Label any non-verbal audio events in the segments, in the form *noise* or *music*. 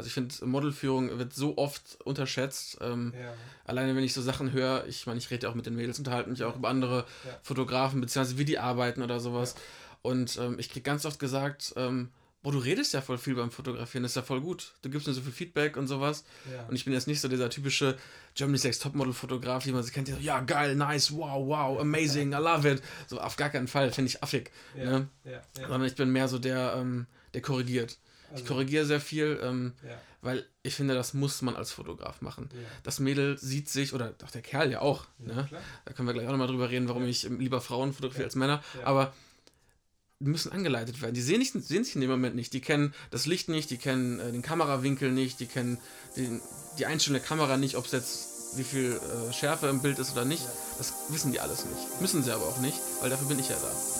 Also ich finde, Modelführung wird so oft unterschätzt. Ähm, ja. Alleine wenn ich so Sachen höre, ich meine, ich rede ja auch mit den Mädels, unterhalte mich auch über andere ja. Fotografen, beziehungsweise wie die arbeiten oder sowas. Ja. Und ähm, ich kriege ganz oft gesagt, ähm, boah, du redest ja voll viel beim Fotografieren, das ist ja voll gut. Du gibst mir so viel Feedback und sowas. Ja. Und ich bin jetzt nicht so dieser typische Germany's Next Topmodel-Fotograf, wie man sie kennt, der so, ja, geil, nice, wow, wow, amazing, I love it. So, auf gar keinen Fall, finde ich affig. Ja. Ne? Ja. Sondern ich bin mehr so der, ähm, der korrigiert. Also, ich korrigiere sehr viel, ähm, weil ich finde, das muss man als Fotograf machen. Das Mädel sieht sich, oder auch der Kerl ja auch, ne? da können wir gleich auch nochmal drüber reden, warum ich lieber Frauen fotografiere als Männer, aber müssen angeleitet werden. Die sehen, nicht, sehen sich in dem Moment nicht. Die kennen das Licht nicht, die kennen äh, den Kamerawinkel nicht, die kennen den, die einzelne Kamera nicht, ob es jetzt wie viel äh, Schärfe im Bild ist oder nicht. Das wissen die alles nicht. Müssen sie aber auch nicht, weil dafür bin ich ja da.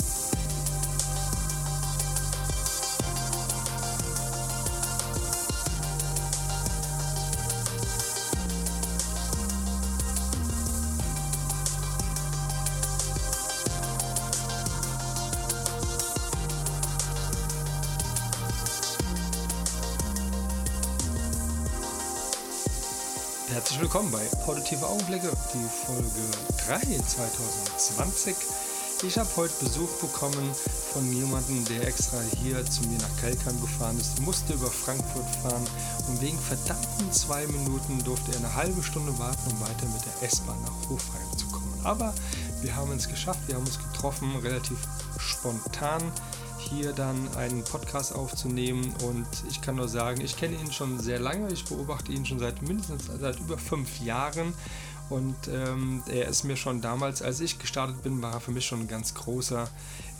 Willkommen bei Positive Augenblicke, die Folge 3 2020. Ich habe heute Besuch bekommen von jemandem, der extra hier zu mir nach Kelkheim gefahren ist, musste über Frankfurt fahren und wegen verdammten zwei Minuten durfte er eine halbe Stunde warten, um weiter mit der S-Bahn nach Hofheim zu kommen. Aber wir haben es geschafft, wir haben uns getroffen, relativ spontan hier dann einen Podcast aufzunehmen. Und ich kann nur sagen, ich kenne ihn schon sehr lange, ich beobachte ihn schon seit mindestens seit über fünf Jahren. Und ähm, er ist mir schon damals, als ich gestartet bin, war er für mich schon ein ganz großer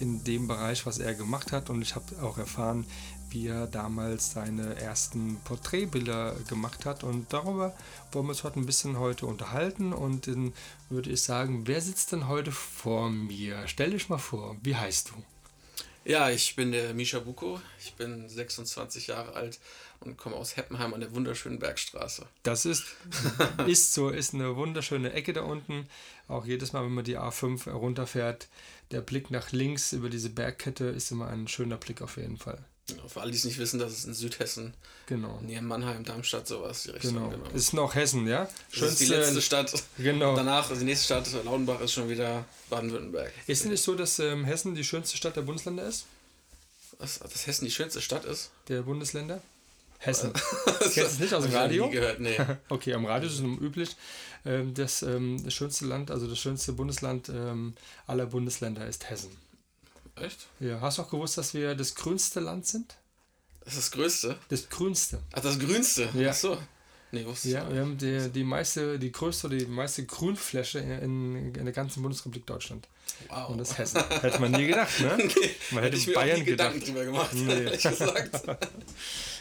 in dem Bereich, was er gemacht hat. Und ich habe auch erfahren, wie er damals seine ersten Porträtbilder gemacht hat. Und darüber wollen wir uns heute ein bisschen heute unterhalten. Und dann würde ich sagen, wer sitzt denn heute vor mir? Stell dich mal vor, wie heißt du? Ja, ich bin der Misha Buko. Ich bin 26 Jahre alt und komme aus Heppenheim an der wunderschönen Bergstraße. Das ist, *laughs* ist so, ist eine wunderschöne Ecke da unten. Auch jedes Mal, wenn man die A5 runterfährt, der Blick nach links über diese Bergkette ist immer ein schöner Blick auf jeden Fall. Für alle, die es nicht wissen, das ist in Südhessen. Genau. Näher Mannheim, Darmstadt, sowas. Die Richtung, genau. genau. Ist noch Hessen, ja? Schönste, das ist die letzte Stadt. Genau. Danach, also die nächste Stadt, Laudenbach, ist schon wieder Baden-Württemberg. Ist es nicht so, dass ähm, Hessen die schönste Stadt der Bundesländer ist? Was, dass Hessen die schönste Stadt ist? Der Bundesländer? Hessen. *laughs* Kennst du es nicht aus dem Radio? Nie gehört, nee. *laughs* okay, am Radio ist es üblich. Ähm, das, ähm, das schönste Land, also das schönste Bundesland ähm, aller Bundesländer ist Hessen. Echt? Ja. Hast du auch gewusst, dass wir das grünste Land sind? Das ist das größte? Das grünste. Ach, das grünste? Ja. Ach so. Nee, wusste Ja, wir haben die, die meiste, die größte oder die meiste Grünfläche in, in der ganzen Bundesrepublik Deutschland. Wow. Und das Hessen. Hätte man nie gedacht, ne? *laughs* Nee, man hätte, hätte ich Bayern mir Gedanken gedacht. drüber gemacht, nee. ehrlich gesagt. *laughs*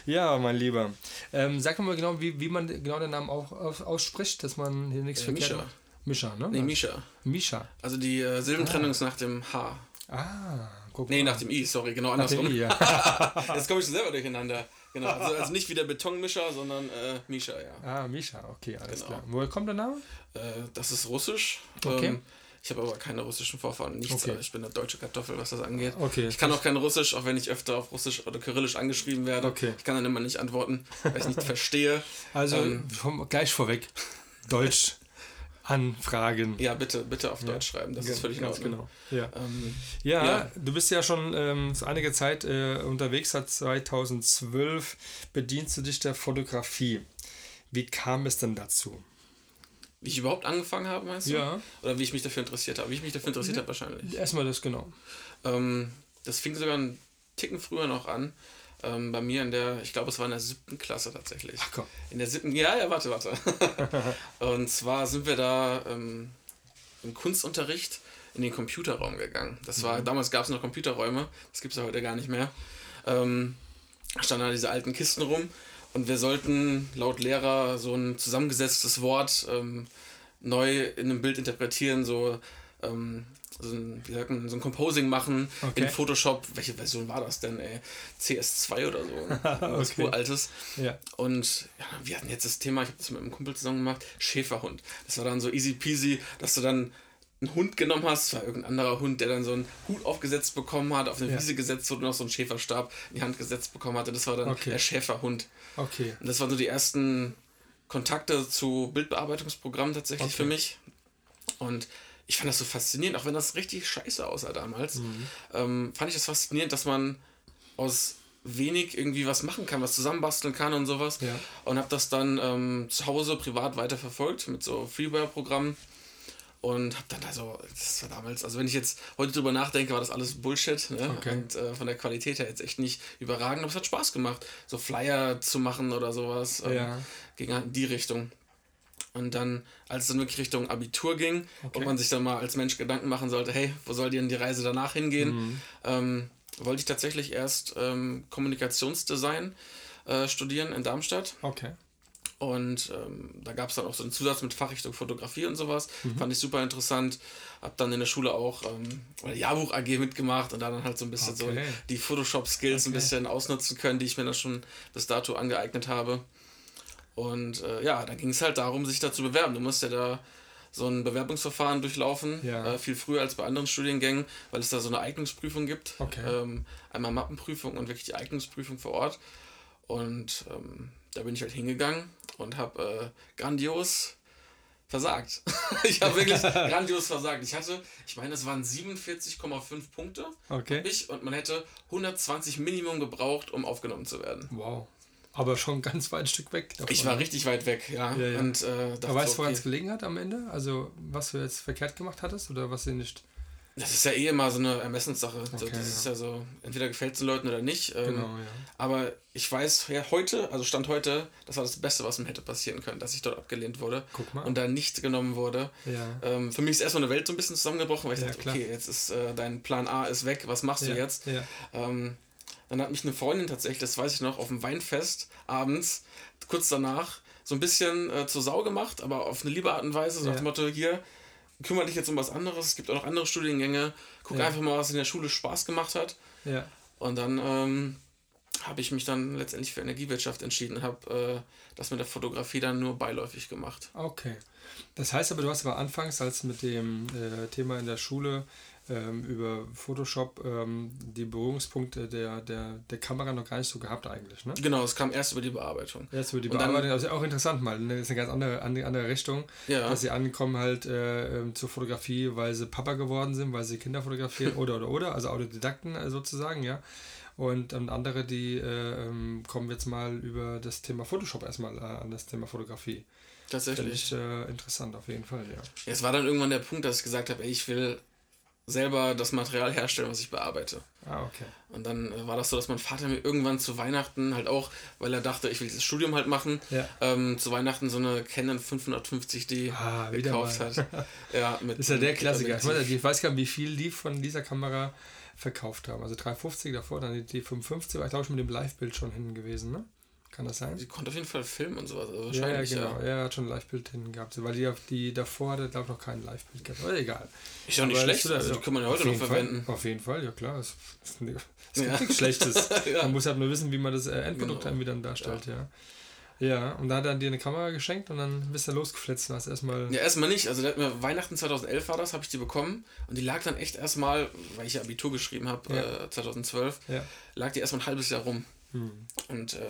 ja, mein Lieber. Ähm, sag mal genau, wie, wie man genau den Namen auch, aus, ausspricht, dass man hier nichts äh, verkehrt Mischa. Mischa, ne? Nee, Mischa. Mischa. Also die äh, Silbentrennung ah. ist nach dem H. Ah, guck Nee, nach dem I, sorry, genau andersrum. I, ja. *laughs* Jetzt komme ich selber durcheinander. Genau, also, also nicht wie der Betonmischer, sondern äh, Mischa, ja. Ah, Mischa, okay, alles genau. klar. Woher kommt der Name? Äh, das ist russisch. Okay. Ähm, ich habe aber keine russischen Vorfahren, nichts. Okay. Ich bin eine deutsche Kartoffel, was das angeht. Okay. Ich kann auch kein Russisch, auch wenn ich öfter auf Russisch oder Kyrillisch angeschrieben werde. Okay. Ich kann dann immer nicht antworten, weil ich nicht *laughs* verstehe. Also ähm, gleich vorweg, Deutsch. Anfragen. Ja, bitte, bitte auf Deutsch schreiben. Das ja, ist völlig in Ordnung. Genau. Ja. Ähm, ja, ja, du bist ja schon ähm, einige Zeit äh, unterwegs. Seit 2012 bedienst du dich der Fotografie. Wie kam es denn dazu? Wie ich überhaupt angefangen habe, meinst du? Ja. Oder wie ich mich dafür interessiert habe? Wie ich mich dafür interessiert habe, wahrscheinlich. Erstmal das, genau. Ähm, das fing sogar einen Ticken früher noch an. Ähm, bei mir in der, ich glaube, es war in der siebten Klasse tatsächlich. Ach komm. In der siebten, ja, ja, warte, warte. *laughs* und zwar sind wir da ähm, im Kunstunterricht in den Computerraum gegangen. Das war, mhm. damals gab es noch Computerräume, das gibt es ja heute gar nicht mehr. Ähm, standen da diese alten Kisten rum und wir sollten laut Lehrer so ein zusammengesetztes Wort ähm, neu in einem Bild interpretieren, so ähm, so ein, wie sagt man, so ein Composing machen okay. in Photoshop. Welche Version war das denn, ey? CS2 oder so. *laughs* Was okay. altes. Ja. Und ja, wir hatten jetzt das Thema, ich habe das mit einem Kumpel zusammen gemacht, Schäferhund. Das war dann so easy peasy, dass du dann einen Hund genommen hast, war irgendein anderer Hund, der dann so einen Hut aufgesetzt bekommen hat, auf eine ja. Wiese gesetzt wurde und noch so einen Schäferstab in die Hand gesetzt bekommen hatte. Das war dann okay. der Schäferhund. Okay. Und das waren so die ersten Kontakte zu Bildbearbeitungsprogrammen tatsächlich okay. für mich. Und ich fand das so faszinierend, auch wenn das richtig scheiße aussah damals, mhm. ähm, fand ich das faszinierend, dass man aus wenig irgendwie was machen kann, was zusammenbasteln kann und sowas. Ja. Und habe das dann ähm, zu Hause privat weiterverfolgt mit so Freeware-Programmen. Und habe dann also, das war damals, also wenn ich jetzt heute drüber nachdenke, war das alles Bullshit. Ne? Okay. Und äh, von der Qualität her jetzt echt nicht überragend, aber es hat Spaß gemacht, so Flyer zu machen oder sowas. Ähm, ja. Ging halt in die Richtung. Und dann, als es dann wirklich Richtung Abitur ging, okay. ob man sich dann mal als Mensch Gedanken machen sollte, hey, wo soll denn die Reise danach hingehen, mhm. ähm, wollte ich tatsächlich erst ähm, Kommunikationsdesign äh, studieren in Darmstadt. Okay. Und ähm, da gab es dann auch so einen Zusatz mit Fachrichtung Fotografie und sowas. Mhm. Fand ich super interessant. Hab dann in der Schule auch ähm, Jahrbuch AG mitgemacht und da dann halt so ein bisschen okay. so die Photoshop-Skills okay. ein bisschen ausnutzen können, die ich mir dann schon bis dato angeeignet habe. Und äh, ja, da ging es halt darum, sich da zu bewerben. Du musst ja da so ein Bewerbungsverfahren durchlaufen, ja. äh, viel früher als bei anderen Studiengängen, weil es da so eine Eignungsprüfung gibt. Okay. Ähm, einmal Mappenprüfung und wirklich die Eignungsprüfung vor Ort. Und ähm, da bin ich halt hingegangen und habe äh, grandios versagt. *laughs* ich habe wirklich *laughs* grandios versagt. Ich hatte, ich meine, es waren 47,5 Punkte. Okay. Ich, und man hätte 120 Minimum gebraucht, um aufgenommen zu werden. Wow. Aber schon ganz weit ein Stück weg. Davon. Ich war richtig weit weg, ja. ja, ja. Und, äh, Aber weißt du, woran es gelegen hat am Ende? Also, was du jetzt verkehrt gemacht hattest oder was du nicht. Das ist ja eh immer so eine Ermessenssache. Okay, das ist ja so, entweder gefällt es den Leuten oder nicht. Ähm, genau, ja. Aber ich weiß ja heute, also Stand heute, das war das Beste, was mir hätte passieren können, dass ich dort abgelehnt wurde Guck mal. und da nicht genommen wurde. Ja. Ähm, für mich ist erstmal eine Welt so ein bisschen zusammengebrochen, weil ich dachte, klar. okay, jetzt ist äh, dein Plan A ist weg, was machst du jetzt? Ja. Ähm, dann hat mich eine Freundin tatsächlich, das weiß ich noch, auf dem Weinfest abends, kurz danach, so ein bisschen äh, zur Sau gemacht, aber auf eine liebe Art und Weise, so ja. nach dem Motto, hier, kümmere dich jetzt um was anderes, es gibt auch noch andere Studiengänge, guck ja. einfach mal, was in der Schule Spaß gemacht hat. Ja. Und dann ähm, habe ich mich dann letztendlich für Energiewirtschaft entschieden und habe äh, das mit der Fotografie dann nur beiläufig gemacht. Okay. Das heißt aber, du hast aber anfangs, als mit dem äh, Thema in der Schule ähm, über Photoshop ähm, die Berührungspunkte der, der, der Kamera noch gar nicht so gehabt eigentlich. Ne? Genau, es kam erst über die Bearbeitung. Erst über die und Bearbeitung, dann, also auch interessant mal, ne? das ist eine ganz andere, andere, andere Richtung, ja. dass sie ankommen halt äh, ähm, zur Fotografie, weil sie Papa geworden sind, weil sie Kinder fotografieren *laughs* oder oder oder, also Autodidakten äh, sozusagen, ja. Und, und andere, die äh, ähm, kommen jetzt mal über das Thema Photoshop erstmal äh, an das Thema Fotografie. Tatsächlich. Finde ich äh, interessant auf jeden Fall, ja. Es war dann irgendwann der Punkt, dass ich gesagt habe, ey, ich will selber das Material herstellen, was ich bearbeite. Ah, okay. Und dann äh, war das so, dass mein Vater mir irgendwann zu Weihnachten halt auch, weil er dachte, ich will dieses Studium halt machen, ja. ähm, zu Weihnachten so eine Canon 550D ah, gekauft hat. *laughs* ja, mit, ist ja der Klassiker. Ich, meine, ich weiß gar nicht, wie viel die von dieser Kamera verkauft haben. Also 350 davor, dann die D55 war ich glaube ich mit dem Live-Bild schon hinten gewesen, ne? Kann das sein? Sie konnte auf jeden Fall filmen und sowas. Also wahrscheinlich, ja, genau. Ja. Er hat schon ein Live-Bild hinten gehabt. Weil die, die davor hatte, glaube ich, noch kein Live-Bild gehabt. Aber egal. Ist doch nicht Aber schlecht. Also, die kann man ja heute noch verwenden. Fall, auf jeden Fall, ja klar. Es, es, gibt ja. nichts Schlechtes. *laughs* ja. Man muss halt nur wissen, wie man das äh, Endprodukt genau. dann darstellt, ja. Ja, und da hat er dir eine Kamera geschenkt und dann bist du losgeflitzt und hast erstmal. Ja, erstmal nicht. Also der hat mir Weihnachten 2011 war das, habe ich die bekommen und die lag dann echt erstmal, weil ich ja Abitur geschrieben habe, ja. äh, 2012, ja. lag die erstmal ein halbes Jahr rum. Hm. Und äh,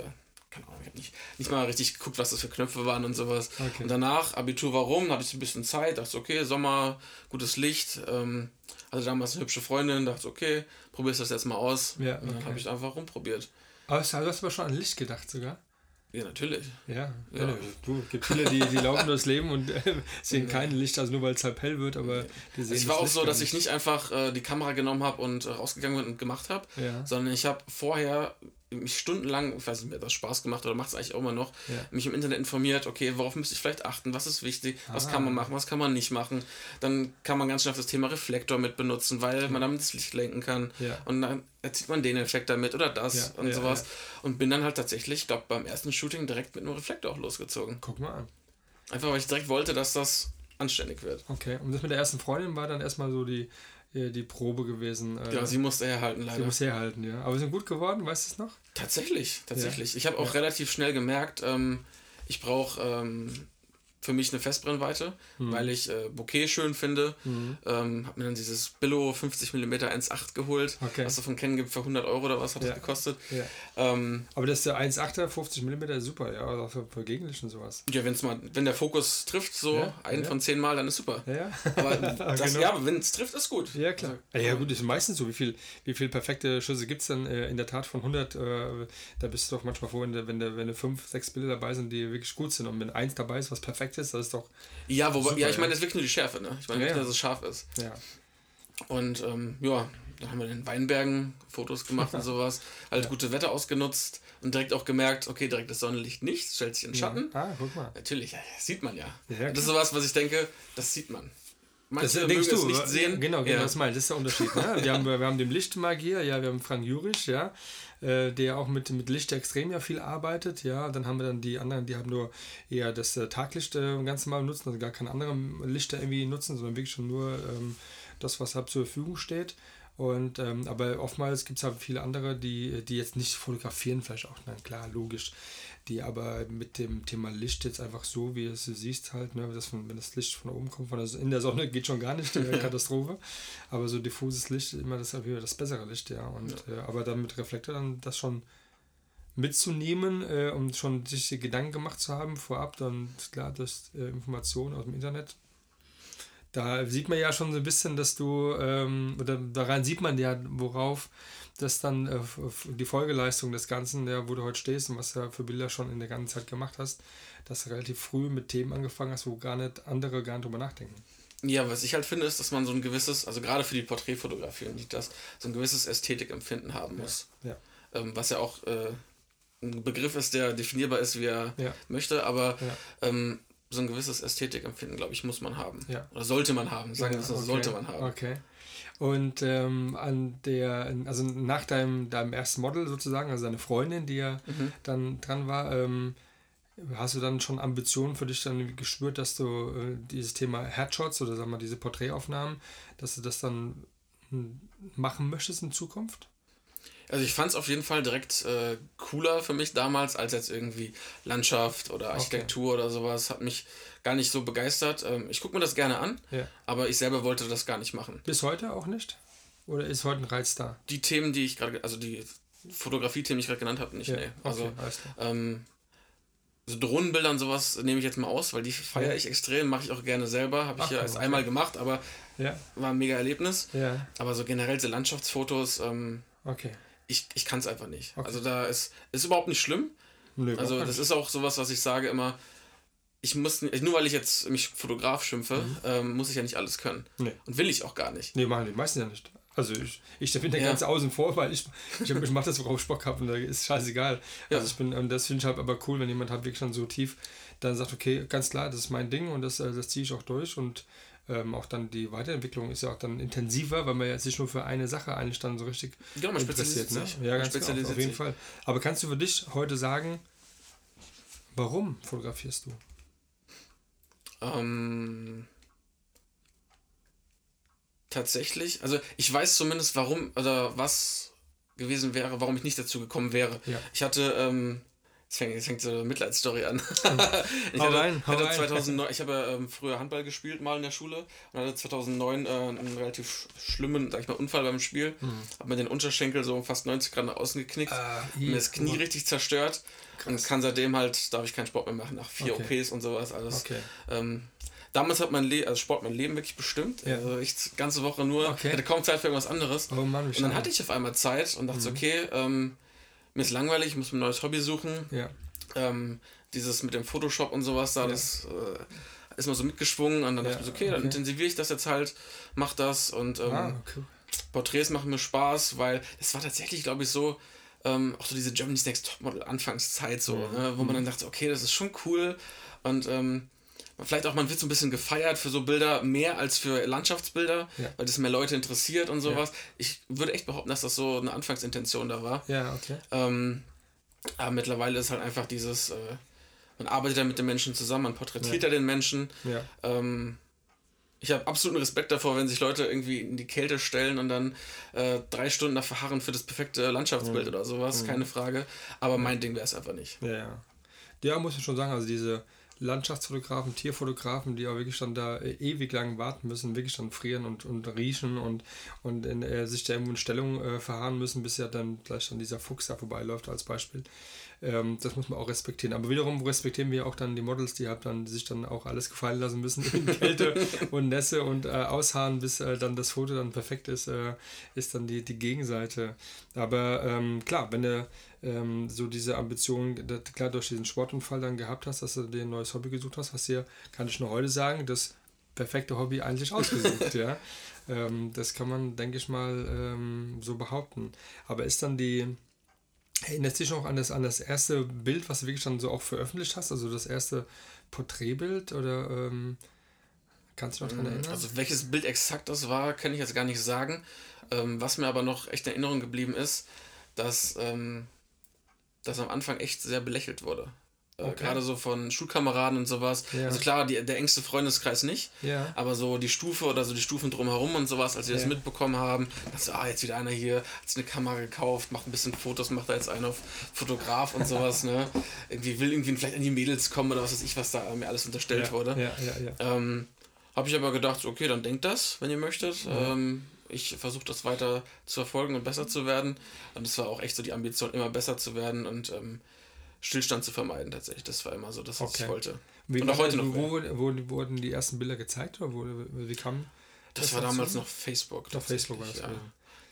keine Ahnung, ich habe nicht, nicht mal richtig geguckt, was das für Knöpfe waren und sowas. Okay. Und danach, Abitur warum, hatte ich ein bisschen Zeit, dachte, okay, Sommer, gutes Licht. Ähm, hatte damals eine hübsche Freundin, dachte, okay, probierst das jetzt mal aus. Ja, okay. Und dann habe ich einfach rumprobiert. Aber du hast aber schon an Licht gedacht sogar? Ja, natürlich. Ja, ja. ja du, gibt viele, die, die laufen durchs Leben und äh, *laughs* sehen ja. kein Licht, also nur weil es halb hell wird, aber die sehen Es war auch Licht so, dass ich nicht einfach äh, die Kamera genommen habe und äh, rausgegangen bin und gemacht habe, ja. sondern ich habe vorher mich stundenlang, ich weiß nicht, mir das Spaß gemacht oder macht es eigentlich auch immer noch, ja. mich im Internet informiert, okay, worauf müsste ich vielleicht achten, was ist wichtig, ah. was kann man machen, was kann man nicht machen. Dann kann man ganz schnell auf das Thema Reflektor mit benutzen, weil man damit das Licht lenken kann. Ja. Und dann erzieht man den Effekt damit oder das ja, und sowas. Und bin dann halt tatsächlich, ich glaube, beim ersten Shooting direkt mit einem Reflektor auch losgezogen. Guck mal an. Einfach weil ich direkt wollte, dass das anständig wird. Okay, und das mit der ersten Freundin war dann erstmal so die, die Probe gewesen. Äh, ja, sie musste herhalten, leider. Sie musste herhalten, ja. Aber sie sind gut geworden, weißt du es noch? Tatsächlich, tatsächlich. Ja. Ich habe auch ja. relativ schnell gemerkt, ähm, ich brauche ähm, für mich eine Festbrennweite, mhm. weil ich äh, Bouquet schön finde. Mhm. Ähm, hab mir dann dieses Billo 50 mm 1.8 geholt, okay. was es von Canon gibt für 100 Euro oder was hat ja. das gekostet. Ja. Ähm, Aber das ist der 1.8er 50 mm ist super, ja, also für, für Gegenlicht und sowas. Ja, wenn's mal, wenn der Fokus trifft, so ja. einen von zehn Mal, dann ist super. Ja, aber *laughs* das, genau. ja, wenn es trifft, ist gut. Ja, klar. Also, ja, gut, ist meistens so. Wie viel, wie viel perfekte Schüsse gibt es dann äh, in der Tat von 100? Äh, da bist du doch manchmal froh, wenn, wenn, wenn, wenn fünf, sechs Bilder dabei sind, die wirklich gut sind. Und wenn eins dabei ist, was perfekt ist, das ist doch ja, wobei, ja, ich meine, das ist wirklich nur die Schärfe, ne? Ich meine ja, wirklich, dass es scharf ist. Ja. Und ähm, ja, dann haben wir in Weinbergen Fotos gemacht und *laughs* sowas. Halt ja. gute Wetter ausgenutzt und direkt auch gemerkt, okay, direkt das Sonnenlicht nicht, stellt sich in Schatten. Ja. Ah, guck mal. Natürlich, ja, sieht man ja. ja das ist sowas, was ich denke, das sieht man. Manche das denkst du, nicht sehen. Genau, genau, ja. das meinst, das ist der Unterschied. Ne? Wir, haben, *laughs* wir haben den Lichtmagier, ja, wir haben Frank Jurisch, ja, äh, der auch mit, mit Licht extrem ja viel arbeitet, ja. Dann haben wir dann die anderen, die haben nur eher das äh, Taglicht äh, ganz normal nutzen, also gar keine anderen Lichter irgendwie nutzen, sondern wirklich schon nur ähm, das, was halt zur Verfügung steht. Und, ähm, aber oftmals gibt es halt viele andere, die, die jetzt nicht fotografieren, vielleicht auch, na klar, logisch die aber mit dem Thema Licht jetzt einfach so, wie du es siehst, halt, ne, dass von, wenn das Licht von oben kommt, von der, in der Sonne geht schon gar nicht, äh, *laughs* Katastrophe. aber so diffuses Licht ist immer das, das bessere Licht, ja. Und, ja. Äh, aber dann mit Reflektor dann das schon mitzunehmen, äh, um schon sich Gedanken gemacht zu haben vorab, dann klar, das äh, Informationen aus dem Internet. Da sieht man ja schon so ein bisschen, dass du, ähm, oder daran sieht man ja, worauf das dann äh, die Folgeleistung des Ganzen, ja, wo du heute stehst und was du für Bilder schon in der ganzen Zeit gemacht hast, dass du relativ früh mit Themen angefangen hast, wo gar nicht andere gar nicht drüber nachdenken. Ja, was ich halt finde, ist, dass man so ein gewisses, also gerade für die Porträtfotografie und nicht das, so ein gewisses Ästhetikempfinden haben muss. Ja. ja. Ähm, was ja auch äh, ein Begriff ist, der definierbar ist, wie er ja. möchte, aber ähm, so ein gewisses Ästhetikempfinden, glaube ich, muss man haben. Ja. Oder sollte man haben, sagen wir ja, okay. sollte man haben. Okay. Und ähm, an der, also nach deinem, deinem ersten Model sozusagen, also deine Freundin, die ja mhm. dann dran war, ähm, hast du dann schon Ambitionen für dich dann gespürt, dass du äh, dieses Thema Headshots oder sagen wir diese Porträtaufnahmen, dass du das dann hm, machen möchtest in Zukunft? Also ich fand es auf jeden Fall direkt äh, cooler für mich damals als jetzt irgendwie Landschaft oder Architektur okay. oder sowas. Hat mich gar nicht so begeistert. Ähm, ich gucke mir das gerne an, ja. aber ich selber wollte das gar nicht machen. Bis heute auch nicht? Oder ist heute ein Reiz da? Die Themen, die ich gerade, also die Fotografie-Themen, die ich gerade genannt habe, nicht. Ja. Nee. Also, okay, ähm, so Drohnenbilder und sowas nehme ich jetzt mal aus, weil die feiere ich extrem, mache ich auch gerne selber. Habe ich Ach, ja erst okay. einmal gemacht, aber ja. war ein mega Erlebnis. Ja. Aber so generell so Landschaftsfotos, ähm, okay. Ich, ich kann es einfach nicht. Okay. Also da ist, ist überhaupt nicht schlimm. Nö, also das ist auch sowas, was ich sage immer, ich muss, nur weil ich jetzt mich Fotograf schimpfe, mhm. ähm, muss ich ja nicht alles können. Nee. Und will ich auch gar nicht. Nee, machen die meisten ja nicht. Also ich, ich bin da ja. ganz außen vor, weil ich, ich, ich mache das, worauf ich Bock habe und da ist scheißegal. Ja. Also ich bin, das finde ich halt aber cool, wenn jemand halt wirklich schon so tief dann sagt, okay, ganz klar, das ist mein Ding und das, äh, das ziehe ich auch durch und ähm, auch dann die Weiterentwicklung ist ja auch dann intensiver, weil man ja sich nur für eine Sache eigentlich dann so richtig genau, man interessiert. Ne? Sich. Ja, ganz genau, auf jeden Fall. Aber kannst du für dich heute sagen, warum fotografierst du? Ähm, tatsächlich, also ich weiß zumindest, warum oder was gewesen wäre, warum ich nicht dazu gekommen wäre. Ja. Ich hatte, ähm, jetzt fängt, fängt so eine Mitleidsstory an. *laughs* ich hau hatte, rein, hau hatte rein. 2009, ich habe ähm, früher Handball gespielt, mal in der Schule und hatte 2009 äh, einen relativ schlimmen, sag ich mal, Unfall beim Spiel. Mhm. Habe mir den Unterschenkel so fast 90 Grad nach außen geknickt, ah, mir das Knie richtig zerstört. Krass. Und kann seitdem halt, darf ich keinen Sport mehr machen, nach vier okay. OPs und sowas alles. Okay. Ähm, damals hat mein Le also Sport mein Leben wirklich bestimmt. Ja. Also ich ganze Woche nur, okay. hatte kaum Zeit für irgendwas anderes. Oh Mann, und dann hatte ich auf einmal Zeit und dachte, mhm. okay, ähm, mir ist langweilig, ich muss mir ein neues Hobby suchen. Ja. Ähm, dieses mit dem Photoshop und sowas da, ja. das äh, ist mal so mitgeschwungen und dann ja, dachte ich so, okay, okay, dann intensiviere ich das jetzt halt, mach das und ähm, ah, okay. Porträts machen mir Spaß, weil es war tatsächlich, glaube ich, so, ähm, auch so diese Germany's Next Topmodel Anfangszeit so, mhm. ne, wo man dann dachte, okay, das ist schon cool und ähm, vielleicht auch man wird so ein bisschen gefeiert für so Bilder mehr als für Landschaftsbilder, ja. weil das mehr Leute interessiert und sowas. Ja. Ich würde echt behaupten, dass das so eine Anfangsintention da war. Ja, okay. Ähm, aber mittlerweile ist halt einfach dieses, äh, man arbeitet ja mit den Menschen zusammen, man porträtiert ja, den Menschen. Ja. Ähm, Ich habe absoluten Respekt davor, wenn sich Leute irgendwie in die Kälte stellen und dann äh, drei Stunden da verharren für das perfekte Landschaftsbild mhm. oder sowas, mhm. keine Frage. Aber mein Ding wäre es einfach nicht. Ja, ja. Ja, muss ich schon sagen, also diese Landschaftsfotografen, Tierfotografen, die auch wirklich dann da äh, ewig lang warten müssen, wirklich dann frieren und, und riechen und, und in, äh, sich da irgendwo in Stellung äh, verharren müssen, bis ja dann gleich dann dieser Fuchs da vorbeiläuft als Beispiel. Ähm, das muss man auch respektieren. Aber wiederum respektieren wir auch dann die Models, die halt dann sich dann auch alles gefallen lassen müssen in *laughs* Kälte und Nässe und äh, ausharren, bis äh, dann das Foto dann perfekt ist, äh, ist dann die, die Gegenseite. Aber ähm, klar, wenn du ähm, so diese Ambition, klar durch diesen Sportunfall dann gehabt hast, dass du dir ein neues Hobby gesucht hast, hast dir, kann ich nur heute sagen, das perfekte Hobby eigentlich ausgesucht, *laughs* ja. Ähm, das kann man, denke ich mal, ähm, so behaupten. Aber ist dann die, Erinnerst du dich noch an das, an das erste Bild, was du wirklich dann so auch veröffentlicht hast? Also das erste Porträtbild oder ähm, kannst du dich noch daran erinnern? Also welches Bild exakt das war, kann ich jetzt gar nicht sagen. Ähm, was mir aber noch echt in Erinnerung geblieben ist, dass ähm, das am Anfang echt sehr belächelt wurde. Äh, okay. Gerade so von Schulkameraden und sowas. Ja. Also klar, die, der engste Freundeskreis nicht, ja. aber so die Stufe oder so die Stufen drumherum und sowas, als sie ja. das mitbekommen haben, dass ah, jetzt wieder einer hier, hat sich eine Kamera gekauft, macht ein bisschen Fotos, macht da jetzt einen auf Fotograf und sowas, ne? *laughs* Irgendwie will irgendwie vielleicht an die Mädels kommen oder was weiß ich, was da mir alles unterstellt wurde. Ja, ja, ja. Ähm, habe ich aber gedacht, okay, dann denkt das, wenn ihr möchtet. Ähm, ich versuche das weiter zu verfolgen und besser zu werden. Und es war auch echt so die Ambition, immer besser zu werden und ähm, Stillstand zu vermeiden tatsächlich. Das war immer so das, was okay. ich wollte. Wie und auch heute noch. Wo, wo, wurden die ersten Bilder gezeigt oder wo, wie kam das? Das war damals noch Facebook. Doch, Facebook war das. Ja.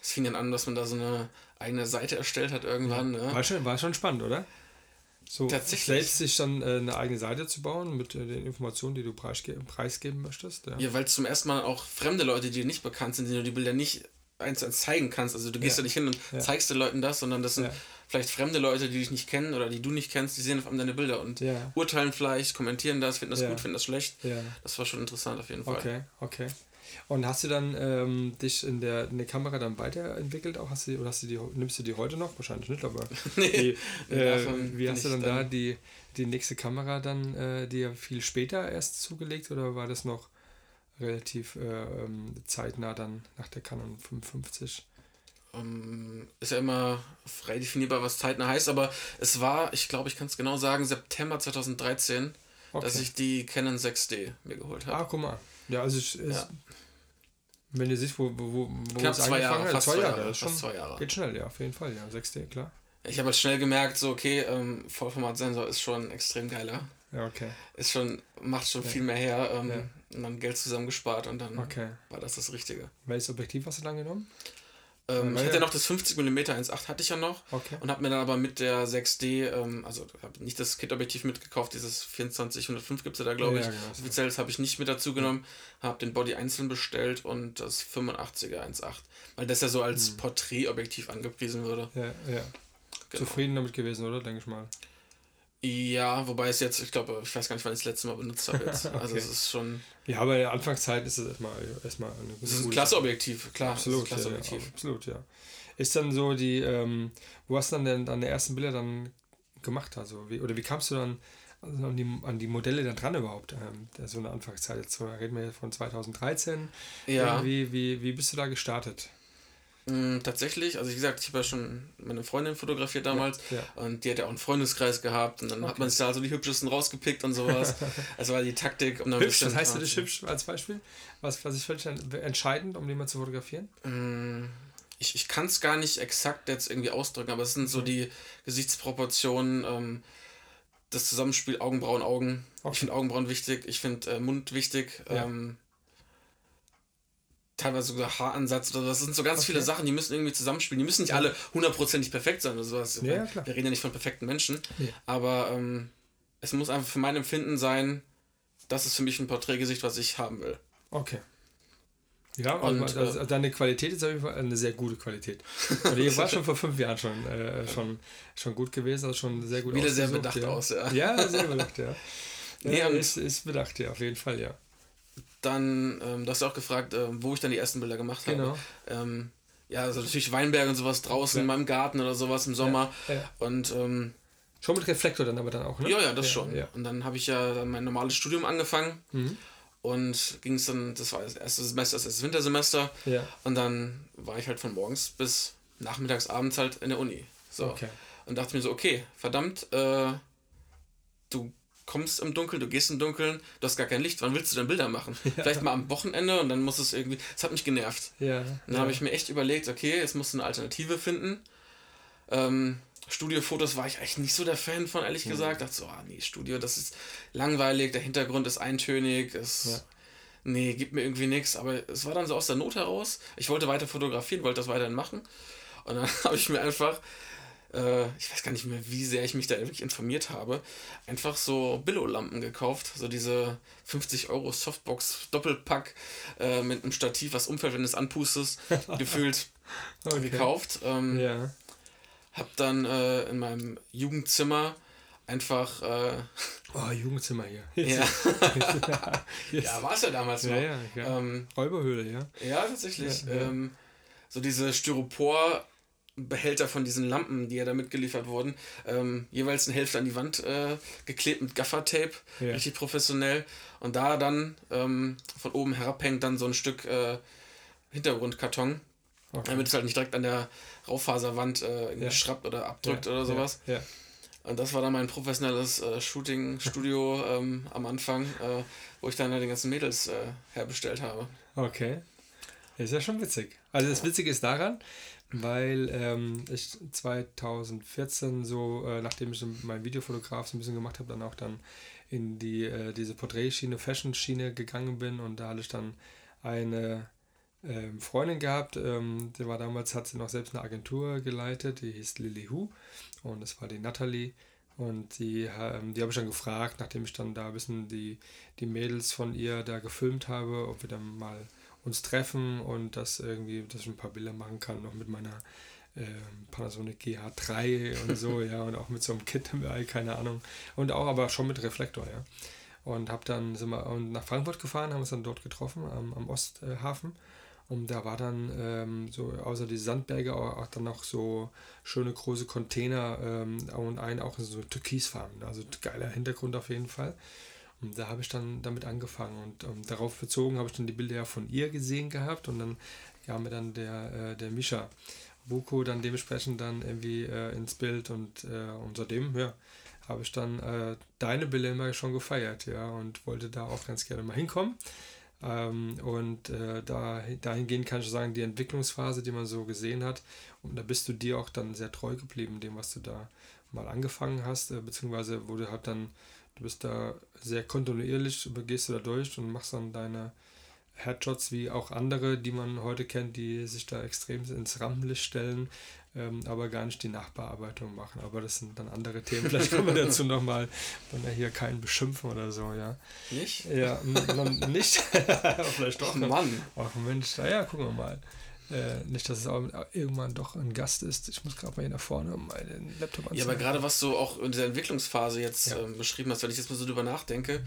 Es fing dann an, dass man da so eine eigene Seite erstellt hat irgendwann. Ja. Ne? War, schon, war schon spannend, oder? So Tatsächlich. selbst sich dann äh, eine eigene Seite zu bauen mit äh, den Informationen, die du preisge preisgeben möchtest. Ja, ja weil zum ersten Mal auch fremde Leute, die dir nicht bekannt sind, die du die Bilder nicht eins zu eins zeigen kannst. Also du gehst ja, ja nicht hin und zeigst den Leuten das, sondern das sind. Vielleicht fremde Leute, die dich nicht kennen oder die du nicht kennst, die sehen auf einmal deine Bilder und urteilen vielleicht, kommentieren das, finden das gut, finden das schlecht. Das war schon interessant auf jeden Fall. Okay, okay. Und hast du dann ähm, dich in der, in der Kamera dann weiterentwickelt auch? Hast du, oder hast du die, nimmst du die heute noch? Wahrscheinlich nicht, aber *laughs* nee, die, äh, wie hast du dann, dann da die, die nächste Kamera dann äh, dir viel später erst zugelegt oder war das noch relativ äh, ähm, zeitnah dann nach der Canon 55. Um, ähm, ist ja immer frei definierbar, was zeitnah heißt, aber es war, ich glaube, ich kann es genau sagen, September 2013, okay. dass ich die Canon 6D mir geholt habe. Ah, guck mal. Ja, also ich, ja. wenn du siehst, wo, wo, wo Knapp zwei Jahre, fast zwei Jahre, Jahre, fast zwei Jahre. Geht schnell, ja, auf jeden Fall, ja, 6D, klar. Ich habe halt schnell gemerkt, so, okay, ähm, Vollformatsensor ist schon extrem geiler. Ja, okay. Ist schon, macht schon ja. viel mehr her. Ähm, ja. Und dann Geld zusammengespart und dann okay. war das das Richtige. Welches Objektiv hast du dann genommen? Ähm, ich hatte ja noch das 50 mm 1.8 hatte ich ja noch okay. und habe mir dann aber mit der 6D, ähm, also habe nicht das Kit-Objektiv mitgekauft, dieses 2405 gibt es ja da glaube ich. Ja, genau, Offiziell das habe ich nicht mit dazu genommen, habe den Body einzeln bestellt und das 85er 1.8, weil das ja so als hm. Porträtobjektiv angepriesen wurde. Ja, ja. Genau. Zufrieden damit gewesen, oder? Denke ich mal. Ja, wobei es jetzt, ich glaube, ich weiß gar nicht, wann ich das letzte Mal benutzt habe jetzt. *laughs* Also okay. Es ist schon. Ja, aber in der Anfangszeit ist es erstmal, erstmal eine gute. Das ist ein klasse Objektiv, klar. Absolut. Klasse Objektiv. Ja, absolut, ja. Ist dann so die, ähm, wo hast du dann denn deine ersten Bilder dann gemacht? Also, wie, oder wie kamst du dann also an, die, an die Modelle dann dran überhaupt? Ähm, so eine Anfangszeit, jetzt reden wir von 2013. Ja. Wie, wie, wie bist du da gestartet? Mm, tatsächlich, also wie gesagt, ich habe ja schon meine Freundin fotografiert damals ja, ja. und die hat ja auch einen Freundeskreis gehabt und dann okay. hat man sich da so die hübschesten rausgepickt und sowas. *laughs* also war die Taktik, um dann hübsch, Was heißt für dich hübsch als Beispiel? Was, was ist völlig entscheidend, um jemanden zu fotografieren? Mm, ich, ich kann es gar nicht exakt jetzt irgendwie ausdrücken, aber es sind so mhm. die Gesichtsproportionen, ähm, das Zusammenspiel Augenbrauen, Augen. Okay. Ich finde Augenbrauen wichtig, ich finde äh, Mund wichtig. Ja. Ähm, teilweise sogar Haaransatz oder das sind so ganz okay. viele Sachen, die müssen irgendwie zusammenspielen. Die müssen nicht alle hundertprozentig perfekt sein oder sowas. Ja, klar. Wir reden ja nicht von perfekten Menschen. Ja. Aber ähm, es muss einfach für mein Empfinden sein, das ist für mich ein Porträtgesicht, was ich haben will. Okay. Ja, und, also, also deine Qualität ist auf jeden Fall eine sehr gute Qualität. Und die war schon vor fünf Jahren schon, äh, schon, schon gut gewesen, also schon sehr gut Wieder sehr bedacht ja. aus, ja. Ja, sehr bedacht, ja. *laughs* Nee, ja, ist, ist bedacht, ja, auf jeden Fall, ja. Dann, ähm, du hast ja auch gefragt, äh, wo ich dann die ersten Bilder gemacht habe. Genau. Ähm, ja, also natürlich Weinberg und sowas draußen ja. in meinem Garten oder sowas im Sommer. Ja, ja. Und ähm, schon mit Reflektor dann aber dann auch, ne? Ja, ja, das schon. Und dann habe ich ja mein normales Studium angefangen. Mhm. und ging es dann, das war das erste Semester, das erste Wintersemester. Ja. Und dann war ich halt von morgens bis nachmittags, abends halt in der Uni. So. Okay. Und dachte mir so, okay, verdammt, äh, du kommst im Dunkeln, du gehst im Dunkeln, du hast gar kein Licht, wann willst du denn Bilder machen? *laughs* Ja. Vielleicht mal am Wochenende und dann muss es irgendwie, das hat mich genervt. Ja. Dann ja. habe ich mir echt überlegt, okay, jetzt musst du eine Alternative finden. Ähm, Studiofotos war ich eigentlich nicht so der Fan von, ehrlich mhm. gesagt. Dachte so, ah, nee, Studio, das ist langweilig, der Hintergrund ist eintönig, es, ja. nee, gibt mir irgendwie nichts. Aber es war dann so aus der Not heraus. Ich wollte weiter fotografieren, wollte das weiterhin machen. Und dann *laughs* habe ich mir einfach, äh, ich weiß gar nicht mehr, wie sehr ich mich da wirklich informiert habe, einfach so Billo-Lampen gekauft. So diese 50 Euro Softbox Doppelpack äh, mit einem Stativ, was umfällt, wenn du es anpustest, *laughs* gefühlt okay. gekauft. Ähm, ja hab dann äh, in meinem Jugendzimmer einfach. Äh, *laughs* oh, Jugendzimmer hier. ja. *laughs* ja, war es ja damals noch. Ja, ja, ähm, Räuberhöhle, ja. Ja, tatsächlich. Ja, ähm, so diese Styropor. Behälter von diesen Lampen, die ja da mitgeliefert wurden, ähm, jeweils eine Hälfte an die Wand äh, geklebt mit Gaffertape, ja. richtig professionell. Und da dann ähm, von oben herabhängt dann so ein Stück äh, Hintergrundkarton, okay. damit es halt nicht direkt an der Raufaserwand äh, ja. schrappt oder abdrückt ja, oder sowas. Ja. Und das war dann mein professionelles äh, Shooting-Studio *laughs* ähm, am Anfang, äh, wo ich dann halt die ganzen Mädels äh, herbestellt habe. Okay. Ist ja schon witzig. Also das Witzige ist daran, weil ähm, ich 2014 so, äh, nachdem ich mein Videofotograf so ein bisschen gemacht habe, dann auch dann in die äh, diese Porträtschiene, Fashion-Schiene gegangen bin und da hatte ich dann eine ähm, Freundin gehabt, ähm, die war damals, hat sie noch selbst eine Agentur geleitet, die hieß Lily Hu und das war die Natalie und die, ähm, die habe ich dann gefragt, nachdem ich dann da ein bisschen die, die Mädels von ihr da gefilmt habe, ob wir dann mal uns treffen und das irgendwie, dass ich ein paar Bilder machen kann, noch mit meiner äh, Panasonic GH3 *laughs* und so, ja, und auch mit so einem Kit, keine Ahnung. Und auch aber schon mit Reflektor, ja. Und habe dann sind wir nach Frankfurt gefahren, haben uns dann dort getroffen am, am Osthafen. Und da war dann ähm, so, außer die Sandberge, auch, dann noch so schöne große Container ähm, und einen auch so türkisfarben. Also geiler Hintergrund auf jeden Fall. Und da habe ich dann damit angefangen und ähm, darauf bezogen habe ich dann die Bilder ja von ihr gesehen gehabt und dann kam mir dann der, äh, der Mischa Buko dann dementsprechend dann irgendwie äh, ins Bild und, äh, und seitdem, ja, habe ich dann äh, deine Bilder immer schon gefeiert, ja, und wollte da auch ganz gerne mal hinkommen. Ähm, und äh, da, dahingehend kann ich sagen, die Entwicklungsphase, die man so gesehen hat, und da bist du dir auch dann sehr treu geblieben, dem, was du da mal angefangen hast, äh, beziehungsweise wo du halt dann, du bist da sehr kontinuierlich, gehst du da durch und machst dann deine Headshots wie auch andere, die man heute kennt, die sich da extrem ins Rampenlicht stellen, ähm, aber gar nicht die Nachbearbeitung machen. Aber das sind dann andere Themen. Vielleicht kommen wir dazu nochmal, wenn wir hier keinen beschimpfen oder so, ja. Nicht? Ja, nicht. *laughs* Vielleicht doch. Ach, Mann. Ach Mensch, naja, gucken wir mal. Äh, nicht, dass es auch irgendwann doch ein Gast ist. Ich muss gerade mal hier nach vorne meinen Laptop anziehen. Ja, aber gerade was du auch in dieser Entwicklungsphase jetzt ja. ähm, beschrieben hast, wenn ich jetzt mal so drüber nachdenke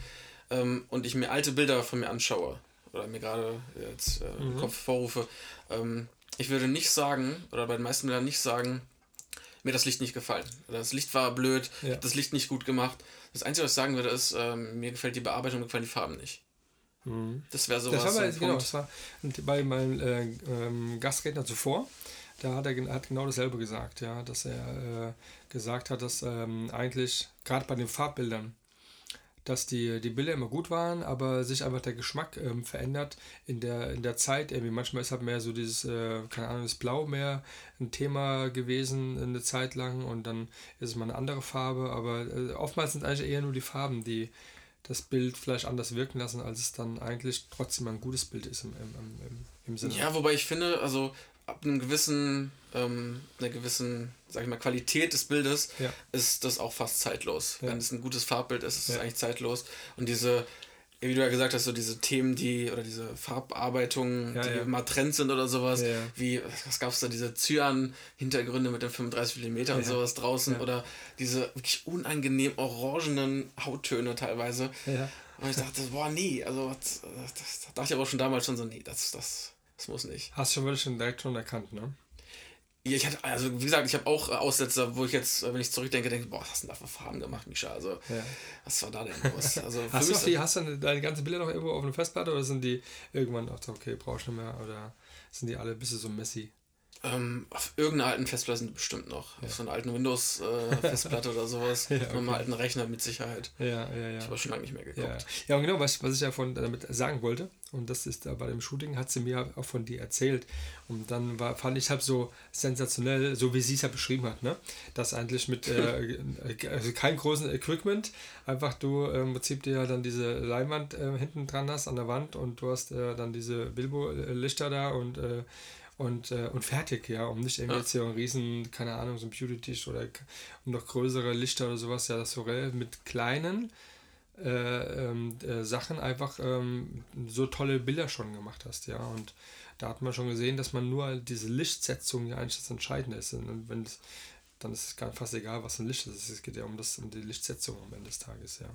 ähm, und ich mir alte Bilder von mir anschaue oder mir gerade jetzt äh, mhm. im Kopf vorrufe, ähm, ich würde nicht sagen, oder bei den meisten Bildern nicht sagen, mir das Licht nicht gefallen. Das Licht war blöd, ja. das Licht nicht gut gemacht. Das Einzige, was ich sagen würde, ist, ähm, mir gefällt die Bearbeitung, mir gefallen die Farben nicht. Mhm. Das wäre sowas. Das war, bei, genau, das war bei meinem äh, ähm, Gastredner zuvor. Da hat er hat genau dasselbe gesagt, ja, dass er äh, gesagt hat, dass ähm, eigentlich gerade bei den Farbbildern dass die, die Bilder immer gut waren, aber sich einfach der Geschmack ähm, verändert in der, in der Zeit. Irgendwie manchmal ist halt mehr so dieses, äh, keine Ahnung, das Blau mehr ein Thema gewesen eine Zeit lang und dann ist es mal eine andere Farbe, aber äh, oftmals sind eigentlich eher nur die Farben, die das Bild vielleicht anders wirken lassen, als es dann eigentlich trotzdem ein gutes Bild ist im, im, im, im Sinne. Ja, wobei ich finde, also ab einem gewissen, ähm, einer gewissen, sag ich mal, Qualität des Bildes ja. ist das auch fast zeitlos. Ja. Wenn es ein gutes Farbbild ist, ist es ja. eigentlich zeitlos. Und diese, wie du ja gesagt hast, so diese Themen, die, oder diese Farbarbeitungen, die ja. mal Trend sind oder sowas, wie, was gab es da, diese Cyan-Hintergründe mit den 35 mm und sowas draußen, oder diese wirklich unangenehm orangenen Hauttöne teilweise. Und ich dachte, boah, nee, also das, das dachte ich aber schon damals schon so, nee, das, das das muss nicht. Hast du schon wirklich schon direkt schon erkannt, ne? Ja, ich hatte, also wie gesagt, ich habe auch Aussetzer, wo ich jetzt, wenn ich zurückdenke, denke, boah, was hast du denn da für Farben gemacht, Misha? Also, ja. was war da denn los? *laughs* Also, hast, du die, hast du deine ganzen Bilder noch irgendwo auf einer Festplatte oder sind die irgendwann, ach, okay, brauchst du nicht mehr? Oder sind die alle ein bisschen so messy? Ähm, auf irgendeiner alten Festplatte sind bestimmt noch. Ja. Auf so einer alten Windows-Festplatte äh, oder sowas. *laughs* ja, okay. Auf einem alten Rechner mit Sicherheit. Ja, ja, ja. Ich habe schon lange nicht mehr geguckt. Ja, ja und genau, was, was ich ja von damit sagen wollte, und das ist da bei dem Shooting, hat sie mir auch von dir erzählt. Und dann war, fand ich halt so sensationell, so wie sie es ja beschrieben hat, ne? Dass eigentlich mit äh, *laughs* also kein großen Equipment, einfach du äh, im Prinzip dir ja dann diese Leinwand äh, hinten dran hast an der Wand und du hast äh, dann diese Bilbo-Lichter da und äh, und, äh, und fertig, ja, um nicht irgendwie ja. jetzt hier einen riesen, keine Ahnung, so ein Beauty-Tisch oder um noch größere Lichter oder sowas, ja, das so mit kleinen äh, ähm, äh, Sachen einfach ähm, so tolle Bilder schon gemacht hast, ja, und da hat man schon gesehen, dass man nur diese Lichtsetzung ja eigentlich das Entscheidende ist. Und wenn es, dann ist es gar fast egal, was ein Licht ist, es geht ja um, das, um die Lichtsetzung am Ende des Tages, ja.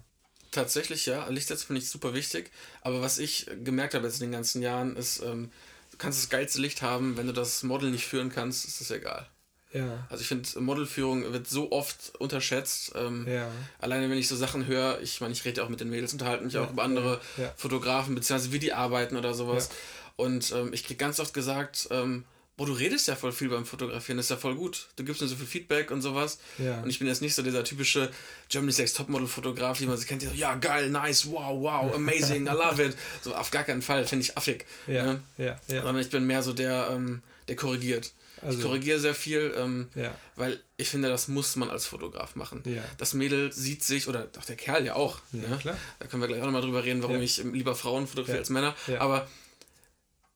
Tatsächlich, ja, Lichtsetzung finde ich super wichtig, aber was ich gemerkt habe jetzt in den ganzen Jahren ist, ähm, du kannst das geilste Licht haben, wenn du das Model nicht führen kannst, ist das egal. Ja. Also ich finde, Modelführung wird so oft unterschätzt. Ähm, ja. Alleine wenn ich so Sachen höre, ich meine, ich rede ja auch mit den Mädels, unterhalte mich ja, auch über andere. Fotografen, beziehungsweise wie die arbeiten oder sowas. Und ähm, ich kriege ganz oft gesagt, ähm, boah, du redest ja voll viel beim Fotografieren, das ist ja voll gut. Du gibst mir so viel Feedback und sowas. Ja. Und ich bin jetzt nicht so dieser typische Germany's Next Topmodel-Fotograf, wie man sich kennt, die so, ja, geil, nice, wow, wow, amazing, I love it. So, auf gar keinen Fall, finde ich affig. Ja, ne? ja, ja. Sondern ich bin mehr so der, ähm, der korrigiert. Also, ich korrigiere sehr viel, ähm, ja. weil ich finde, das muss man als Fotograf machen. Ja. Das Mädel sieht sich, oder auch der Kerl ja auch. Ja, ne? klar. Da können wir gleich auch nochmal drüber reden, warum ich lieber Frauen fotografiere als Männer. Aber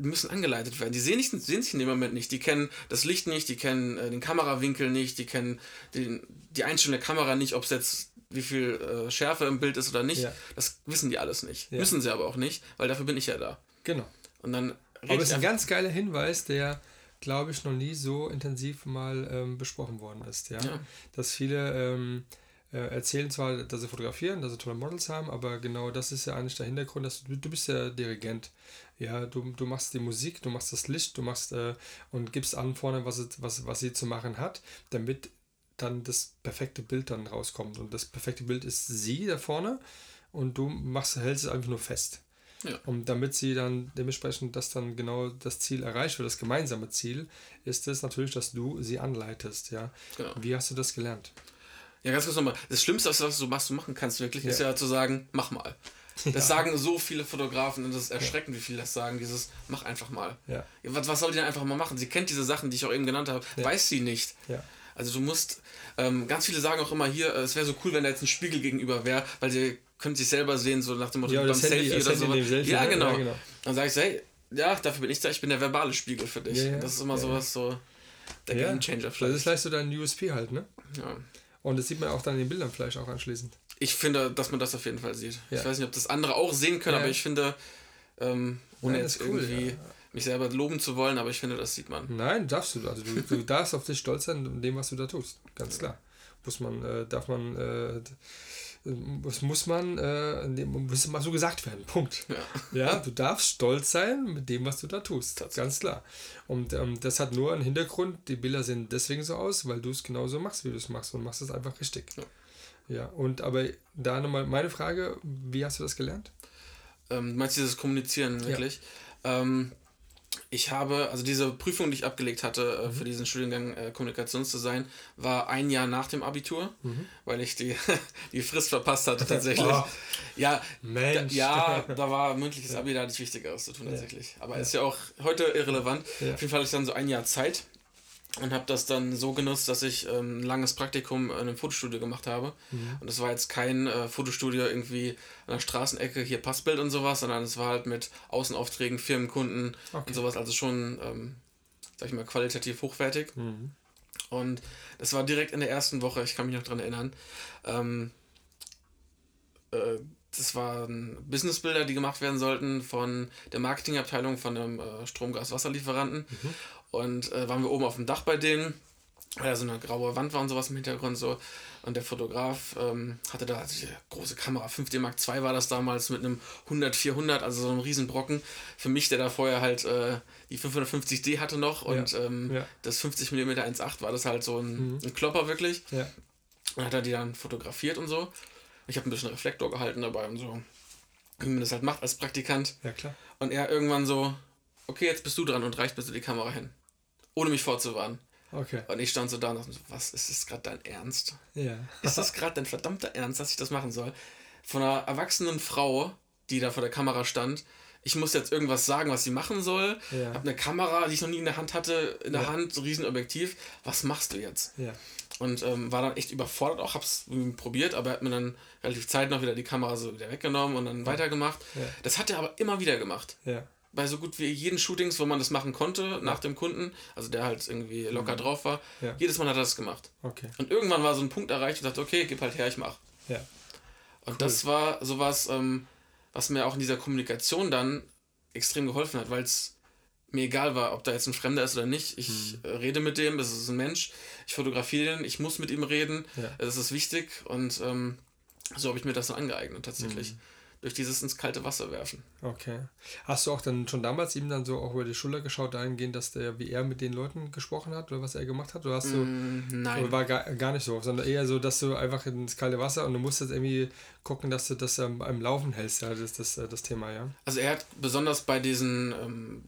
müssen angeleitet werden. Die sehen, nicht, sehen sich in dem Moment nicht. Die kennen das Licht nicht, die kennen äh, den Kamerawinkel nicht, die kennen den, die Einstellung der Kamera nicht, ob es jetzt wie viel äh, Schärfe im Bild ist oder nicht. Ja. Das wissen die alles nicht. Ja. Müssen sie aber auch nicht, weil dafür bin ich ja da. Genau. Und dann aber es ist ein ganz geiler Hinweis, der, glaube ich, noch nie so intensiv mal ähm, besprochen worden ist. Ja? ja. Dass viele ähm, äh, erzählen zwar, dass sie fotografieren, dass sie tolle Models haben, aber genau das ist ja eigentlich der Hintergrund, dass du, du bist ja Dirigent. Ja, du, du machst die Musik, du machst das Licht, du machst äh, und gibst an vorne, was, was, was sie zu machen hat, damit dann das perfekte Bild dann rauskommt. Und das perfekte Bild ist sie da vorne und du machst, hältst es einfach nur fest. Ja. Und damit sie dann dementsprechend, dass dann genau das Ziel erreicht wird, das gemeinsame Ziel, ist es natürlich, dass du sie anleitest. Ja? Genau. Wie hast du das gelernt? Ja, ganz kurz nochmal. Das Schlimmste, was du machst, du machen kannst wirklich, ja. ist ja zu sagen, mach mal. *laughs* Das ja. sagen so viele Fotografen und das ist erschreckend, wie viele das sagen, dieses mach einfach mal. Ja. Was, was soll die denn einfach mal machen? Sie kennt diese Sachen, die ich auch eben genannt habe, ja. weiß sie nicht. Ja. Also du musst, ähm, ganz viele sagen auch immer hier, äh, es wäre so cool, wenn da jetzt ein Spiegel gegenüber wäre, weil sie können sich selber sehen, so nach dem Motto, ja, beim Selfie Handy, oder so. Selfie, ja, genau. ja, genau. Dann sage ich so, hey, ja, dafür bin ich da, ich bin der verbale Spiegel für dich. Ja, das ist immer sowas so, der Game Changer vielleicht. Das ist vielleicht so dein USP halt, ne? Ja. Und das sieht man auch dann in den Bildern vielleicht auch anschließend. Ich finde, dass man das auf jeden Fall sieht. Ja. Ich weiß nicht, ob das andere auch sehen können, ja. aber ich finde, ähm, ohne ja, jetzt cool, irgendwie mich selber loben zu wollen, aber ich finde, das sieht man. Nein, darfst du. Also du, du *laughs* darfst auf dich stolz sein in dem, was du da tust. Ganz klar. Muss man, äh, darf man, äh, das muss man, äh, muss mal so gesagt werden. *laughs* Punkt. Ja. ja, du darfst stolz sein mit dem, was du da tust. Ganz klar. Und ähm, das hat nur einen Hintergrund. Die Bilder sehen deswegen so aus, weil du es genauso machst, wie du es machst und machst es einfach richtig. Ja. Ja, und aber da nochmal meine Frage, wie hast du das gelernt? Ähm, meinst du dieses Kommunizieren wirklich? Ja. Ähm, ich habe, also diese Prüfung, die ich abgelegt hatte äh, mhm. für diesen Studiengang äh, Kommunikationsdesign, war ein Jahr nach dem Abitur, mhm. weil ich die, *laughs* die Frist verpasst hatte *laughs* tatsächlich. oh. Ja, Mensch. Da, ja, *laughs* da war mündliches Abi, da hatte ich Wichtigeres zu tun tatsächlich. Aber ja. ist ja auch heute irrelevant. Ja. Auf jeden Fall hatte ich dann so ein Jahr Zeit und habe das dann so genutzt, dass ich ähm, ein langes Praktikum in einem Fotostudio gemacht habe. Mhm. Und das war jetzt kein äh, Fotostudio irgendwie an der Straßenecke, hier Passbild und sowas, sondern es war halt mit Außenaufträgen, Firmenkunden okay. und sowas, also schon, ähm, sag ich mal, qualitativ hochwertig. Mhm. Und das war direkt in der ersten Woche, ich kann mich noch dran erinnern. Ähm, äh, das waren Businessbilder, die gemacht werden sollten von der Marketingabteilung von einem äh, Strom-Gas-Wasserlieferanten. Mhm. Und äh, waren wir oben auf dem Dach bei denen. weil da so eine graue Wand war und sowas im Hintergrund so. Und der Fotograf ähm, hatte da also die große Kamera, 5D Mark II war das damals mit einem 100-400, also so einem Riesenbrocken. Für mich, der da vorher halt äh, die 550D hatte noch und ja. Ähm, ja. das 50 mm 1.8 war das halt so ein, mhm. ein Klopper wirklich. Ja. Und hat er die dann fotografiert und so. Ich habe ein bisschen Reflektor gehalten dabei und so. Wie man das halt macht als Praktikant. Ja, klar. Und er irgendwann so, okay, jetzt bist du dran und reicht bitte die Kamera hin. Ohne mich vorzuwarnen. Okay. Und ich stand so da und dachte was, ist das gerade dein Ernst? Ja. Ist das gerade dein verdammter Ernst, dass ich das machen soll? Von einer erwachsenen Frau, die da vor der Kamera stand, ich muss jetzt irgendwas sagen, was sie machen soll. Ja. Hab eine Kamera, die ich noch nie in der Hand hatte, in der ja. Hand, so Riesenobjektiv. Was machst du jetzt? Ja. Und ähm, war dann echt überfordert, auch hab's probiert, aber er hat mir dann relativ zeitnah wieder die Kamera so wieder weggenommen und dann weitergemacht. Ja. Das hat er aber immer wieder gemacht. Ja bei so gut wie jeden Shootings, wo man das machen konnte, nach dem Kunden, also der halt irgendwie locker mhm. drauf war, ja. jedes Mal hat er das gemacht. Okay. Und irgendwann war so ein Punkt erreicht und dachte, okay, gib halt her, ich mach. Ja. Und cool. das war sowas, ähm, was mir auch in dieser Kommunikation dann extrem geholfen hat, weil es mir egal war, ob da jetzt ein Fremder ist oder nicht. Ich mhm. rede mit dem, das ist ein Mensch, ich fotografiere den, ich muss mit ihm reden, ja. das ist wichtig und ähm, so habe ich mir das dann angeeignet tatsächlich. Mhm durch dieses ins kalte Wasser werfen. Okay. Hast du auch dann schon damals ihm dann so auch über die Schulter geschaut, dahingehend, dass der, wie er mit den Leuten gesprochen hat oder was er gemacht hat? Oder hast du. Mm, nein. Oder war gar, gar nicht so, sondern eher so, dass du einfach ins kalte Wasser und du musst jetzt irgendwie gucken, dass du das am, am Laufen hältst, ja, das ist das, das Thema, ja. Also er hat besonders bei diesen. Ähm,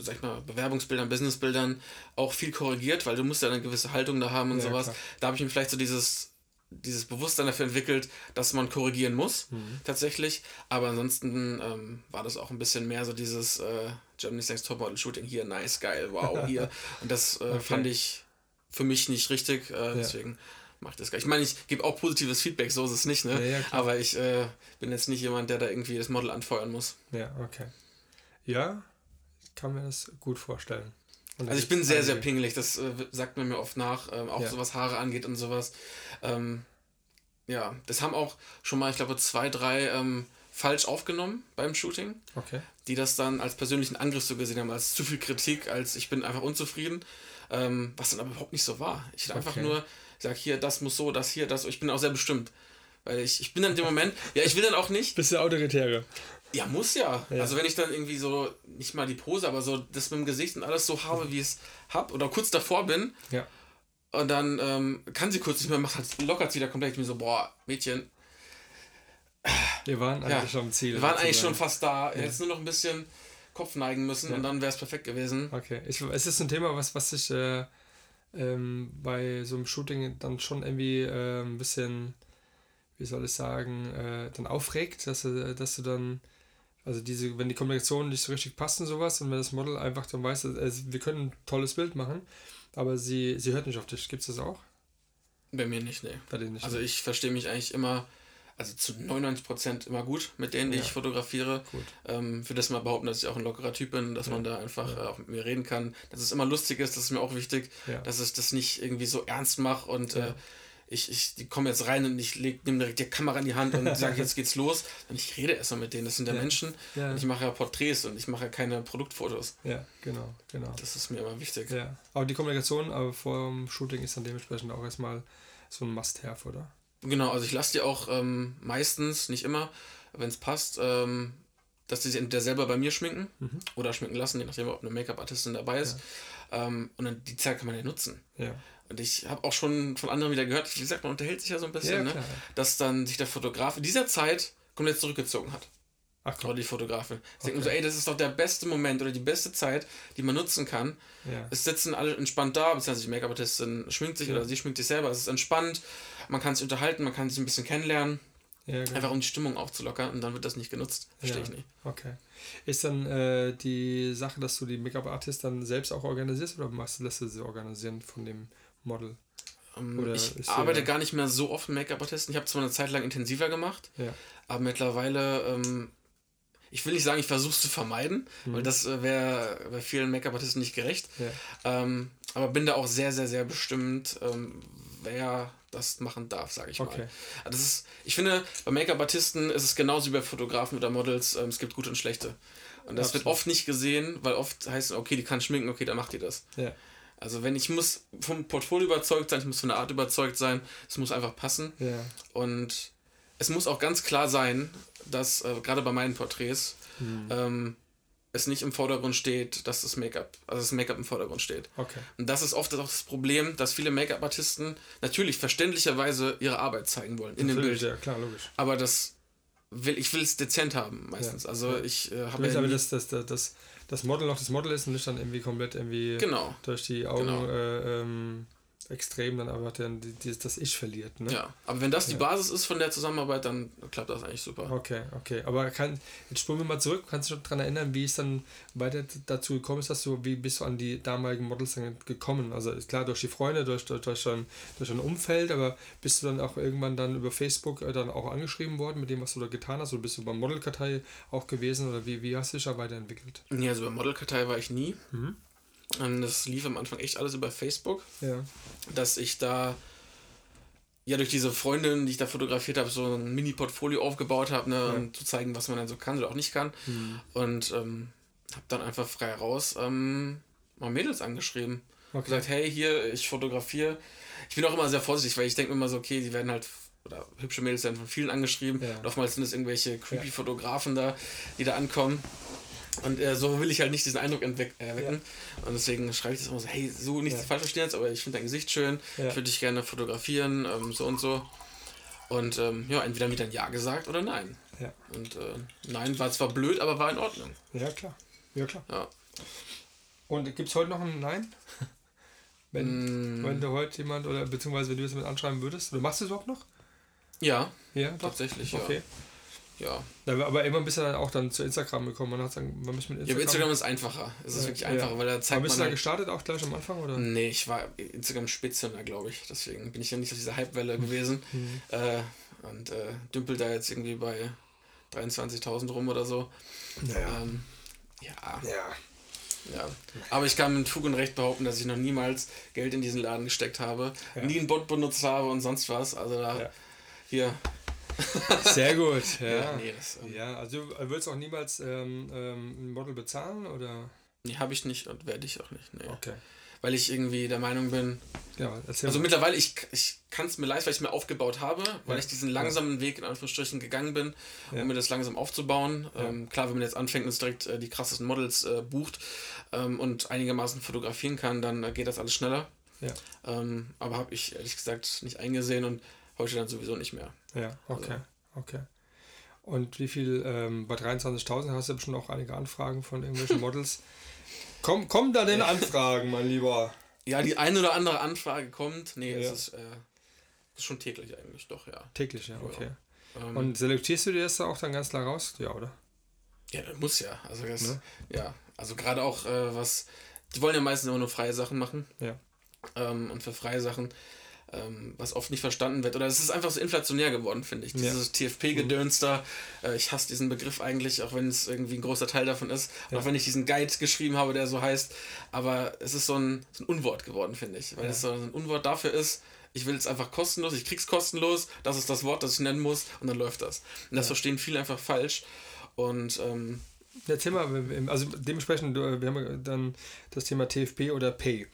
sag ich mal, Bewerbungsbildern, Businessbildern auch viel korrigiert, weil du musst ja eine gewisse Haltung da haben und ja, sowas. Klar. Da habe ich ihm vielleicht so dieses dieses Bewusstsein dafür entwickelt, dass man korrigieren muss, mhm. tatsächlich. Aber ansonsten ähm, war das auch ein bisschen mehr so dieses äh, Germany's Next Topmodel Shooting hier, nice, geil, wow, *laughs* hier. Und das äh, okay. fand ich für mich nicht richtig, äh, ja. deswegen mache ich das gar nicht. Ich meine, ich gebe auch positives Feedback, so ist es nicht, ne? Ja, ja, Aber ich äh, bin jetzt nicht jemand, der da irgendwie das Model anfeuern muss. Ja, okay. Ja, ich kann mir das gut vorstellen. Also ich bin sehr, sehr pingelig, das äh, sagt man mir oft nach, äh, auch ja. so was Haare angeht und sowas. Ähm, ja, das haben auch schon mal, ich glaube, zwei, drei ähm, falsch aufgenommen beim Shooting. Okay. Die das dann als persönlichen Angriff so gesehen haben, als zu viel Kritik, als ich bin einfach unzufrieden. Ähm, was dann aber überhaupt nicht so war. Ich okay. einfach nur sage, hier, das muss so, das hier, das. Ich bin auch sehr bestimmt. Weil ich, ich bin dann in dem Moment, ja, ich will dann auch nicht. Bist du Autoritäre? Ja, muss ja. ja. Also wenn ich dann irgendwie so, nicht mal die Pose, aber so das mit dem Gesicht und alles so habe, wie ich es habe, oder kurz davor bin. Ja. Und dann ähm, kann sie kurz nicht mehr, macht halt, lockert sie da komplett. Ich mir so, boah, Mädchen. Wir waren eigentlich ja, schon am Ziel. Wir waren eigentlich schon fast da. Ja. Jetzt nur noch ein bisschen Kopf neigen müssen ja. und dann wäre es perfekt gewesen. Okay. Ich, es ist ein Thema, was, was sich äh, ähm, bei so einem Shooting dann schon irgendwie äh, ein bisschen, wie soll ich sagen, äh, dann aufregt, dass, dass du dann also diese, wenn die Kommunikation nicht so richtig passt und sowas und wenn das Model einfach dann weiß, also wir können ein tolles Bild machen, aber sie, sie hört nicht auf dich. Gibt es das auch? Bei mir nicht, nee. Bei denen nicht. Also ich verstehe mich eigentlich immer, also zu 99% immer gut mit denen, die ja. ich fotografiere. Gut. Ähm, für das mal behaupten, dass ich auch ein lockerer Typ bin, dass ja. man da einfach ja. äh, auch mit mir reden kann. Dass es immer lustig ist, das ist mir auch wichtig, dass ich das nicht irgendwie so ernst mache und äh, ich, ich die kommen jetzt rein und ich nehme direkt die Kamera in die Hand und *laughs* sage, jetzt geht's los. Und ich rede erstmal mit denen. Das sind ja, Menschen. Ja. Und ich mache ja Porträts und ich mache ja keine Produktfotos. Ja, genau, genau. Das ist mir immer wichtig. Ja. Aber die Kommunikation aber vor dem Shooting ist dann dementsprechend auch erstmal so ein Must-Have, oder? Genau, also ich lasse die auch ähm, meistens, nicht immer, wenn es passt, ähm, dass die sich entweder selber bei mir schminken mhm. oder schminken lassen, je nachdem, ob eine Make-up-Artistin dabei ist. Ja. Ähm, und dann die Zeit kann man ja nutzen. Ja. Und ich habe auch schon von anderen wieder gehört, wie gesagt, man unterhält sich ja so ein bisschen, ja, ne? dass dann sich der Fotograf in dieser Zeit komplett zurückgezogen hat. Ach, Oder die Fotografin. Sie okay. denken so, ey, das ist doch der beste Moment oder die beste Zeit, die man nutzen kann. Ja. Es sitzen alle entspannt da, beziehungsweise die Make-up-Artistin schminkt sich ja. oder sie schminkt sich selber. Es ist entspannt, man kann sich unterhalten, man kann sich ein bisschen kennenlernen. Ja, genau. Einfach um die Stimmung aufzulockern und dann wird das nicht genutzt. Verstehe ich nicht. Okay. Ist dann äh, die Sache, dass du die Make-up-Artist dann selbst auch organisierst oder machst, lässt du sie organisieren von dem Model? Ähm, ich arbeite gar nicht mehr so oft mit Make-up-Artisten. Ich habe zwar eine Zeit lang intensiver gemacht, ja. aber mittlerweile, ähm, ich will nicht sagen, ich versuche es zu vermeiden, mhm. weil das äh, wäre bei vielen Make-up-Artisten nicht gerecht. Ja. Ähm, aber bin da auch sehr, sehr, sehr bestimmt, ähm, wer das machen darf, sage ich okay. mal. Also das ist, ich finde, bei Make-up-Artisten ist es genauso wie bei Fotografen oder Models, ähm, es gibt gute und schlechte. Und das Absolut. wird oft nicht gesehen, weil oft heißt es, okay, die kann schminken, okay, dann macht die das. Ja. Also wenn ich muss vom Portfolio überzeugt sein, ich muss von der Art überzeugt sein, es muss einfach passen. Ja. Und es muss auch ganz klar sein, dass äh, gerade bei meinen Porträts Hm. ähm, es nicht im Vordergrund steht, dass das Make-up, also das Make-up im Vordergrund steht. Okay. Und das ist oft auch das Problem, dass viele Make-up-Artisten natürlich verständlicherweise ihre Arbeit zeigen wollen in dem Natürlich, Bild. Ja, klar, logisch. Aber das will ich will es dezent haben meistens. Ja. Also ich äh, habe ja aber, dass das, das, das, das Model noch das Model ist und nicht dann irgendwie komplett irgendwie genau. durch die Augen Genau. äh, ähm, extrem dann einfach dann die, das Ich verliert. Ne? Ja, aber wenn das die Ja. Basis ist von der Zusammenarbeit, dann klappt das eigentlich super. Okay, okay. Aber kann, jetzt spulen wir mal zurück. Kannst du dich daran erinnern, wie es dann weiter dazu gekommen ist, dass du, wie bist du an die damaligen Models dann gekommen? Also ist klar durch die Freunde, durch, durch, durch, dein, durch dein Umfeld, aber bist du dann auch irgendwann dann über Facebook äh, dann auch angeschrieben worden mit dem, was du da getan hast? Oder bist du beim Modelkartei auch gewesen? Oder wie, wie hast du dich da weiterentwickelt? Nee, also bei Modelkartei war ich nie. Mhm. Und das lief am Anfang echt alles über Facebook, Ja. dass ich da ja durch diese Freundin, die ich da fotografiert habe, so ein Mini-Portfolio aufgebaut habe, ne, Ja. um zu zeigen, was man dann so kann oder auch nicht kann. Mhm. Und ähm, habe dann einfach frei raus ähm, mal Mädels angeschrieben. Okay. gesagt, hey, hier, ich fotografiere. Ich bin auch immer sehr vorsichtig, weil ich denke mir immer so, okay, die werden halt, oder hübsche Mädels werden von vielen angeschrieben. Ja. Und oftmals sind es irgendwelche creepy Fotografen da, die da ankommen. Und äh, so will ich halt nicht diesen Eindruck entweck- erwecken. Und deswegen schreibe ich das immer so, hey, so nicht Ja. falsch verstehen jetzt, aber ich finde dein Gesicht schön, Ja. ich würde dich gerne fotografieren, ähm, so und so. Und ähm, ja, entweder die dann Ja gesagt oder Nein. Ja. Und äh, Nein war zwar blöd, aber war in Ordnung. Ja, klar. Ja, klar. Ja. Und gibt es heute noch ein Nein? *laughs* Wenn, Mm, wenn du heute jemand, oder beziehungsweise wenn du es mit anschreiben würdest, oder machst du es überhaupt noch? ja, Ja, doch. tatsächlich, ja. Okay. ja. Ja, aber irgendwann bist du dann auch dann zu Instagram gekommen. Man hat sagen, man muss mit Ja, Instagram. aber Instagram ist einfacher. Es ist Ja, wirklich ja. einfacher, weil da aber zeigt bist man du da halt, gestartet auch gleich am Anfang oder? Nee, ich war Instagram Spitzzünder, glaube ich. Deswegen bin ich ja nicht auf dieser Hypewelle gewesen. Mhm. Äh, und äh, dümpel da jetzt irgendwie bei 23.000 rum oder so. Naja. Ähm, ja, Ja. ja. Aber ich kann mit Fug und Recht behaupten, dass ich noch niemals Geld in diesen Laden gesteckt habe, Ja. nie einen Bot benutzt habe und sonst was. Also da Ja. hier. *laughs* Sehr gut. Ja. Ja, nee, das ähm, Ja, also du würdest auch niemals ähm, ähm, ein Model bezahlen oder? nee, habe ich nicht und werde ich auch nicht. Nee. Okay. Weil ich irgendwie der Meinung bin, Ja, erzähl Also mal. mittlerweile, ich, ich kann es mir leisten, weil ich es mir aufgebaut habe, weil Ja. ich diesen langsamen Weg in Anführungsstrichen gegangen bin, um mir das langsam aufzubauen. Ähm, klar, wenn man jetzt anfängt und direkt äh, die krassesten Models äh, bucht ähm, und einigermaßen fotografieren kann, dann äh, geht das alles schneller. Ja. Ähm, aber habe ich ehrlich gesagt nicht eingesehen und heute dann sowieso nicht mehr. Ja, okay. Also- Okay. Und wie viel, ähm, bei 23.000 hast du bestimmt auch einige Anfragen von irgendwelchen *laughs* Models. Komm, kommen da denn Anfragen, mein Lieber? Ja, die eine oder andere Anfrage kommt. Nee, Ja. es ist, äh, ist schon täglich eigentlich, doch, ja. Täglich, ja, okay. Ähm, Und selektierst du dir das da auch dann ganz klar raus? Ja, oder? Ja, das muss ja. Also das, Ne? ja, also gerade auch äh, was, die wollen ja meistens immer nur freie Sachen machen. Ja. Ähm, und für freie Sachen, ähm, was oft nicht verstanden wird. Oder es ist einfach so inflationär geworden, finde ich. Ja. Dieses TFP-Gedöns da. Äh, ich hasse diesen Begriff eigentlich, auch wenn es irgendwie ein großer Teil davon ist. Ja. Auch wenn ich diesen Guide geschrieben habe, der so heißt. Aber es ist so ein, so ein Unwort geworden, finde ich. Weil Ja. es so ein Unwort dafür ist, ich will es einfach kostenlos, ich krieg's kostenlos, das ist das Wort, das ich nennen muss und dann läuft das. Und das Ja. verstehen viele einfach falsch. Und ähm, Erzähl mal, also dementsprechend, du, wir haben ja dann das Thema TFP oder Pay.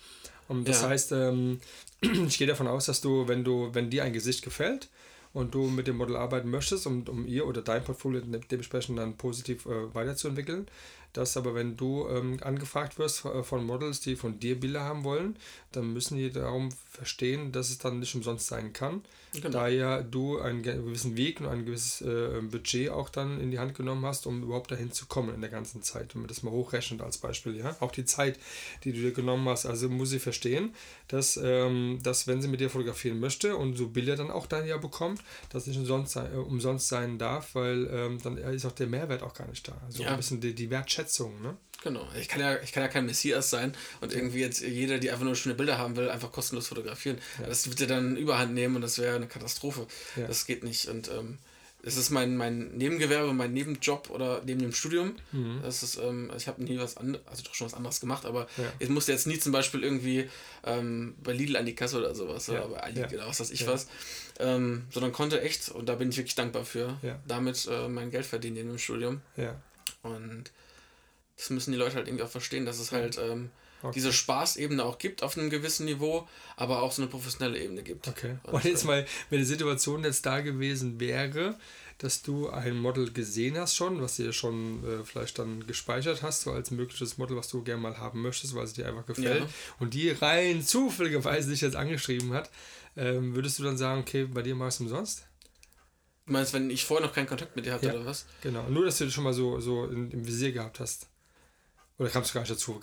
Und das Ja. heißt, ähm, *clears throat* ich gehe davon aus, dass du, wenn du, wenn dir ein Gesicht gefällt und du mit dem Model arbeiten möchtest, um, um ihr oder dein Portfolio de- dementsprechend dann positiv äh, weiterzuentwickeln, dass aber wenn du ähm, angefragt wirst äh, von Models, die von dir Bilder haben wollen, dann müssen die darum verstehen, dass es dann nicht umsonst sein kann. Genau. Da ja du einen ge- gewissen Weg und ein gewisses äh, Budget auch dann in die Hand genommen hast, um überhaupt dahin zu kommen in der ganzen Zeit. Wenn man das mal hochrechnet als Beispiel, ja. Auch die Zeit, die du dir genommen hast. Also muss sie verstehen, dass, ähm, dass wenn sie mit dir fotografieren möchte und so Bilder dann auch dann ja bekommt, das nicht umsonst sein, äh, umsonst sein darf, weil ähm, dann ist auch der Mehrwert auch gar nicht da. Also Ja. ein bisschen die, die Wertschätzung, ne? Genau. Ich kann ja, ich kann ja kein Messias sein und irgendwie jetzt jeder, die einfach nur schöne Bilder haben will, einfach kostenlos fotografieren. Das wird ja dann Überhand nehmen und das wäre eine Katastrophe. Ja. Das geht nicht. Und ähm, es ist mein, mein Nebengewerbe, mein Nebenjob oder neben dem Studium. Mhm. Das ist, ähm, ich habe nie was anderes, also doch schon was anderes gemacht, aber Ja. ich musste jetzt nie zum Beispiel irgendwie ähm, bei Lidl an die Kasse oder sowas Ja. oder bei Aldi Ja. oder was weiß ich Ja. was, ähm, sondern konnte echt, und da bin ich wirklich dankbar für, Ja. damit äh, mein Geld verdienen in dem Studium. Ja. Und das müssen die Leute halt irgendwie auch verstehen, dass es halt ähm, okay. diese Spaßebene auch gibt auf einem gewissen Niveau, aber auch so eine professionelle Ebene gibt. Okay. Und, Und jetzt mal, wenn die Situation jetzt da gewesen wäre, dass du ein Model gesehen hast schon, was dir schon äh, vielleicht dann gespeichert hast, so als mögliches Model, was du gerne mal haben möchtest, weil es dir einfach gefällt, ja. und die rein zufälligerweise dich jetzt angeschrieben hat, ähm, würdest du dann sagen, okay, bei dir machst du umsonst? Du meinst, wenn ich vorher noch keinen Kontakt mit dir hatte, ja, oder was? Genau, nur dass du das schon mal so, so im Visier gehabt hast. Oder kamst du gar nicht dazu?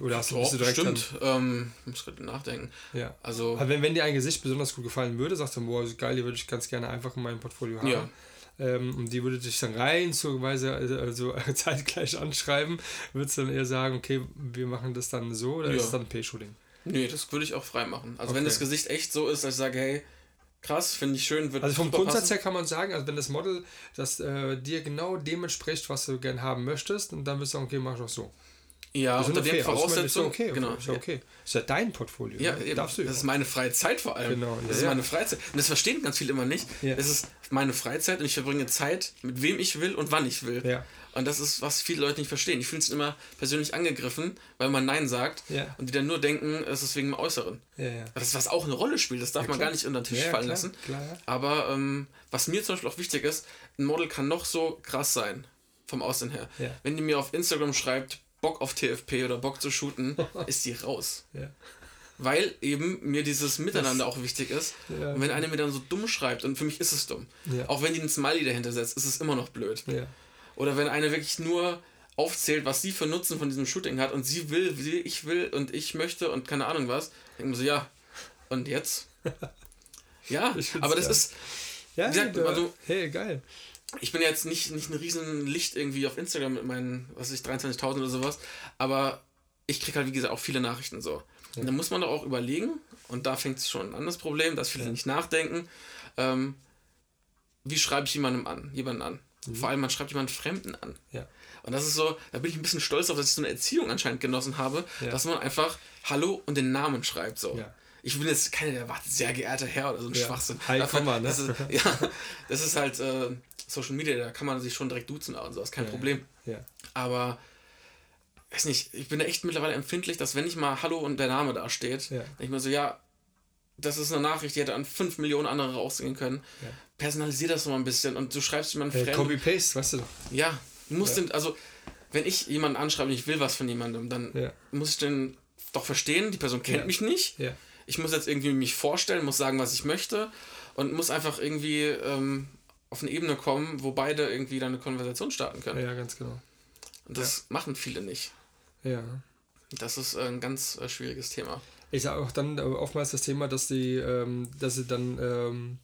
Oder hast, Doch, du direkt stimmt. Ähm, muss gerade nachdenken. Ja. Also, also wenn, wenn dir ein Gesicht besonders gut gefallen würde, sagst du, boah, geil, die würde ich ganz gerne einfach in meinem Portfolio haben. Ja. Ähm, und die würde dich dann rein zuweise also, also *laughs* zeitgleich anschreiben, würdest du dann eher sagen, okay, wir machen das dann so oder ja. ist es dann P-Shooting? Nee, das würde ich auch frei machen. Also okay. wenn das Gesicht echt so ist, dass ich sage, hey, krass, finde ich schön. Wird also vom Grundsatz her kann man sagen, also wenn das Model das äh, dir genau dem entspricht, was du gerne haben möchtest, und dann wirst du sagen, okay, mach ich auch so. Ja, unter den Voraussetzungen. Okay, genau. Ist ja okay. Ist ja dein Portfolio. Ja, ne? Darfst du das ist meine freie Zeit vor allem. Genau. Ja, das ist ja. meine Freizeit. Und das verstehen ganz viele immer nicht. Ja. Es ist meine Freizeit und ich verbringe Zeit mit wem ich will und wann ich will. Ja. Und das ist, was viele Leute nicht verstehen. Ich fühle es immer persönlich angegriffen, weil man Nein sagt ja. und die dann nur denken, es ist wegen dem Äußeren. Ja, ja. Das, was auch eine Rolle spielt, das darf ja, man gar nicht unter den Tisch fallen klar, lassen. Klar, Aber ähm, was mir zum Beispiel auch wichtig ist, ein Model kann noch so krass sein, vom Aussehen her. Wenn die mir auf Instagram schreibt, Bock auf TFP oder Bock zu shooten, *laughs* ist die raus. Ja. Weil eben mir dieses Miteinander das, auch wichtig ist. Ja. Und wenn einer mir dann so dumm schreibt, und für mich ist es dumm, ja. auch wenn die einen Smiley dahinter setzt, ist es immer noch blöd. Oder wenn eine wirklich nur aufzählt, was sie für Nutzen von diesem Shooting hat und sie will, wie ich will und ich möchte und keine Ahnung was, denken so, ja, und jetzt? *laughs* ja, aber das ist. Ja, gesagt, also, hey, geil ich bin jetzt nicht, nicht ein riesen Licht irgendwie auf Instagram mit meinen, was weiß ich, 23.000 oder sowas, aber ich kriege halt, wie gesagt, auch viele Nachrichten so. Ja. Und da muss man doch auch überlegen, und da fängt es schon an, das Problem, dass viele ja. nicht nachdenken, ähm, wie schreibe ich jemandem an, jemanden an? Mhm. Vor allem, man schreibt jemanden Fremden an. Ja. Und das ist so, da bin ich ein bisschen stolz auf, dass ich so eine Erziehung anscheinend genossen habe, dass man einfach Hallo und den Namen schreibt. So. Ich bin jetzt keiner, der wartet, sehr geehrter Herr oder so ein ja. Schwachsinn. Hi, komm mal, ne? Das ist, ja, das ist halt, äh, Social Media, da kann man sich schon direkt duzen und so, ist kein ja, Problem. Ja. Aber, weiß nicht, ich bin da echt mittlerweile empfindlich, dass wenn ich mal Hallo und der Name da steht, ja. ich mir so, ja, das ist eine Nachricht, die hätte an 5 Millionen andere rausgehen können. Ja. Personalisier das mal ein bisschen und du schreibst jemanden hey, Copy-Paste, weißt du. Ja, du musst ja. den, also, wenn ich jemanden anschreibe und ich will was von jemandem, dann ja. muss ich den doch verstehen, die Person kennt mich nicht. Ich muss jetzt irgendwie mich vorstellen, muss sagen, was ich möchte und muss einfach irgendwie ähm, auf eine Ebene kommen, wo beide irgendwie dann eine Konversation starten können. Ja, ganz genau. Und das ja. machen viele nicht. Ja. Das ist ein ganz äh, schwieriges Thema. Ich sage auch dann oftmals das Thema, dass die, ähm, dass sie dann ähm,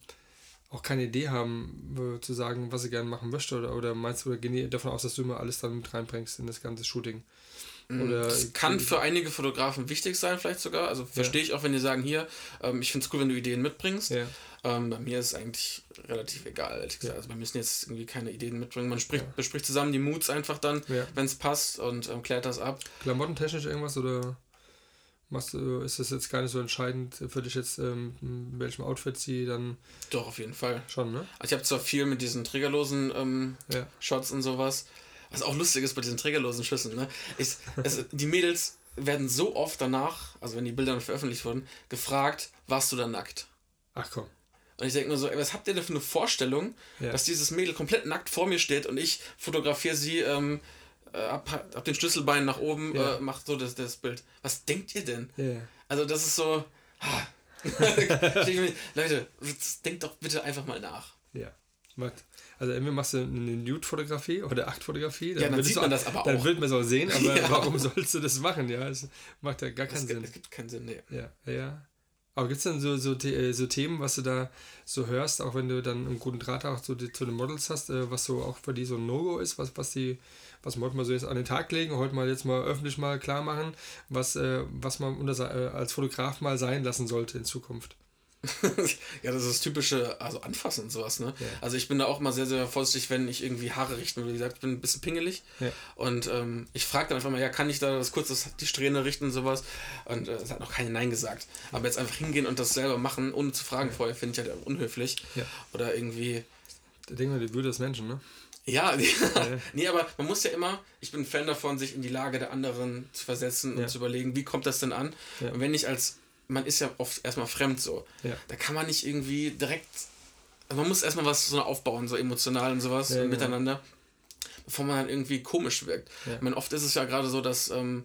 auch keine Idee haben, äh, zu sagen, was sie gerne machen möchte, oder, oder meinst du, oder gehen davon aus, dass du immer alles dann mit reinbringst in das ganze Shooting? Mm, oder das kann für einige Fotografen wichtig sein, vielleicht sogar. Also verstehe ja. ich auch, wenn die sagen, hier, ähm, ich finde es cool, wenn du Ideen mitbringst. Ja. Ähm, bei mir ist es eigentlich relativ egal, ehrlich gesagt. Ja. Also wir müssen jetzt irgendwie keine Ideen mitbringen. Man spricht, ja. bespricht zusammen die Moods einfach dann, ja. wenn es passt und ähm, klärt das ab. Klamottentechnisch irgendwas oder machst du, ist das jetzt gar nicht so entscheidend für dich jetzt, ähm, in welchem Outfit sie dann. Doch, auf jeden Fall. Schon, ne? Also ich habe zwar viel mit diesen trägerlosen ähm, Shots und sowas. Was auch lustig ist bei diesen trägerlosen Schüssen, ne? Ist, es, die Mädels werden so oft danach, also wenn die Bilder dann veröffentlicht wurden, gefragt, warst du da nackt? Ach komm. Und ich denke mir so, ey, was habt ihr denn für eine Vorstellung, ja. dass dieses Mädel komplett nackt vor mir steht und ich fotografiere sie ähm, äh, ab, ab den Schlüsselbeinen nach oben, ja. äh, macht so das, das Bild. Was denkt ihr denn? Ja. Also das ist so. Ah. *laughs* Leute, denkt doch bitte einfach mal nach. Ja. Also entweder machst du eine Nude-Fotografie oder Aktfotografie. Dann ja, dann sieht man auch, das aber auch. Dann wird man es auch sehen, *laughs* aber ja. warum sollst du das machen? Ja, es macht ja gar keinen das Sinn. Es gibt keinen Sinn, nee. Ja, ja. Aber gibt es dann so, so, äh, so Themen, was du da so hörst, auch wenn du dann einen guten Draht auch zu, zu den Models hast, äh, was so auch für die so ein No-Go ist, was, was die, was wir heute mal so jetzt an den Tag legen, heute mal jetzt mal öffentlich mal klar machen, was, äh, was man als Fotograf mal sein lassen sollte in Zukunft? *laughs* ja, das ist das typische, also anfassen und sowas, ne? Ja. Also ich bin da auch mal sehr, sehr vorsichtig, wenn ich irgendwie Haare richten will. Wie gesagt, ich bin ein bisschen pingelig. Ja. Und ähm, ich frage dann einfach mal, ja, kann ich da das kurz die Strähne richten und sowas? Und äh, es hat noch keine Nein gesagt. Aber jetzt einfach hingehen und das selber machen, ohne zu fragen vorher, finde ich halt unhöflich. Oder irgendwie. Da denken wir die Würde des Menschen, ne? *laughs* Ja, nee, aber man muss ja immer, ich bin ein Fan davon, sich in die Lage der anderen zu versetzen und zu überlegen, wie kommt das denn an? Und wenn ich als, man ist ja oft erstmal fremd so, da kann man nicht irgendwie direkt, also man muss erstmal was so aufbauen, so emotional und sowas genau. miteinander, bevor man dann irgendwie komisch wirkt. Ich meine, oft ist es ja gerade so, dass ähm,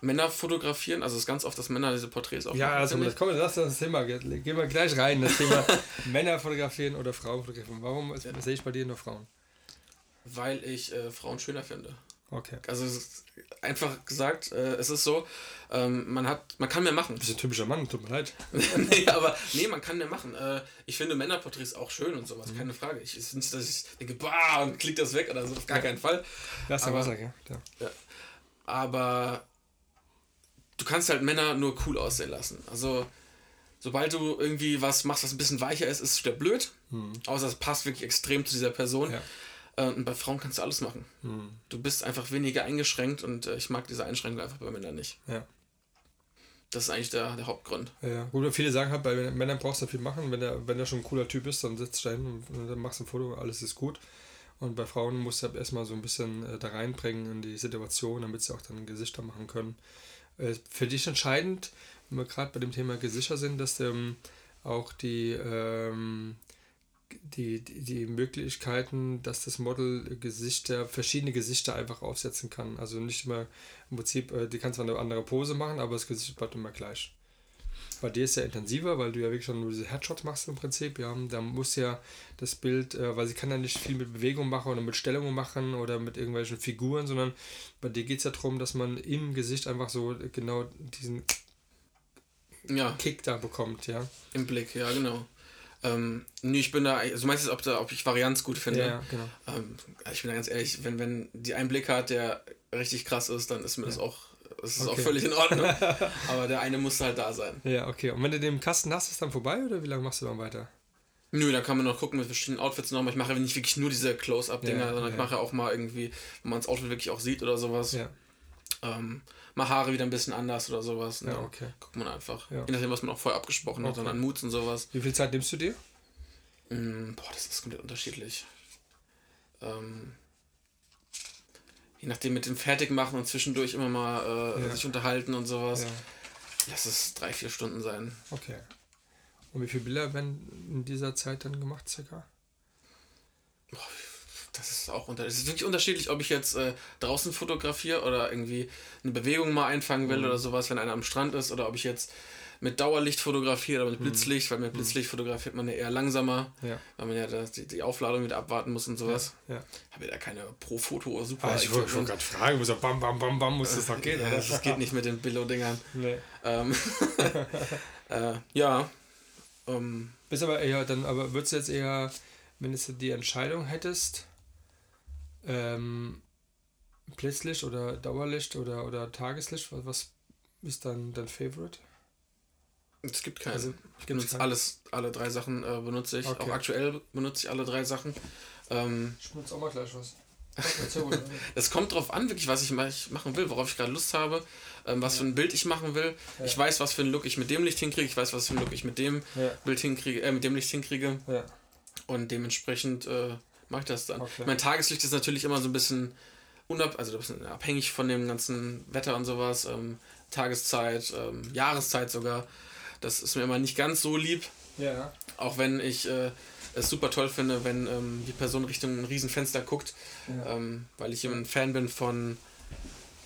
Männer fotografieren, also es ist ganz oft, dass Männer diese Porträts auch Ja, also das kommt, das ist das Thema, gehen wir gleich rein, das Thema *laughs* Männer fotografieren oder Frauen fotografieren. Warum ja. sehe ich bei dir nur Frauen? Weil ich äh, Frauen schöner finde. Okay. Also einfach gesagt, äh, es ist so, ähm, man hat, man kann mehr machen. Du bist ein typischer Mann, tut mir leid. *laughs* nee, aber nee, man kann mehr machen. Äh, ich finde Männerporträts auch schön und sowas, mhm. keine Frage. Ich ist nicht, dass ich denke, bah, und klickt das weg oder so, auf gar ja. keinen Fall. Das ist Wasser, ja. ja. Aber du kannst halt Männer nur cool aussehen lassen. Also, sobald du irgendwie was machst, was ein bisschen weicher ist, ist es wieder blöd. Hm. Außer es passt wirklich extrem zu dieser Person. Ja. Äh, und bei Frauen kannst du alles machen. Hm. Du bist einfach weniger eingeschränkt und äh, ich mag diese Einschränkung einfach bei Männern nicht. Ja. Das ist eigentlich der, der Hauptgrund. Ja, gut, viele sagen halt, bei Männern brauchst du viel machen. Wenn der, wenn der schon ein cooler Typ ist, dann sitzt du da hin und dann machst du ein Foto, alles ist gut. Und bei Frauen musst du halt erstmal so ein bisschen äh, da reinbringen in die Situation, damit sie auch dann Gesichter machen können. Für dich entscheidend, wenn wir gerade bei dem Thema Gesichter sind, dass ähm, auch die, ähm, die, die, die Möglichkeiten, dass das Model Gesichter, verschiedene Gesichter einfach aufsetzen kann. Also nicht immer im Prinzip, äh, die kann zwar eine andere Pose machen, aber das Gesicht bleibt immer gleich. Bei dir ist ja intensiver, weil du ja wirklich schon nur diese Headshots machst im Prinzip. Ja, da muss ja das Bild, äh, weil sie kann ja nicht viel mit Bewegung machen oder mit Stellungen machen oder mit irgendwelchen Figuren, sondern bei dir geht es ja darum, dass man im Gesicht einfach so genau diesen ja. Kick da bekommt, ja. Im Blick, ja, genau. Ähm, nee, ich bin da, also meinst du, ob, da, ob ich Varianz gut finde? Ja, genau. Ähm, ich bin da ganz ehrlich, wenn, wenn die einen Blick hat, der richtig krass ist, dann ist mir ja. das auch das ist okay. auch völlig in Ordnung. *laughs* Aber der eine muss halt da sein. Ja, okay. Und wenn du den Kasten hast, ist es dann vorbei oder wie lange machst du dann weiter? Nö, dann kann man noch gucken mit verschiedenen Outfits nochmal. Ich mache nicht wirklich nur diese Close-Up-Dinger, ja, sondern ja. ich mache auch mal irgendwie, wenn man das Outfit wirklich auch sieht oder sowas. Ja. Ähm, mal Haare wieder ein bisschen anders oder sowas. Ne? Ja, okay. Guckt man einfach. Ja. Je nachdem, was man auch vorher abgesprochen okay. hat, an Moods und sowas. Wie viel Zeit nimmst du dir? Mm, boah, das ist komplett unterschiedlich. Ähm, je nachdem mit dem Fertigmachen und zwischendurch immer mal äh, ja. sich unterhalten und sowas. Ja. Lass es drei, vier Stunden sein. Okay. Und wie viele Bilder werden in dieser Zeit dann gemacht, circa? Das ist auch unter, es ist wirklich unterschiedlich, ob ich jetzt äh, draußen fotografiere oder irgendwie eine Bewegung mal einfangen will mhm. oder sowas, wenn einer am Strand ist, oder ob ich jetzt mit Dauerlicht fotografiert oder mit mhm. Blitzlicht, weil mit mhm. Blitzlicht fotografiert man ja eher langsamer, ja. weil man ja das, die, die Aufladung wieder abwarten muss und sowas. Ja. Ja. Habe ja da keine Pro-Foto super. Ah, ich wollte schon gerade fragen, muss ja bam, bam, bam, bam, muss das doch gehen. Ja, das geht nicht mit den Billo-Dingern. Nee. Ähm, *laughs* äh, ja. Ähm, Bist aber eher, dann, aber würdest du jetzt eher, wenn du die Entscheidung hättest, ähm, Blitzlicht oder Dauerlicht oder, oder Tageslicht, was, ist dann dein Favorite? Es gibt keinen. Also, ich benutze alles, alle drei Sachen äh, benutze ich. Okay. Auch aktuell benutze ich alle drei Sachen. Ähm, ich benutze auch mal gleich was. *laughs* das kommt drauf an, wirklich, was ich machen will, worauf ich gerade Lust habe, ähm, was ja. für ein Bild ich machen will. Ja. Ich weiß, was für ein Look ich mit dem Licht hinkriege, ich weiß, was für ein Look ich mit dem ja. Bild hinkriege, äh, mit dem Licht hinkriege. Und dementsprechend äh, mache ich das dann. Okay. Mein Tageslicht ist natürlich immer so ein bisschen unab also ein bisschen abhängig von dem ganzen Wetter und sowas. Ähm, Tageszeit, ähm, Jahreszeit sogar. Das ist mir immer nicht ganz so lieb. Ja. Auch wenn ich äh, es super toll finde, wenn ähm, die Person Richtung ein Riesenfenster guckt, ja. ähm, weil ich ein Fan bin von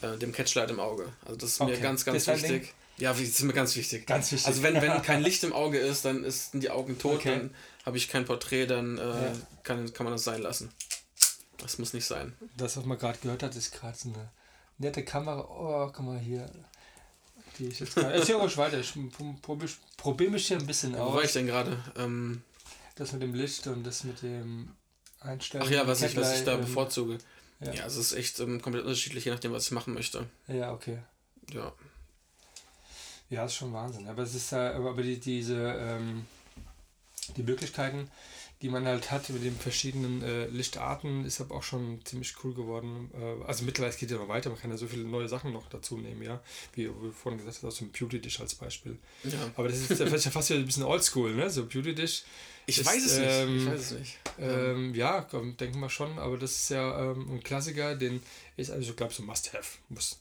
äh, dem Catchlight im Auge. Also das ist okay. mir ganz, ganz das wichtig. Ja, das ist mir ganz wichtig. Ganz wichtig. Also wenn, wenn *laughs* kein Licht im Auge ist, dann sind die Augen tot, okay. dann habe ich kein Porträt, dann äh, ja. kann, kann man das sein lassen. Das muss nicht sein. Das, was man gerade gehört hat, ist gerade so eine nette Kamera. Oh, guck mal hier die ich jetzt gerade. Erzähl ruhig weiter, ich probiere probier mich hier ein bisschen aus. Wo war ich denn gerade? Ähm, das mit dem Licht und das mit dem Einstellen. Ach ja, was, ich, was ich da bevorzuge. Ja. ja, es ist echt ähm, komplett unterschiedlich, je nachdem, was ich machen möchte. Ja, okay. Ja. Ja, ist schon Wahnsinn. Aber es ist ja, aber die, diese, ähm, die Möglichkeiten, die man halt hat mit den verschiedenen äh, Lichtarten, ist aber auch schon ziemlich cool geworden. Äh, also mittlerweile geht ja noch weiter, man kann ja so viele neue Sachen noch dazu nehmen, ja. Wie du vorhin gesagt hast, aus dem Beauty Dish als Beispiel. Ja. Aber das ist ja fast wieder ein bisschen oldschool, ne? So Beauty Dish Ich ist, weiß es nicht. ähm, Ich weiß es nicht. Ähm, ja, komm, denken wir schon, aber das ist ja ähm, ein Klassiker, den ist also, ich glaube, so Must-Have. Muss,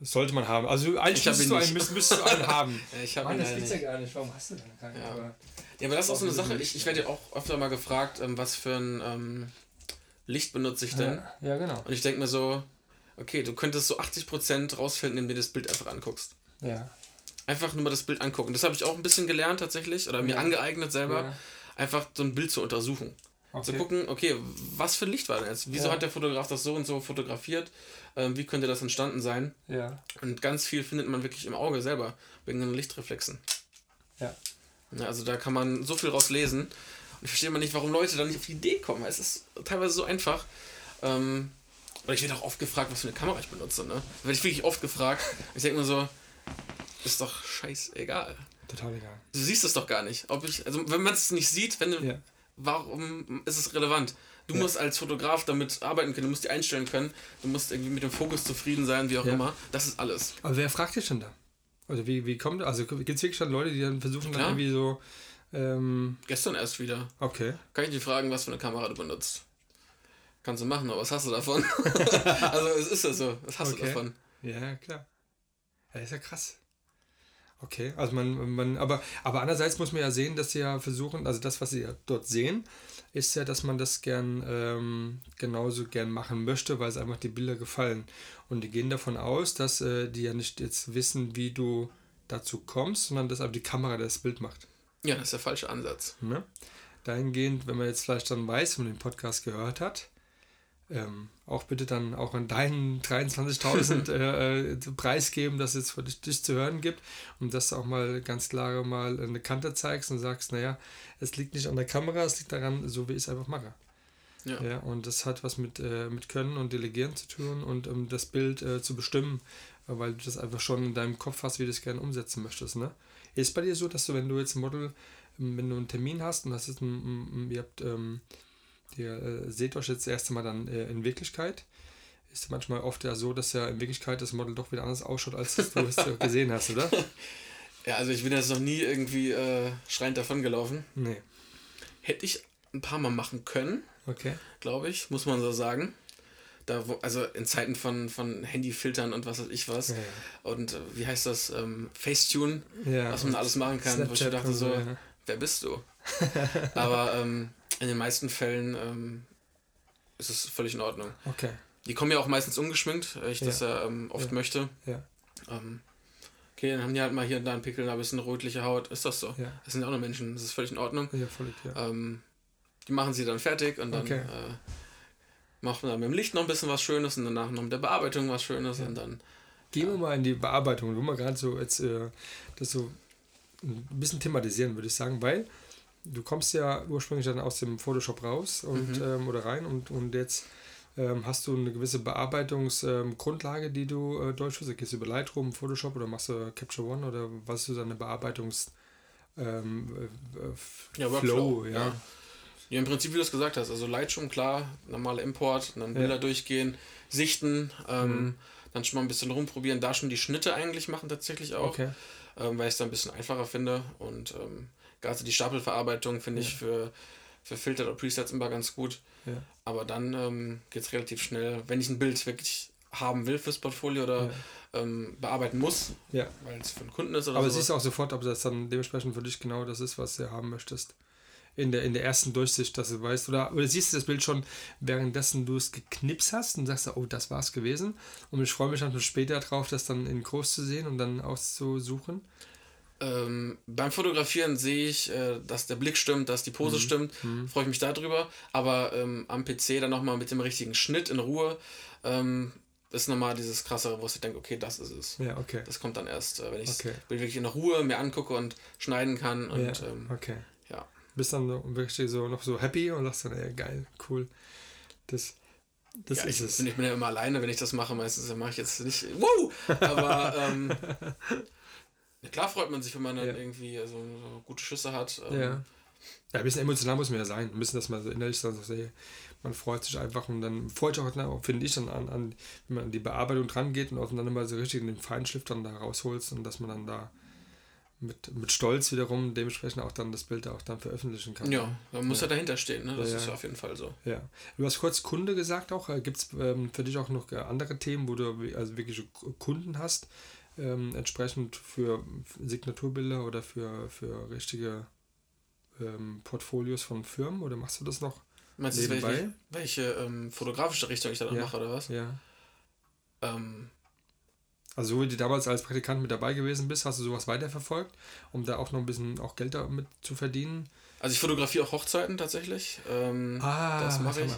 sollte man haben. Also eigentlich müsstest du, einen, nicht. müsst, müsstest du einen *laughs* haben. Ich habe Mann, das gibt's nicht. ja gar nicht. Warum hast du denn keinen? Ja. Aber- Ja, aber das ist auch so eine Sache. Ich, ich werde ja auch öfter mal gefragt, ähm, was für ein ähm, Licht benutze ich denn? Ja, ja, genau. Und ich denke mir so, okay, du könntest so 80% rausfinden, indem du das Bild einfach anguckst. Ja. Einfach nur mal das Bild angucken. Das habe ich auch ein bisschen gelernt tatsächlich oder mir Ja. angeeignet selber, Ja. einfach so ein Bild zu untersuchen. Zu Okay. gucken, okay, was für ein Licht war jetzt? Wieso Ja. hat der Fotograf das so und so fotografiert? Ähm, wie könnte das entstanden sein? Ja. Und ganz viel findet man wirklich im Auge selber, wegen den Lichtreflexen. Ja. Ja, also da kann man so viel raus lesen. Und ich verstehe mal nicht, warum Leute da nicht auf die Idee kommen. Es ist teilweise so einfach. Ähm, oder ich werde auch oft gefragt, was für eine Kamera ich benutze. Ne? Da werde ich wirklich oft gefragt. Ich denke mir so, ist doch scheißegal. Total egal. Du siehst es doch gar nicht. Ob ich, also wenn man es nicht sieht, wenn du, Ja. Warum ist es relevant? Du Ja. musst als Fotograf damit arbeiten können, du musst die einstellen können, du musst irgendwie mit dem Fokus zufrieden sein, wie auch Ja. immer. Das ist alles. Aber wer fragt dich denn da? Also wie, wie kommt, also gibt es wirklich schon Leute, die dann versuchen dann irgendwie so, ähm, Gestern erst wieder. okay. Kann ich dich fragen, was für eine Kamera du benutzt? Kannst du machen, aber was hast du davon? *laughs* also es ist ja so, was hast Okay. du davon? Ja, klar. Ja, ist ja krass. Okay, also man, man, aber, aber andererseits muss man ja sehen, dass sie ja versuchen, also das, was sie ja dort sehen, ist ja, dass man das gern ähm, genauso gern machen möchte, weil es einfach die Bilder gefallen. Und die gehen davon aus, dass äh, die ja nicht jetzt wissen, wie du dazu kommst, sondern dass aber die Kamera das Bild macht. Ja, das ist der falsche Ansatz. Ne? Dahingehend, wenn man jetzt vielleicht dann weiß, wenn man den Podcast gehört hat, ähm, auch bitte dann auch an deinen 23.000 *laughs* äh, äh, Preis geben, dass es für dich, zu hören gibt und dass du auch mal ganz klare mal eine Kante zeigst und sagst, naja, es liegt nicht an der Kamera, es liegt daran, so wie ich es einfach mache. Ja. Ja, und das hat was mit, äh, mit Können und Delegieren zu tun und um das Bild äh, zu bestimmen, weil du das einfach schon in deinem Kopf hast, wie du es gerne umsetzen möchtest. Ne? Ist bei dir so, dass du, wenn du jetzt ein Model, ähm, wenn du einen Termin hast und hast jetzt ein, ein, ein ihr habt, ähm, ihr äh, seht euch jetzt das erste Mal dann äh, in Wirklichkeit, ist manchmal oft ja so, dass ja in Wirklichkeit das Model doch wieder anders ausschaut, als du es *laughs* gesehen hast, oder? Ja, also ich bin jetzt noch nie irgendwie äh, schreiend davon gelaufen. Nee. Hätte ich ein paar Mal machen können, Okay. glaube ich, muss man so sagen. Da, wo, also in Zeiten von, von Handyfiltern und was weiß ich was. Ja, Und äh, wie heißt das? Ähm, Facetune, ja. was man alles machen kann. Wo ich Snapchat dachte so, ja. wer bist du? *laughs* Aber ähm, in den meisten Fällen ähm, ist es völlig in Ordnung. Okay. Die kommen ja auch meistens ungeschminkt, weil ich das ja ähm, oft Ja. möchte. Ja. Ähm, okay, dann haben die halt mal hier und da einen Pickel, ein bisschen rötliche Haut. Ist das so? Ja. Das sind ja auch nur Menschen, das ist völlig in Ordnung. Ja, völlig, ja. Ähm, die machen sie dann fertig und dann Okay. äh, macht man dann mit dem Licht noch ein bisschen was Schönes und danach noch mit der Bearbeitung was Schönes und dann. Gehen wir mal in die Bearbeitung, wo wir gerade so jetzt äh, das so ein bisschen thematisieren, würde ich sagen, weil du kommst ja ursprünglich dann aus dem Photoshop raus und Mhm. ähm, oder rein und, und jetzt ähm, hast du eine gewisse Bearbeitungsgrundlage, die du äh, durchführst. Gehst du über Lightroom, Photoshop oder machst du Capture One oder was ist so deine Bearbeitungs ähm, äh, äh, Ja, Flow, ja. ja. Ja, im Prinzip, wie du es gesagt hast, also Lightroom, klar, normaler Import, dann Ja. Bilder durchgehen, sichten, ähm, Mhm. dann schon mal ein bisschen rumprobieren, da schon die Schnitte eigentlich machen tatsächlich auch, Okay. ähm, weil ich es da ein bisschen einfacher finde und ähm, gerade die Stapelverarbeitung finde ich Ja. für, für Filter oder Presets immer ganz gut, Ja. aber dann ähm, geht es relativ schnell, wenn ich ein Bild wirklich haben will fürs Portfolio oder Ja. ähm, bearbeiten muss, Ja. weil es für einen Kunden ist oder Aber so. siehst du auch sofort, ob das dann dementsprechend für dich genau das ist, was du haben möchtest. In der, in der ersten Durchsicht, dass du weißt, oder, oder siehst du das Bild schon, währenddessen du es geknipst hast und sagst, oh, das war's gewesen. Und ich freue mich dann später drauf, das dann in groß zu sehen und dann auszusuchen. Ähm, beim Fotografieren sehe ich, äh, dass der Blick stimmt, dass die Pose stimmt, freue ich mich darüber. Aber ähm, am PC dann nochmal mit dem richtigen Schnitt in Ruhe ähm, ist nochmal dieses krassere, wo ich denke, okay, das ist es. Ja, okay. Das kommt dann erst, äh, wenn ich es Okay. wirklich in Ruhe mir angucke und schneiden kann. Und ja, ähm, okay. ja. Bist dann wirklich so noch so happy und sagst dann, ey, geil, cool. Das, das ja, ist ich, es. Bin, ich bin ja immer alleine, wenn ich das mache. Meistens mache ich jetzt nicht, *laughs* wow! Aber ähm, *laughs* ja, klar freut man sich, wenn man dann Ja. irgendwie so, so gute Schüsse hat. Ähm, Ja. Ja, ein bisschen emotional muss man ja sein. Ein bisschen, dass man so innerlich dann so sagt, man freut sich einfach und dann freut sich auch, ne, finde ich, dann an, an, wenn man an die Bearbeitung dran geht und auch dann immer so richtig in den Feinschliff dann da rausholst und dass man dann da mit, mit Stolz wiederum dementsprechend auch dann das Bild auch dann veröffentlichen kann. Ja, man muss ja, ja dahinter stehen, ne? das ja, ist ja auf jeden Fall so. Ja. Du hast kurz Kunde gesagt auch. Äh, Gibt es ähm, für dich auch noch äh, andere Themen, wo du also wirklich Kunden hast, ähm, entsprechend für Signaturbilder oder für, für richtige ähm, Portfolios von Firmen oder machst du das noch? Meinst du, welche, welche ähm, fotografische Richtung ich da ja. mache oder was? Ja. Ähm, also so wie du damals als Praktikant mit dabei gewesen bist, hast du sowas weiterverfolgt, um da auch noch ein bisschen auch Geld damit zu verdienen? Also ich fotografiere auch Hochzeiten tatsächlich. Ähm, ah, das mache ich.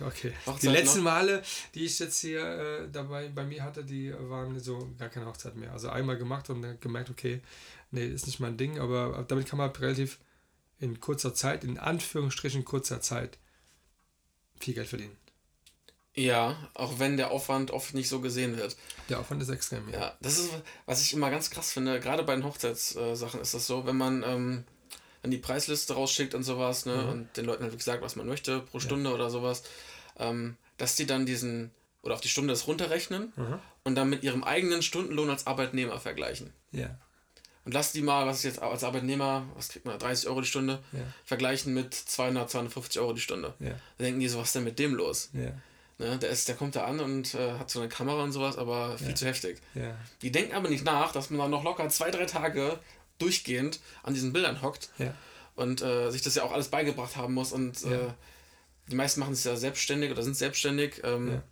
Okay. Hochzeiten die letzten noch? Male, die ich jetzt hier äh, dabei bei mir hatte, die waren so gar keine Hochzeit mehr. Also einmal gemacht und dann gemerkt, okay, nee, ist nicht mein Ding, aber damit kann man relativ in kurzer Zeit, in Anführungsstrichen kurzer Zeit, viel Geld verdienen. Ja, auch wenn der Aufwand oft nicht so gesehen wird. Der Aufwand ist extrem, ja. Ja, das ist, was ich immer ganz krass finde, gerade bei den Hochzeitssachen ist das so, wenn man ähm, dann die Preisliste rausschickt und sowas, ne, mhm. und den Leuten halt gesagt, was man möchte pro Stunde ja. oder sowas, ähm, dass die dann diesen, oder auf die Stunde das runterrechnen mhm. und dann mit ihrem eigenen Stundenlohn als Arbeitnehmer vergleichen. Ja. Und lass die mal, was ist jetzt als Arbeitnehmer, was kriegt man, 30 Euro die Stunde, ja. vergleichen mit 200, 250 Euro die Stunde. Ja. Da denken die so, was ist denn mit dem los? Ja. Ne, der, ist, der kommt da an und äh, hat so eine Kamera und sowas, aber viel zu heftig. Die denken aber nicht nach, dass man dann noch locker zwei, drei Tage durchgehend an diesen Bildern hockt und äh, sich das ja auch alles beigebracht haben muss. Und äh, die meisten machen es ja selbstständig oder sind selbstständig. Ähm,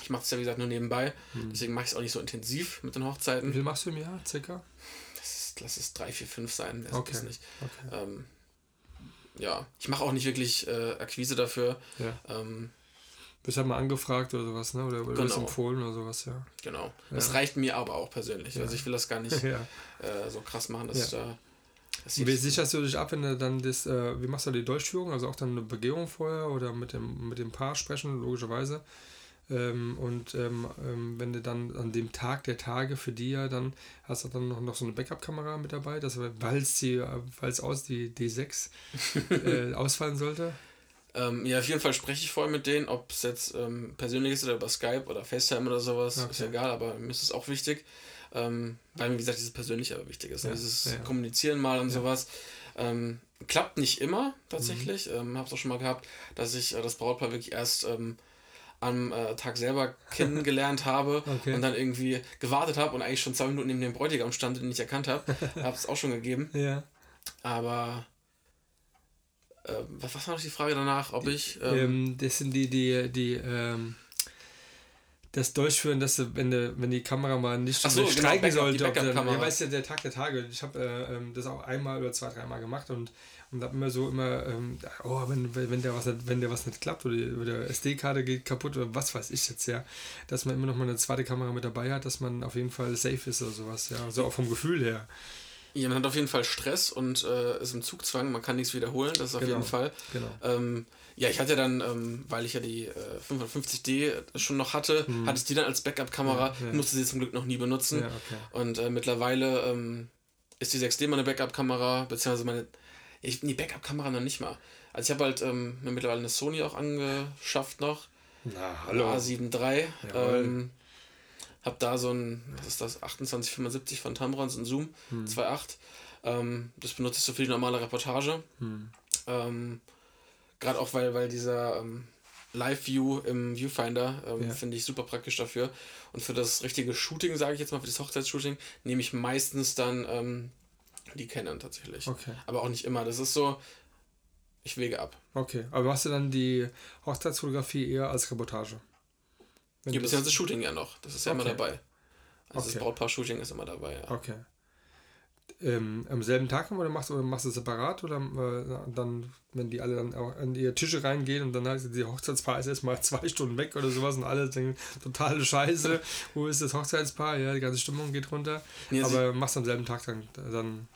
ich mache es ja, wie gesagt, nur nebenbei. Hm. Deswegen mache ich es auch nicht so intensiv mit den Hochzeiten. Wie viel machst du im Jahr, circa? lass es 3, 4, 5 sein, weiß okay. nicht. Okay. Ähm, ja, ich mache auch nicht wirklich äh, Akquise dafür. Ja. Ähm, bist halt mal angefragt oder sowas, ne? Oder, oder genau. empfohlen oder sowas, ja. Genau. Ja. Das reicht mir aber auch persönlich. Ja. Also ich will das gar nicht *laughs* ja. äh, so krass machen, dass ja. da. Das wie sicherst du dich ab, wenn du dann das, äh, wie machst du die Durchführung? Also auch dann eine Begehung vorher oder mit dem, mit dem Paar sprechen, logischerweise. Ähm, und ähm, ähm, wenn du dann an dem Tag der Tage für die ja dann hast du dann noch, noch so eine Backup-Kamera mit dabei, dass falls die, falls aus die D6 *laughs* äh, ausfallen sollte. Ähm, ja, auf jeden Fall spreche ich vorher mit denen, ob es jetzt ähm, persönlich ist oder über Skype oder FaceTime oder sowas, okay. ist ja egal, aber mir ist es auch wichtig, ähm, weil mir, wie gesagt, dieses Persönliche aber wichtig ist. Ja, dieses ja. Kommunizieren mal und ja. sowas. klappt nicht immer tatsächlich. Mhm. Ähm, Habe es auch schon mal gehabt, dass ich äh, das Brautpaar wirklich erst am äh, Tag selber kennengelernt habe *laughs* okay. und dann irgendwie gewartet habe und eigentlich schon zwei Minuten neben dem Bräutigam stand, den ich erkannt habe. *laughs* habe es auch schon gegeben. Ja. Aber äh, was, was war noch die Frage danach, ob ich. Ähm, ähm, das sind die, die, die, ähm, das Durchführen, dass du, wenn, du, wenn die Kamera mal nicht so, genau, streiken genau, sollte, ob dann, ja, weißt du, der Tag der Tage. Ich habe äh, ähm, das auch einmal oder zwei, dreimal gemacht und und habe immer so immer, ähm, oh, wenn, wenn, der was nicht, wenn der was nicht klappt oder, oder SD-Karte geht kaputt oder was weiß ich jetzt, ja, dass man immer noch mal eine zweite Kamera mit dabei hat, dass man auf jeden Fall safe ist oder sowas, ja, so also auch vom Gefühl her. Ja, man hat auf jeden Fall Stress und äh, ist im Zugzwang, man kann nichts wiederholen, das ist auf genau. jeden Fall. Genau. Ähm, ja, ich hatte dann, ähm, weil ich ja die äh, 550D schon noch hatte, mhm. hatte ich die dann als Backup-Kamera, ja, ja. musste sie zum Glück noch nie benutzen. Ja, okay. Und äh, mittlerweile ähm, ist die 6D meine Backup-Kamera, beziehungsweise meine ich, die Backup-Kamera noch nicht mal. Also ich habe halt ähm, mir mittlerweile eine Sony auch angeschafft noch. Na, hallo. A7 III. Ähm, hab da so ein, was ist das, 2875 von Tamron, so ein Zoom hm. 2.8. Ähm, das benutze ich so für die normale Reportage. Hm. Ähm, Gerade auch, weil, weil dieser ähm, Live-View im Viewfinder ähm, ja. finde ich super praktisch dafür. Und für das richtige Shooting, sage ich jetzt mal, für das Hochzeitsshooting, nehme ich meistens dann ähm, die kennen tatsächlich. Okay. Aber auch nicht immer. Das ist so, ich wege ab. Okay, aber hast du dann die Hochzeitsfotografie eher als Reportage? Wenn ja, bisher das Shooting ja noch. Das ist ja okay. immer dabei. Also okay. das Brautpaar-Shooting ist immer dabei, ja. Okay. Ähm, am selben Tag oder machst, oder machst du separat oder äh, dann, wenn die alle dann auch an ihre Tische reingehen und dann heißt die Hochzeitspaar ist erstmal *laughs* zwei Stunden weg oder sowas und alle denken, totale Scheiße, *laughs* wo ist das Hochzeitspaar? Ja, die ganze Stimmung geht runter. Nee, aber machst am selben Tag dann, dann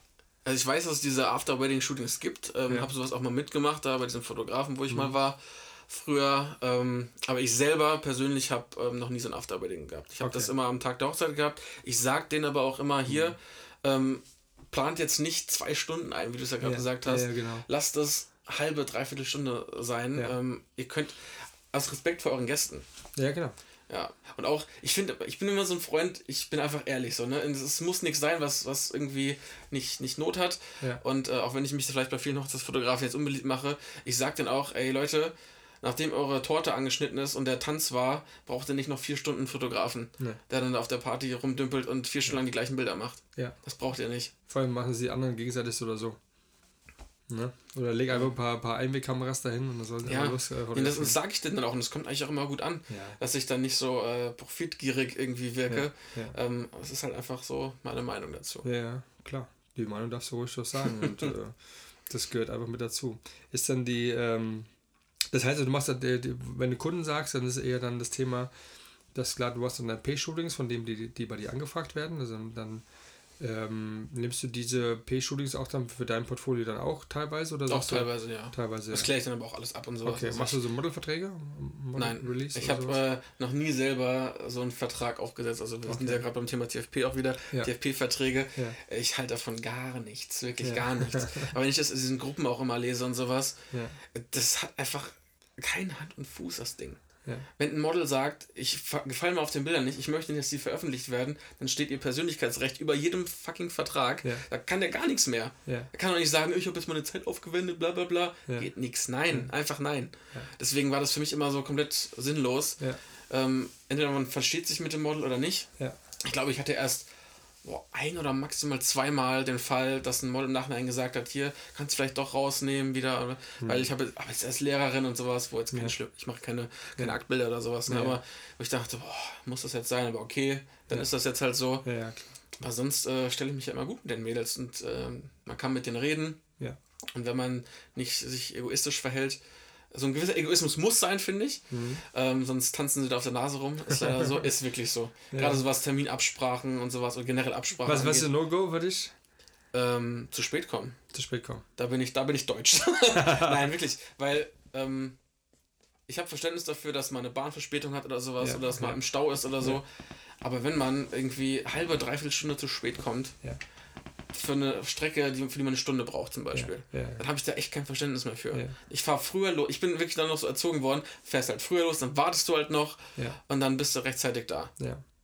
also ich weiß, dass es diese After-Wedding-Shootings gibt. Ähm, ja. Habe sowas auch mal mitgemacht, da bei diesem Fotografen, wo ich mhm. mal war früher. Ähm, aber ich selber persönlich habe ähm, noch nie so ein After-Wedding gehabt. Ich habe okay. das immer am Tag der Hochzeit gehabt. Ich sage denen aber auch immer hier, mhm. Ähm, plant jetzt nicht zwei Stunden ein, wie du es ja gerade ja. gesagt hast. Ja, genau. Lasst es halbe, dreiviertel Stunde sein. Ähm, ihr könnt aus Respekt vor euren Gästen. Ja, genau. Ja. Und auch, ich finde, ich bin immer so ein Freund, ich bin einfach ehrlich so, ne? Es muss nichts sein, was, was irgendwie nicht, nicht Not hat. Ja. Und äh, auch wenn ich mich vielleicht bei vielen Hochzeitsfotografen jetzt unbeliebt mache, ich sag dann auch, ey Leute, nachdem eure Torte angeschnitten ist und der Tanz war, braucht ihr nicht noch vier Stunden Fotografen, nee. der dann auf der Party rumdümpelt und vier Stunden lang die gleichen Bilder macht. Ja. Das braucht ihr nicht. Vor allem machen sie die anderen gegenseitig oder so. Ne? Oder leg einfach ein paar, paar Einwegkameras dahin und dann sollen ja. los. Äh, ja, das, das sage ich denn dann auch und das kommt eigentlich auch immer gut an, ja. dass ich dann nicht so äh, profitgierig irgendwie wirke. Ja. Ja. Ähm, das ist halt einfach so meine Meinung dazu. Ja, klar. Die Meinung darfst du ruhig so sagen und *laughs* äh, das gehört einfach mit dazu. Ist dann die, ähm, das heißt, du machst, wenn du Kunden sagst, dann ist eher dann das Thema, dass klar, du hast dann P-Shootings, von denen die, die bei dir angefragt werden, also dann ähm, nimmst du diese P-Shootings auch dann für dein Portfolio dann auch teilweise? Oder auch teilweise, du? ja. Teilweise. Das kläre ich dann aber auch alles ab und so. Okay, machst du so Modelverträge? Model Nein, Release ich habe äh, noch nie selber so einen Vertrag aufgesetzt. Also wir okay. sind ja gerade beim Thema TFP auch wieder. Ja. TFP-Verträge. Ja. Ich halte davon gar nichts, wirklich ja. gar nichts. *laughs* aber wenn ich das in diesen Gruppen auch immer lese und sowas, das hat einfach kein Hand und Fuß, das Ding. Ja. Wenn ein Model sagt, ich gefalle mir auf den Bildern nicht, ich möchte nicht, dass die veröffentlicht werden, dann steht ihr Persönlichkeitsrecht über jedem fucking Vertrag. Ja. Da kann der gar nichts mehr. Ja. Er kann doch nicht sagen, ich habe jetzt meine Zeit aufgewendet, bla bla bla. Geht nichts. Nein, einfach nein. Deswegen war das für mich immer so komplett sinnlos. Ähm, entweder man versteht sich mit dem Model oder nicht. Ich glaube, ich hatte erst boah, ein oder maximal zweimal den Fall, dass ein Model im Nachhinein gesagt hat, hier kannst du vielleicht doch rausnehmen wieder, mhm. weil ich habe jetzt als Lehrerin und sowas, wo jetzt kein ja. Schlimm, ich mache keine, keine Aktbilder oder sowas, ne, ja. aber wo ich dachte, boah, muss das jetzt sein, aber okay, dann ja. ist das jetzt halt so. aber sonst äh, stelle ich mich ja immer gut mit den Mädels und äh, man kann mit denen reden. Und wenn man nicht sich egoistisch verhält, so ein gewisser Egoismus muss sein, finde ich. Mhm. Ähm, sonst tanzen sie da auf der Nase rum. Ist leider so, *laughs* ist wirklich so. Ja. Gerade so was Terminabsprachen und sowas und generell Absprachen. Was, was ist ein No-Go für dich? Ähm, zu spät kommen. Zu spät kommen. Da bin ich, da bin ich deutsch. *laughs* *laughs* Nein, wirklich. Weil ähm, ich habe Verständnis dafür, dass man eine Bahnverspätung hat oder sowas ja, oder dass man im Stau ist oder so. Aber wenn man irgendwie halbe, dreiviertel Stunde zu spät kommt, für eine Strecke, die, für die man eine Stunde braucht zum Beispiel. Ja, ja, Dann habe ich da echt kein Verständnis mehr für. Ich fahre früher los, ich bin wirklich dann noch so erzogen worden, fährst halt früher los, dann wartest du halt noch und dann bist du rechtzeitig da.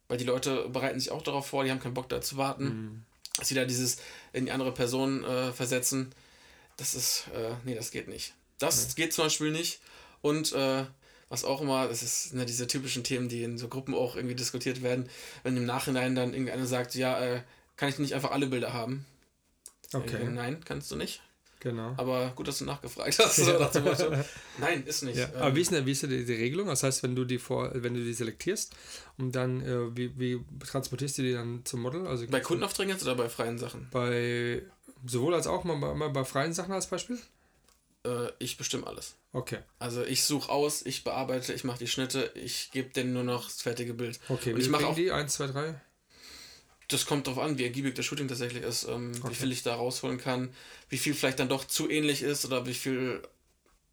Weil die Leute bereiten sich auch darauf vor, die haben keinen Bock da zu warten. Mhm. Dass sie da dieses in die andere Person äh, versetzen, das ist, äh, nee, das geht nicht. Das geht zum Beispiel nicht. Und äh, was auch immer, das ist ne, diese typischen Themen, die in so Gruppen auch irgendwie diskutiert werden, wenn im Nachhinein dann irgendeiner sagt, ja, äh, kann ich nicht einfach alle Bilder haben? Okay. Äh, nein, kannst du nicht. Genau. Aber gut, dass du nachgefragt hast. So Motto. *laughs* Nein, ist nicht. Ja. Ähm, Aber wie ist, denn, wie ist denn die, die, Regelung? Das heißt, wenn du die vor, wenn du die selektierst und dann, äh, wie, wie transportierst du die dann zum Model? Also bei Kundenaufträgen jetzt oder bei freien Sachen? Bei sowohl als auch mal, mal bei freien Sachen als Beispiel? Äh, ich bestimme alles. Okay. Also ich suche aus, ich bearbeite, ich mache die Schnitte, ich gebe denen nur noch das fertige Bild. Okay, und ich mache auch die 1, 2, 3? Das kommt darauf an, wie ergiebig das Shooting tatsächlich ist, ähm, okay. wie viel ich da rausholen kann, wie viel vielleicht dann doch zu ähnlich ist oder wie viel,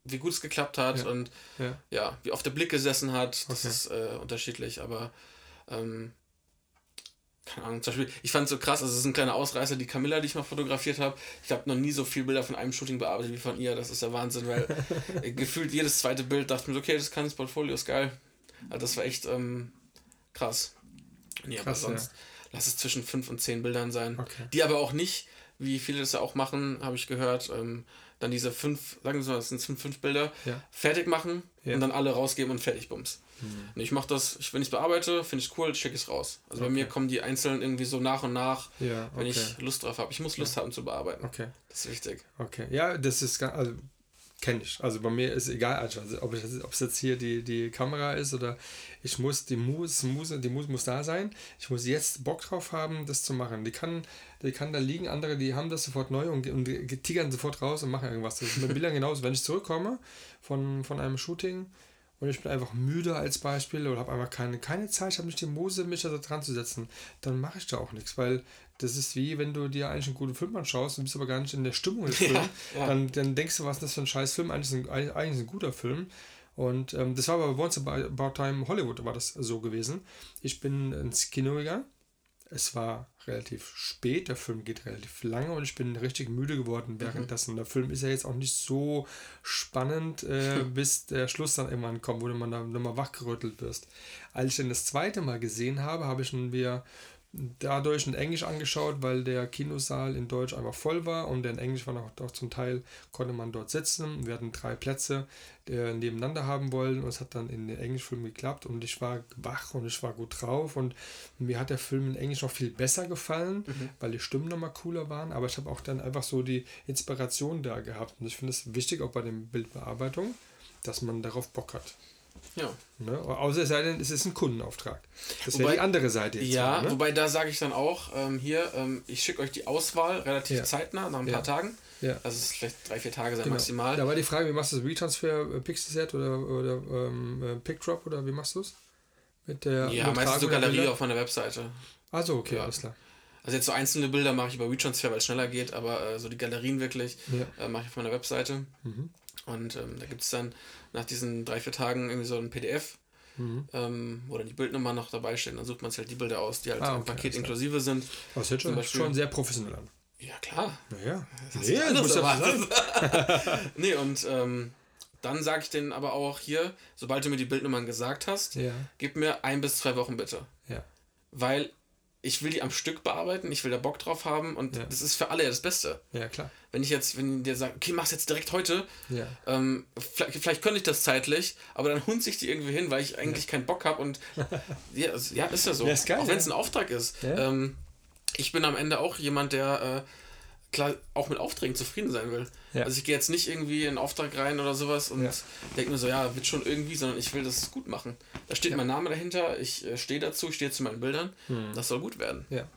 wie gut es geklappt hat ja. und ja. ja. wie oft der Blick gesessen hat. Das okay. ist äh, unterschiedlich, aber ähm, keine Ahnung, zum Beispiel, ich fand es so krass, also es ist ein kleiner Ausreißer, die Camilla, die ich mal fotografiert habe. Ich habe noch nie so viele Bilder von einem Shooting bearbeitet wie von ihr. Das ist der Wahnsinn, weil *laughs* gefühlt jedes zweite Bild dachte mir, okay, das kann das Portfolio, ist geil. Also das war echt ähm, krass. Nee, krass, aber sonst. Ja lass es zwischen fünf und zehn Bildern sein. Okay. Die aber auch nicht, wie viele das ja auch machen, habe ich gehört, ähm, dann diese fünf, sagen wir mal, das sind fünf, fünf Bilder, ja. fertig machen ja. und dann alle rausgeben und fertig bums. Mhm. ich mache das, ich, wenn ich es bearbeite, finde ich es cool, schicke es raus. Also okay. bei mir kommen die einzeln irgendwie so nach und nach, ja, okay. wenn ich Lust drauf habe. Ich muss Lust haben zu bearbeiten. Okay. Das ist wichtig. Okay. Ja, das ist also kenne ich. Also bei mir ist egal, also ob, es jetzt hier die, die Kamera ist oder ich muss, die Muse, Muse, die Muse muss da sein. Ich muss jetzt Bock drauf haben, das zu machen. Die kann, die kann da liegen, andere, die haben das sofort neu und, und tigern sofort raus und machen irgendwas. Das ist mit Bildern genauso. Wenn ich zurückkomme von, von einem Shooting und ich bin einfach müde als Beispiel oder habe einfach keine, keine Zeit, ich habe nicht die Muse, mich da dran zu setzen, dann mache ich da auch nichts, weil das ist wie, wenn du dir eigentlich einen guten Film anschaust und bist aber gar nicht in der Stimmung des *laughs* Films, ja, ja. Dann, dann denkst du, was ist das für ein scheiß Film? Eigentlich ist ein, eigentlich ist ein guter Film. Und ähm, das war aber bei Once About Time Hollywood war das so gewesen. Ich bin ins Kino gegangen es war relativ spät, der Film geht relativ lange und ich bin richtig müde geworden währenddessen. Mhm. Der Film ist ja jetzt auch nicht so spannend, äh, *laughs* bis der Schluss dann irgendwann kommt, wo du man dann nochmal wachgerüttelt wirst. Als ich den das zweite Mal gesehen habe, habe ich wieder dadurch in Englisch angeschaut, weil der Kinosaal in Deutsch einfach voll war und in Englisch war noch, auch zum Teil, konnte man dort sitzen. Wir hatten drei Plätze äh, nebeneinander haben wollen und es hat dann in den Englischfilm geklappt und ich war wach und ich war gut drauf und mir hat der Film in Englisch noch viel besser gefallen, mhm. weil die Stimmen nochmal cooler waren, aber ich habe auch dann einfach so die Inspiration da gehabt und ich finde es wichtig auch bei der Bildbearbeitung, dass man darauf Bock hat. Ja. Ne? Außer es sei denn, es ist ein Kundenauftrag. Das wäre die andere Seite jetzt. Ja, mal, ne? wobei da sage ich dann auch, ähm, hier, ähm, ich schicke euch die Auswahl relativ ja. zeitnah, nach ein ja. paar Tagen. Ja. Also es ist vielleicht drei, vier Tage sein genau. maximal. Da war die Frage, wie machst du das? Retransfer, äh, Pixelset oder, oder ähm, äh, PickDrop oder wie machst du es? Mit der Ja, meistens so Galerie auf meiner Webseite. Also okay, ja. alles klar. Also jetzt so einzelne Bilder mache ich über WeTransfer, weil es schneller geht, aber äh, so die Galerien wirklich ja. äh, mache ich auf meiner Webseite. Mhm. Und ähm, da gibt es dann nach diesen drei, vier Tagen irgendwie so ein PDF, mhm. ähm, wo dann die Bildnummer noch dabei stehen. Dann sucht man sich halt die Bilder aus, die halt ah, okay, im Paket inklusive sind. Das hört schon, schon sehr professionell an. Ja, klar. Naja. Das nee, das muss ja sein. *laughs* nee, und ähm, dann sage ich denen aber auch hier, sobald du mir die Bildnummern gesagt hast, ja. gib mir ein bis zwei Wochen bitte. Ja. Weil ich will die am Stück bearbeiten, ich will da Bock drauf haben und ja. das ist für alle ja das Beste. Ja, klar. Wenn ich jetzt, wenn der sagt, okay, mach's jetzt direkt heute, ja. ähm, vielleicht, vielleicht könnte ich das zeitlich, aber dann hund sich die irgendwie hin, weil ich eigentlich ja. keinen Bock habe und *laughs* ja, ja, ist ja so. Ist geil, auch wenn es ein Auftrag ist. Ähm, ich bin am Ende auch jemand, der äh, klar auch mit Aufträgen zufrieden sein will. Ja. Also ich gehe jetzt nicht irgendwie in einen Auftrag rein oder sowas und ja. denke mir so, ja, wird schon irgendwie, sondern ich will das gut machen. Da steht ja. mein Name dahinter, ich äh, stehe dazu, ich stehe zu meinen Bildern. Hm. Das soll gut werden. Ja.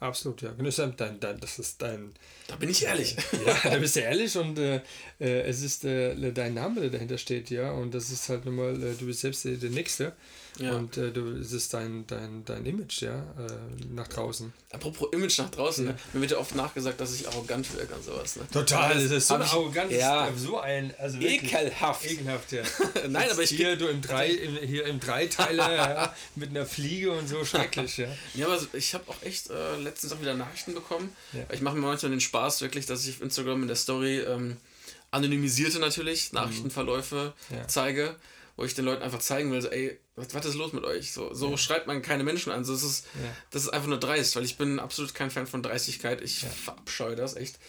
Absolut, ja. Das ist dein, dein, das ist dein. Da bin ich ehrlich. ja, *laughs* da bist du ehrlich und äh, äh, es ist äh, dein Name, der dahinter steht, ja. Und das ist halt nochmal, äh, du bist selbst der, der Nächste. Ja. Und äh, du, es ist dein, dein, dein Image, ja, äh, nach draußen. Apropos Image nach draußen, ja. ne? mir wird ja oft nachgesagt, dass ich arrogant wirke und sowas. Ne? Total, das ist so eine Arroganz, ja. so ein, also ekelhaft. Ekelhaft, ja. *laughs* Nein, aber ich hier du im drei, im, hier im Dreiteiler *laughs* ja, mit einer Fliege und so schrecklich, ja. Ja, aber ich habe auch echt äh, letztens auch wieder Nachrichten bekommen. Ja. Ich mache mir manchmal den Spaß wirklich, dass ich auf Instagram in der Story ähm, anonymisierte natürlich Nachrichtenverläufe mhm. zeige wo ich den Leuten einfach zeigen will, so, ey, was, was ist los mit euch? So, so ja. schreibt man keine Menschen an. So, das, ist, ja. das ist einfach nur dreist, weil ich bin absolut kein Fan von Dreistigkeit. Ich ja. verabscheue das echt.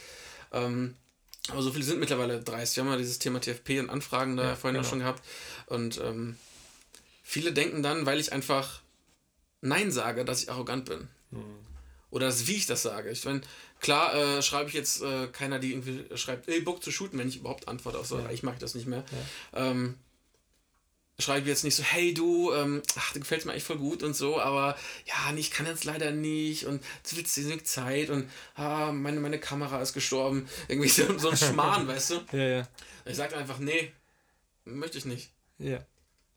Ähm, aber so viele sind mittlerweile dreist. Wir haben ja dieses Thema TFP und Anfragen da vorhin genau. schon gehabt. Und ähm, viele denken dann, weil ich einfach Nein sage, dass ich arrogant bin. Mhm. Oder dass, wie ich das sage. Ich meine, klar äh, schreibe ich jetzt äh, keiner, die irgendwie schreibt, ey, Bock zu shooten, wenn ich überhaupt antworte auf so, ich mache das nicht mehr. Ähm, schreibe jetzt nicht so, hey du, ähm, ach, du gefällst mir eigentlich voll gut und so, aber ja, ich kann jetzt leider nicht und es wird wenig Zeit und ah, meine, meine Kamera ist gestorben. Irgendwie so, so ein Schmarrn, *laughs* weißt du? Ja, ja. Ich sage einfach, nee, möchte ich nicht. Ja.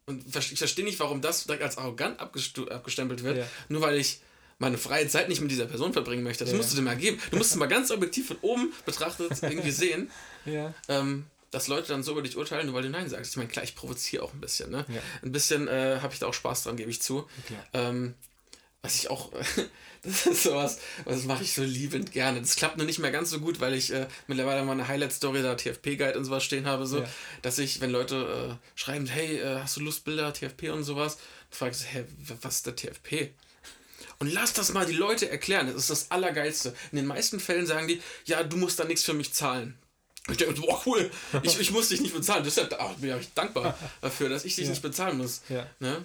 Und ich verstehe nicht, warum das direkt als arrogant abgestempelt wird, ja. nur weil ich meine freie Zeit nicht mit dieser Person verbringen möchte. Das ja. musst du dir mal geben. Du musst es mal ganz objektiv von oben betrachtet *laughs* irgendwie sehen. Ja. Ähm, dass Leute dann so über dich urteilen, nur weil du Nein sagst. Ich meine, klar, ich provoziere auch ein bisschen. Ne? Ja. Ein bisschen äh, habe ich da auch Spaß dran, gebe ich zu. Okay. Ähm, was ich auch, *laughs* das ist sowas, was mache ich so liebend gerne. Das klappt nur nicht mehr ganz so gut, weil ich äh, mittlerweile mal eine Highlight-Story da TFP-Guide und sowas stehen habe, so, ja. dass ich, wenn Leute äh, schreiben, hey, äh, hast du Lust, Bilder, TFP und sowas, dann frage ich so, hey, was ist der TFP? Und lass das mal die Leute erklären, das ist das Allergeilste. In den meisten Fällen sagen die, ja, du musst da nichts für mich zahlen. Ich denke, boah, cool, ich, ich muss dich nicht bezahlen. Deshalb ach, bin ich dankbar dafür, dass ich dich ja. nicht bezahlen muss. Ja. Ne?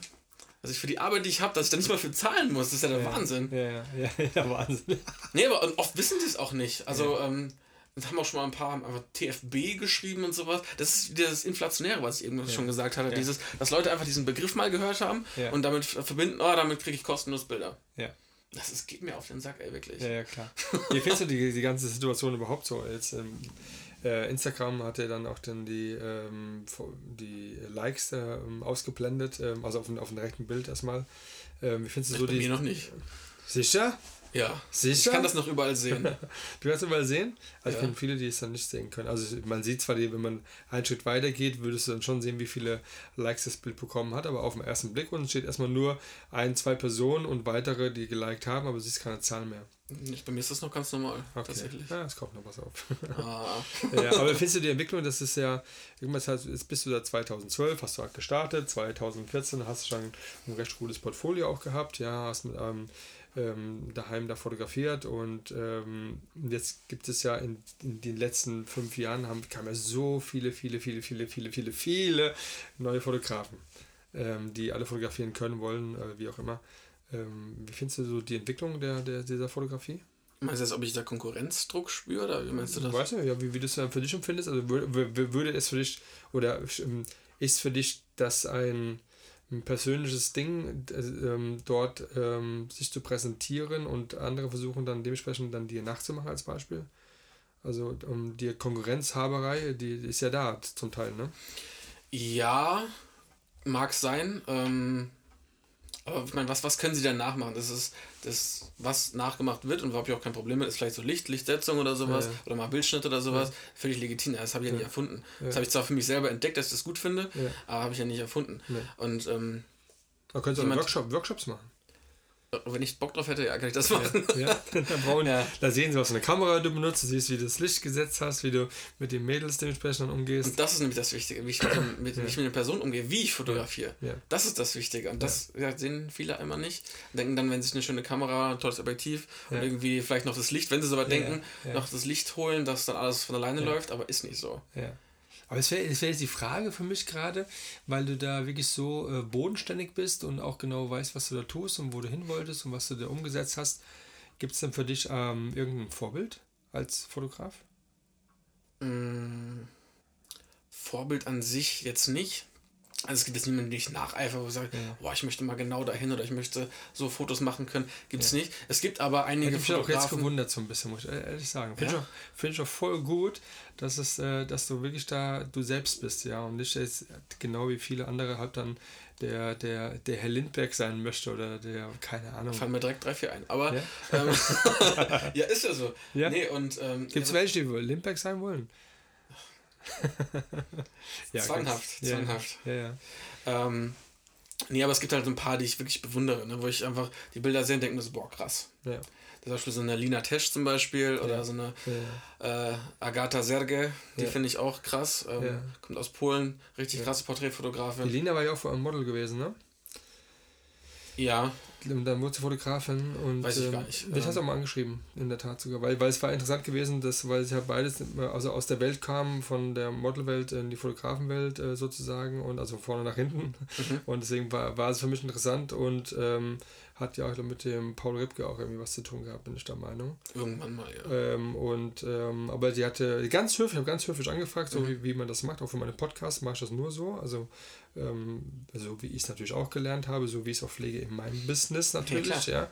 Also ich für die Arbeit, die ich habe, dass ich da nicht mal für zahlen muss, das ist ja der ja. Wahnsinn. Ja, ja, *laughs* ja, ja, Wahnsinn. nee, aber oft wissen sie es auch nicht. Also, ja. ähm, das haben auch schon mal ein paar einfach TFB geschrieben und sowas. Das ist wieder das Inflationäre, was ich eben ja. schon gesagt hatte. Dieses, dass Leute einfach diesen Begriff mal gehört haben und damit verbinden, oh, damit kriege ich kostenlos Bilder. Ja. Das ist, geht mir auf den Sack, ey, wirklich. Ja, ja, klar. *laughs* Wie findest du die, die ganze Situation überhaupt so? Jetzt, ähm, äh, Instagram hat ja dann auch dann die, ähm, die Likes äh, ausgeblendet, ähm, also auf, auf dem rechten Bild erstmal. Ähm, wie findest du so bei die. Mir noch nicht. Sicher? Ja, Sicher? ich kann das noch überall sehen. *laughs* du kannst überall sehen? Also ja. ich kenne viele, die es dann nicht sehen können. Also man sieht zwar, wenn man einen Schritt weiter geht, würdest du dann schon sehen, wie viele Likes das Bild bekommen hat, aber auf den ersten Blick unten steht erstmal nur ein, zwei Personen und weitere, die geliked haben, aber du siehst keine Zahl mehr. Bei mir ist das noch ganz normal, okay. tatsächlich. Ja, es kommt noch was auf. Ah. *laughs* ja, aber findest du die Entwicklung, das ist ja, irgendwas halt, jetzt bist du da 2012, hast du halt gestartet, 2014 hast du schon ein recht gutes Portfolio auch gehabt, ja, hast mit einem ähm, daheim da fotografiert und ähm, jetzt gibt es ja in, in, den letzten fünf Jahren haben, kamen ja so viele, viele, viele, viele, viele, viele, viele neue Fotografen, ähm, die alle fotografieren können, wollen, äh, wie auch immer. Ähm, wie findest du so die Entwicklung der, der, dieser Fotografie? Meinst du jetzt, ob ich da Konkurrenzdruck spüre oder wie meinst du das? Weißt du, ja, wie, wie du es für dich empfindest? Also würde, würde es für dich oder ähm, ist für dich das ein ein persönliches Ding, äh, ähm, dort ähm, sich zu präsentieren und andere versuchen dann dementsprechend dann dir nachzumachen als Beispiel. Also um die Konkurrenzhaberei, die, die ist ja da zum Teil, ne? Ja, mag sein. Ähm, aber ich meine, was, was können sie denn nachmachen? Das ist das, was nachgemacht wird und wo habe ich auch kein Problem mit, ist vielleicht so Licht, Lichtsetzung oder sowas ja, ja. oder mal Bildschnitt oder sowas. Ja. Völlig legitim. Das habe ich ja, nicht erfunden. Das habe ich zwar für mich selber entdeckt, dass ich das gut finde, aber habe ich ja nicht erfunden. Und ähm, da könntest du Workshop, Workshops machen. Wenn ich Bock drauf hätte, ja, kann ich das machen. Ja, *laughs* ja. Dann brauchen, ja. Da sehen sie, was für eine Kamera du benutzt, du siehst, wie du das Licht gesetzt hast, wie du mit den Mädels dementsprechend umgehst. Und das ist nämlich das Wichtige, wie ich mit, mit, ja. wie ich mit einer Person umgehe, wie ich fotografiere. Ja. Das ist das Wichtige. Und das sehen viele einmal nicht. Denken dann, wenn sich eine schöne Kamera, ein tolles Objektiv und irgendwie vielleicht noch das Licht, wenn sie so weit denken, noch das Licht holen, dass dann alles von alleine läuft, aber ist nicht so. Ja. Aber es wäre wär jetzt die Frage für mich gerade, weil du da wirklich so äh, bodenständig bist und auch genau weißt, was du da tust und wo du hin wolltest und was du da umgesetzt hast. Gibt es denn für dich ähm, irgendein Vorbild als Fotograf? Mm, Vorbild an sich jetzt nicht. Also es gibt jetzt niemanden, den ich nacheifere, wo ich sage, ja. boah, ich möchte mal genau dahin oder ich möchte so Fotos machen können. Gibt es ja. nicht. Es gibt aber einige ja, Fotografen... Ich auch jetzt gewundert so ein bisschen, muss ich ehrlich sagen. Finde ja? ich, find ich auch voll gut, dass, es, äh, dass du wirklich da du selbst bist, ja. Und nicht jetzt genau wie viele andere halt dann der, der, der Herr Lindberg sein möchte oder der, keine Ahnung. Fallen mir direkt drei, vier ein. Aber ja, ähm, *laughs* ja ist ja so. Ja? Nee, ähm, Gibt es welche, die Lindberg sein wollen? *laughs* ja, zwanghaft, ganz, zwanghaft. Ja, ja. Ähm, nee, aber es gibt halt ein paar, die ich wirklich bewundere, ne, wo ich einfach die Bilder sehe und denke mir so, boah, krass. Ja. Zum Beispiel so eine Lina Tesch zum Beispiel oder so eine ja. äh, Agata Serge, die ja. finde ich auch krass. Ähm, ja. Kommt aus Polen, richtig krasse Porträtfotografin. Die Lina war ja auch vor einem Model gewesen, ne? Ja. Und dann wurde sie Fotografin und Weiß ich ähm, gar nicht. Ich hast du auch mal angeschrieben, in der Tat sogar, weil, weil es war interessant gewesen, dass, weil sie ja beides also aus der Welt kamen, von der Modelwelt in die Fotografenwelt äh, sozusagen und also vorne nach hinten. Mhm. Und deswegen war, war es für mich interessant und ähm, hat ja auch mit dem Paul Ripke auch irgendwie was zu tun gehabt, bin ich der Meinung. Irgendwann mal, ja. Ähm, und, ähm, aber sie hatte ganz höflich, ich habe ganz höflich angefragt, so mhm. wie, wie man das macht. Auch für meine Podcasts mache ich das nur so. Also, ähm, so wie ich es natürlich auch gelernt habe, so wie ich es auch pflege in meinem Business natürlich, ja.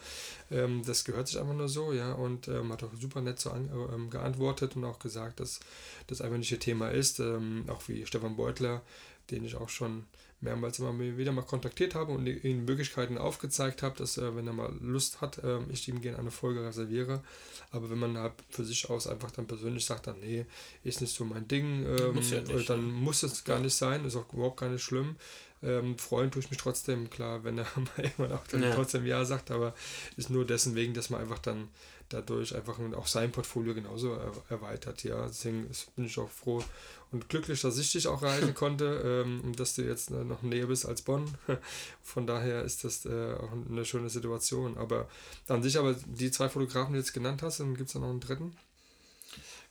ja. Ähm, das gehört sich einfach nur so, ja. Und ähm, hat auch super nett so an, ähm, geantwortet und auch gesagt, dass das einfach nicht ihr Thema ist. auch wie Stefan Beutler, den ich auch schon mehrmals immer wieder mal kontaktiert habe und ihm Möglichkeiten aufgezeigt habe, dass er, wenn er mal Lust hat, äh, ich ihm gerne eine Folge reserviere. Aber wenn man halt für sich aus einfach dann persönlich sagt, dann nee, ist nicht so mein Ding, ähm, muss ja nicht, dann ja. muss es gar nicht sein, ist auch überhaupt gar nicht schlimm. Ähm, freuen tue ich mich trotzdem, klar, wenn er *laughs* mal irgendwann auch dann ja. trotzdem Ja sagt, aber ist nur dessen wegen, dass man einfach dann dadurch einfach auch sein Portfolio genauso erweitert. Ja, deswegen bin ich auch froh und glücklich, dass ich dich auch erreichen *laughs* konnte ähm, und dass du jetzt äh, noch näher bist als Bonn. *laughs* Von daher ist das äh, auch eine schöne Situation. Aber an sich aber die zwei Fotografen, die du jetzt genannt hast, dann gibt es da noch einen dritten.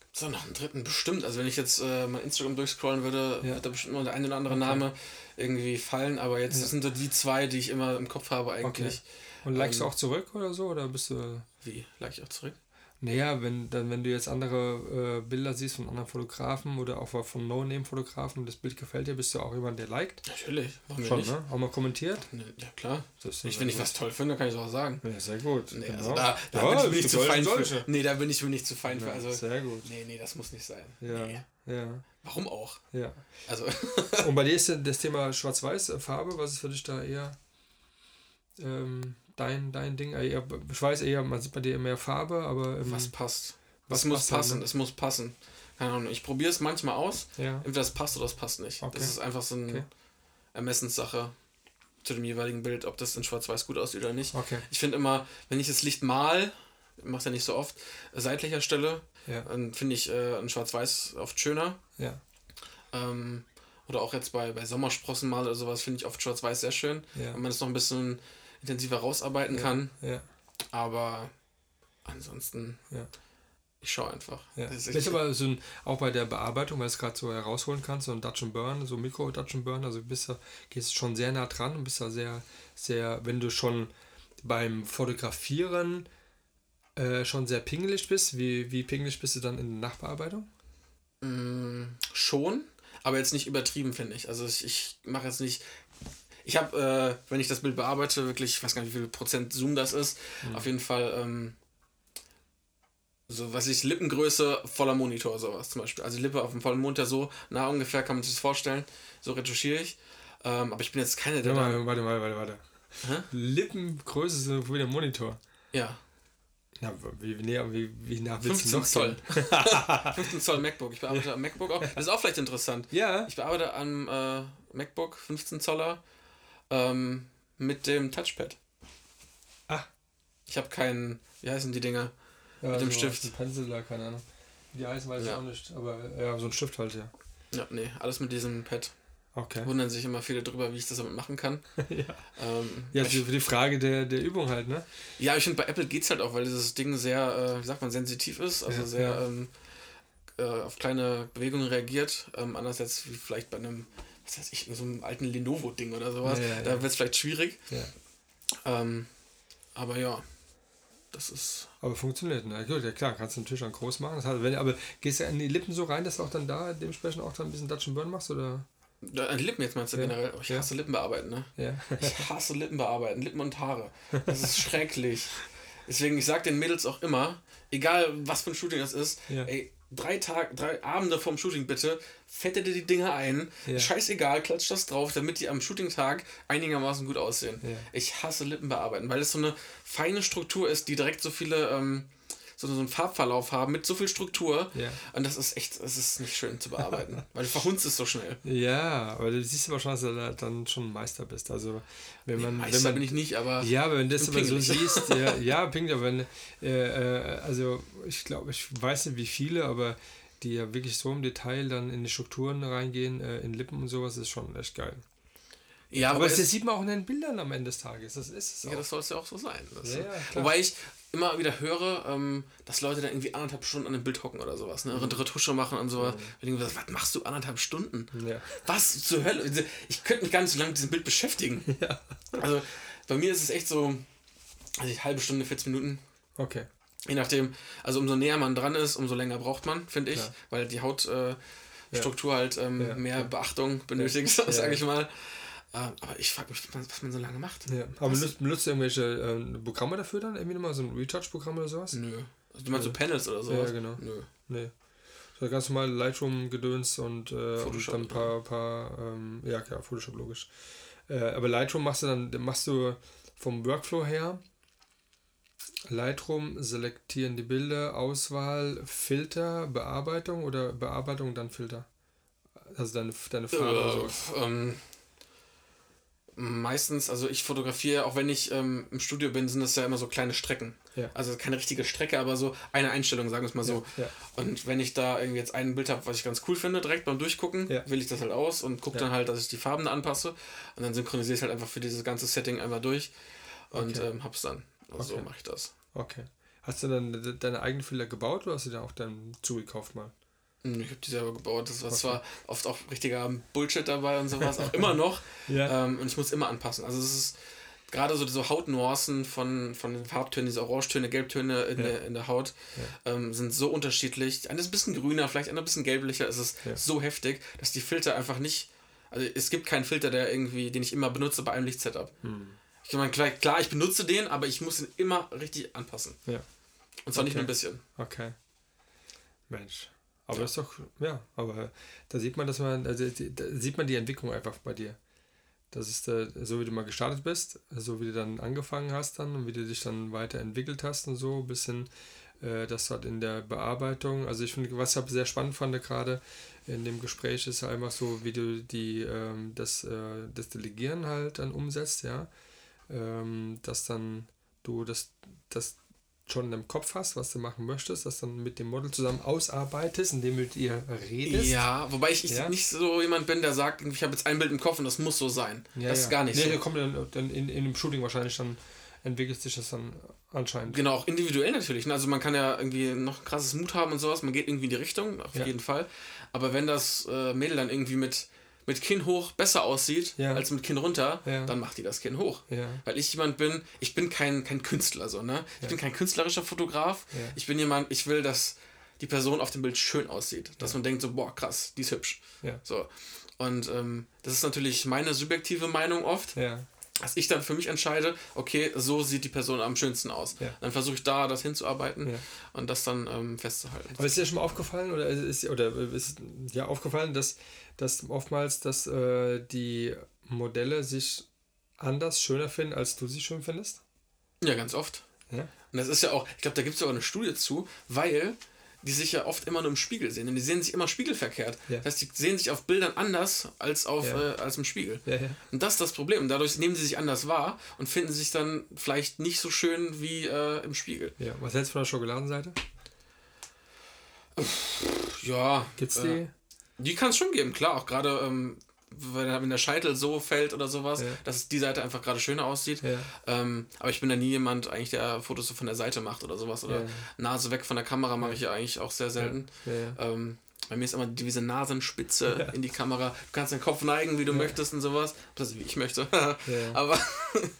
Gibt es da noch einen dritten? Bestimmt. Also wenn ich jetzt äh, mein Instagram durchscrollen würde, ja. wird da bestimmt noch der eine oder andere okay. Name irgendwie fallen. Aber jetzt ja. sind so die zwei, die ich immer im Kopf habe eigentlich. Okay. Und likest ähm, du auch zurück oder so? Oder bist du. Wie? Like ich auch zurück? Naja, wenn, dann, wenn du jetzt andere äh, Bilder siehst von anderen Fotografen oder auch von No-Name-Fotografen und das Bild gefällt dir, bist du auch jemand, der liked? Natürlich. Warum Schon, nicht? ne? Auch mal kommentiert? Ja, klar. ich, wenn ich was toll finde, kann ich es auch sagen. Ja, sehr gut. Nee, genau. also da, da ja, bin ich nicht zu fein für. Nee, da bin ich mir nicht zu fein ja, für. Also, sehr gut. Nee, nee, das muss nicht sein. Ja. Nee. ja. Warum auch? Ja. Also. und bei *laughs* dir ist das Thema Schwarz-Weiß-Farbe, was ist für dich da eher ähm, dein, dein Ding? Ich weiß eher, man sieht bei dir mehr Farbe, aber. Ähm, was passt? Was es muss passen, ne? es muss passen. Keine Ahnung, ich probiere es manchmal aus. Ja. Entweder das passt oder das passt nicht. Okay. Das ist einfach so eine okay. Ermessenssache zu dem jeweiligen Bild, ob das in Schwarz-Weiß gut aussieht oder nicht. Okay. Ich finde immer, wenn ich das Licht mal, mache ja nicht so oft, seitlicher Stelle, ja. dann finde ich äh, ein Schwarz-Weiß oft schöner. Ja. Ähm, oder auch jetzt bei, bei Sommersprossen mal oder sowas finde ich oft Schwarz-Weiß sehr schön, ja. wenn man es noch ein bisschen intensiver rausarbeiten ja. kann. Ja. Aber ansonsten, ja. ich schaue einfach. Ja. Das ist, aber so ein, auch bei der Bearbeitung, weil du es gerade so herausholen kannst, so ein Dutch and Burn, so Mikro-Dutch and Burn, also bist du, gehst schon sehr nah dran und bist da sehr, sehr, wenn du schon beim Fotografieren äh, schon sehr pingelig bist, wie, wie pingelig bist du dann in der Nachbearbeitung? Mm, schon, aber jetzt nicht übertrieben, finde ich. Also ich, ich mache jetzt nicht. Ich habe, äh, wenn ich das Bild bearbeite, wirklich, ich weiß gar nicht, wie viel Prozent Zoom das ist. Mhm. Auf jeden Fall, ähm, so was ich, Lippengröße voller Monitor, sowas zum Beispiel. Also Lippe auf dem vollen Monitor, so nah ungefähr kann man sich das vorstellen. So retuschiere ich. Ähm, aber ich bin jetzt keine, der. Warte, warte, warte, warte. warte. Hä? Lippengröße ist wie der Monitor. Ja. Na, wie, nee, wie, wie nach 15 noch Zoll. 15 *laughs* *laughs* Zoll MacBook. Ich bearbeite am MacBook auch. Das ist auch vielleicht interessant. Ja. Ich bearbeite am äh, MacBook 15 Zoller ähm, mit dem Touchpad. Ah. Ich habe keinen, wie heißen die Dinger? Ja, mit dem so Stift. Ein Pencil da, keine Ahnung. Die heißen weiß ja. ich auch nicht. Aber ja, so ein Stift halt, ja. Ja, nee, alles mit diesem Pad. Okay. Wundern sich immer viele drüber, wie ich das damit machen kann. *laughs* ja, ähm, ja für die Frage der, der Übung halt, ne? Ja, ich finde, bei Apple geht es halt auch, weil dieses Ding sehr, äh, wie sagt man, sensitiv ist, also ja, sehr ja. Ähm, äh, auf kleine Bewegungen reagiert. Ähm, anders als wie vielleicht bei einem, was weiß ich, so einem alten Lenovo-Ding oder sowas. Ja, da wird es vielleicht schwierig. Ähm, aber ja, das ist. Aber funktioniert, ne? Gut, ja klar, kannst du natürlich dann groß machen. Das heißt, wenn, aber gehst du in die Lippen so rein, dass du auch dann da dementsprechend auch dann ein bisschen Dutch Burn machst, oder? An Lippen jetzt meinst du ja. generell? Oh, ich hasse ja. Lippen bearbeiten, ne? Ja. Ich hasse Lippen bearbeiten, Lippen und Haare. Das ist *laughs* schrecklich. Deswegen, ich sag den Mädels auch immer, egal was für ein Shooting das ist, ja. ey, drei Tage, drei Abende vorm Shooting bitte, fette dir die Dinger ein, ja. scheißegal, klatsch das drauf, damit die am Shooting-Tag einigermaßen gut aussehen. Ja. Ich hasse Lippen bearbeiten, weil es so eine feine Struktur ist, die direkt so viele ähm, so, so einen Farbverlauf haben mit so viel Struktur. Ja. Und das ist echt, das ist nicht schön zu bearbeiten, *laughs* weil du verhunzt es so schnell. Ja, aber du siehst aber schon, dass du dann schon Meister bist. Also wenn man, nee, Meister wenn man, bin ich nicht, aber ja, wenn du das aber so siehst, *laughs* ja, ja pingelig, aber wenn, äh, äh, also ich glaube, ich weiß nicht wie viele, aber die ja wirklich so im Detail dann in die Strukturen reingehen, äh, in Lippen und sowas, ist schon echt geil. Ja, aber, aber das sieht man auch in den Bildern am Ende des Tages. Das ist es auch. Ja, das soll es ja auch so sein. Ja, ja, Wobei ich immer wieder höre, ähm, dass Leute da irgendwie anderthalb Stunden an dem Bild hocken oder sowas, ne? Mhm. Retusche machen und sowas. Mhm. Ich was machst du anderthalb Stunden? Ja. Was zur Hölle? Ich könnte mich gar nicht so lange mit diesem Bild beschäftigen. *laughs* Ja. Also bei mir ist es echt so, also eine halbe Stunde, 40 Minuten. Okay. Je nachdem, also umso näher man dran ist, umso länger braucht man, finde ich, ja. weil die Hautstruktur äh, halt ähm, mehr Beachtung benötigt, *laughs* sage ich mal. Ähm, aber ich frage mich, was man so lange macht. Ja. Aber benutzt, benutzt du irgendwelche äh, Programme dafür dann? Irgendwie nochmal so ein Retouch-Programm oder sowas? Nö. Also, du meinst so Panels oder sowas? Ja, genau. Nö. Nee. So ganz normal Lightroom-Gedöns und, äh, und dann ein paar, paar ähm, ja klar, Photoshop logisch. Äh, aber Lightroom machst du dann, machst du vom Workflow her Lightroom, selektieren die Bilder, Auswahl, Filter, Bearbeitung oder Bearbeitung, dann Filter? Also deine, deine Farbe. Äh, ähm, meistens, also ich fotografiere, auch wenn ich ähm, im Studio bin, sind das ja immer so kleine Strecken. Ja. Also keine richtige Strecke, aber so eine Einstellung, sagen wir es mal so. Ja, ja. Und wenn ich da irgendwie jetzt ein Bild habe, was ich ganz cool finde, direkt beim Durchgucken, wähle ich das halt aus und gucke dann halt, dass ich die Farben anpasse. Und dann synchronisiere ich halt einfach für dieses ganze Setting einmal durch und okay. ähm, hab's dann. Also okay. so mache ich das. Okay. Hast du dann deine eigenen Filter gebaut oder hast du da auch dann zugekauft mal? Hm, ich habe die selber gebaut. Das war okay. zwar oft auch richtiger Bullshit dabei und sowas, auch immer noch. *laughs* ja. ähm, und ich muss immer anpassen. Also es ist gerade so diese Hautnuancen von, von den Farbtönen, diese Orangetöne, Gelbtöne in, ja. der, in der Haut, ja. ähm, sind so unterschiedlich. Eine ist ein bisschen grüner, vielleicht eine ein bisschen gelblicher. Es ist ja. so heftig, dass die Filter einfach nicht. Also es gibt keinen Filter, der irgendwie, den ich immer benutze bei einem Lichtsetup. Hm. Ich meine, klar, klar, ich benutze den, aber ich muss ihn immer richtig anpassen. Ja. Und zwar okay. nicht nur ein bisschen. Okay. Mensch. Aber ja. das ist doch, ja, aber da sieht man, dass man, also da sieht man die Entwicklung einfach bei dir. Das ist äh, so, wie du mal gestartet bist, so wie du dann angefangen hast dann und wie du dich dann weiterentwickelt hast und so, ein bisschen äh, das hat in der Bearbeitung. Also ich finde, was ich sehr spannend fand gerade in dem Gespräch ist einfach so, wie du die ähm, das, äh, das Delegieren halt dann umsetzt, ja. Ähm, dass dann du das, das schon im Kopf hast, was du machen möchtest, das dann mit dem Model zusammen ausarbeitest, indem du mit ihr redest. Ja, wobei ich, ja? nicht so jemand bin, der sagt, ich habe jetzt ein Bild im Kopf und das muss so sein. Ja, das ja. ist gar nicht nee, so. Nee, kommt dann, dann in, in dem Shooting wahrscheinlich dann entwickelt sich das dann anscheinend. Genau, auch individuell natürlich. Ne? Also man kann ja irgendwie noch krasses Mut haben und sowas, man geht irgendwie in die Richtung, auf jeden Fall. Aber wenn das äh, Mädel dann irgendwie mit mit Kinn hoch besser aussieht ja. als mit Kinn runter, ja. dann macht die das Kinn hoch. Ja. Weil ich jemand bin, ich bin kein, kein Künstler, so, ne? Ich bin kein künstlerischer Fotograf. Ich bin jemand, ich will, dass die Person auf dem Bild schön aussieht. Dass man denkt so, boah, krass, die ist hübsch. So. Und ähm, das ist natürlich meine subjektive Meinung oft. Dass ich dann für mich entscheide, okay, so sieht die Person am schönsten aus. Dann versuche ich da das hinzuarbeiten und das dann ähm, festzuhalten. Aber ist dir schon mal aufgefallen oder ist, oder ist ja aufgefallen, dass dass oftmals, dass äh, die Modelle sich anders schöner finden, als du sie schön findest? Ja, ganz oft. Ja? Und das ist ja auch, ich glaube, da gibt es sogar eine Studie zu, weil die sich ja oft immer nur im Spiegel sehen. Und die sehen sich immer spiegelverkehrt. Ja. Das heißt, die sehen sich auf Bildern anders als, auf, ja. äh, als im Spiegel. Ja, und das ist das Problem. Und dadurch nehmen sie sich anders wahr und finden sich dann vielleicht nicht so schön wie äh, im Spiegel. Ja. Was hältst du von der Schokoladenseite? Ja. Gibt's die? Äh, die kann es schon geben, klar. Auch gerade, ähm, wenn der Scheitel so fällt oder sowas, ja. dass die Seite einfach gerade schöner aussieht. Ja. Ähm, aber ich bin da nie jemand, eigentlich, der Fotos so von der Seite macht oder sowas. Oder ja. Nase weg von der Kamera mache ich ja eigentlich auch sehr selten. Ähm, bei mir ist immer diese Nasenspitze in die Kamera. Du kannst den Kopf neigen, wie du möchtest und sowas. Das ist wie ich möchte. *laughs* aber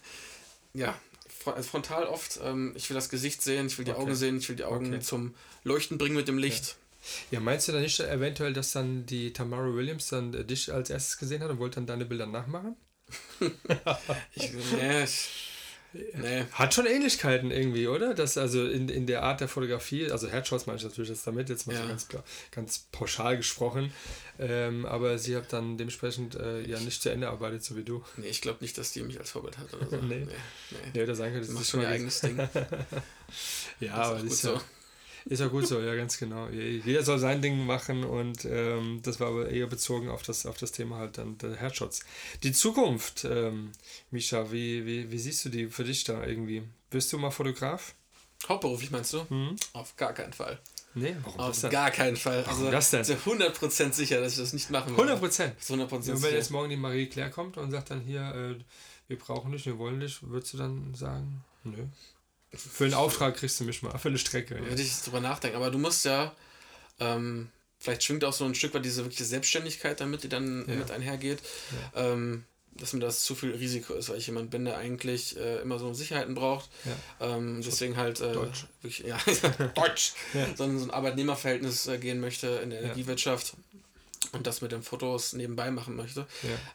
*laughs* ja, also frontal oft. Ähm, ich will das Gesicht sehen, ich will die okay. Augen sehen, ich will die Augen okay. zum Leuchten bringen mit dem Licht. Ja, meinst du dann nicht eventuell, dass dann die Tamara Williams dann dich als erstes gesehen hat und wollte dann deine Bilder nachmachen? *laughs* ich, nee, nee. Hat schon Ähnlichkeiten irgendwie, oder? Das also in, in der Art der Fotografie, also Headshots meine ich natürlich jetzt damit, jetzt mal ja. so ganz, ganz pauschal gesprochen. Ähm, aber sie hat dann dementsprechend äh, ja nicht zu Ende arbeitet, so wie du. Nee, ich glaube nicht, dass die mich als Vorbild hat oder so. *laughs* nee. nee. Nee, nee. oder sagen könnte, das ist schon ihr eigenes *laughs* Ding. ja, das aber das ist ja, so. Ist ja gut so, ja, ganz genau. Jeder soll sein Ding machen und ähm, das war aber eher bezogen auf das, auf das Thema halt dann der Headshots. Die Zukunft, ähm, Misha, wie, wie, wie siehst du die für dich da irgendwie? Bist du mal Fotograf? Hauptberuflich meinst du? Mhm. Auf gar keinen Fall. Nee, warum Auf gar keinen Fall. Warum also, das denn? Ich bin 100% sicher, dass ich das nicht machen will. 100%? 100% sicher. Und wenn jetzt morgen die Marie Claire kommt und sagt dann hier, äh, wir brauchen dich, wir wollen dich, würdest du dann sagen, nö? Für einen Auftrag kriegst du mich mal, für eine Strecke. Würde ich drüber nachdenken. Aber du musst ja, ähm, vielleicht schwingt auch so ein Stück weit diese wirkliche Selbstständigkeit damit, die dann ja. mit einhergeht. Ja. Ähm, dass mir das zu viel Risiko ist, weil ich jemand bin, der eigentlich äh, immer so Sicherheiten braucht. Ja. Ähm, deswegen halt äh, Deutsch. Wirklich, ja, *laughs* Deutsch, ja. sondern so ein Arbeitnehmerverhältnis äh, gehen möchte in der Energiewirtschaft und das mit den Fotos nebenbei machen möchte.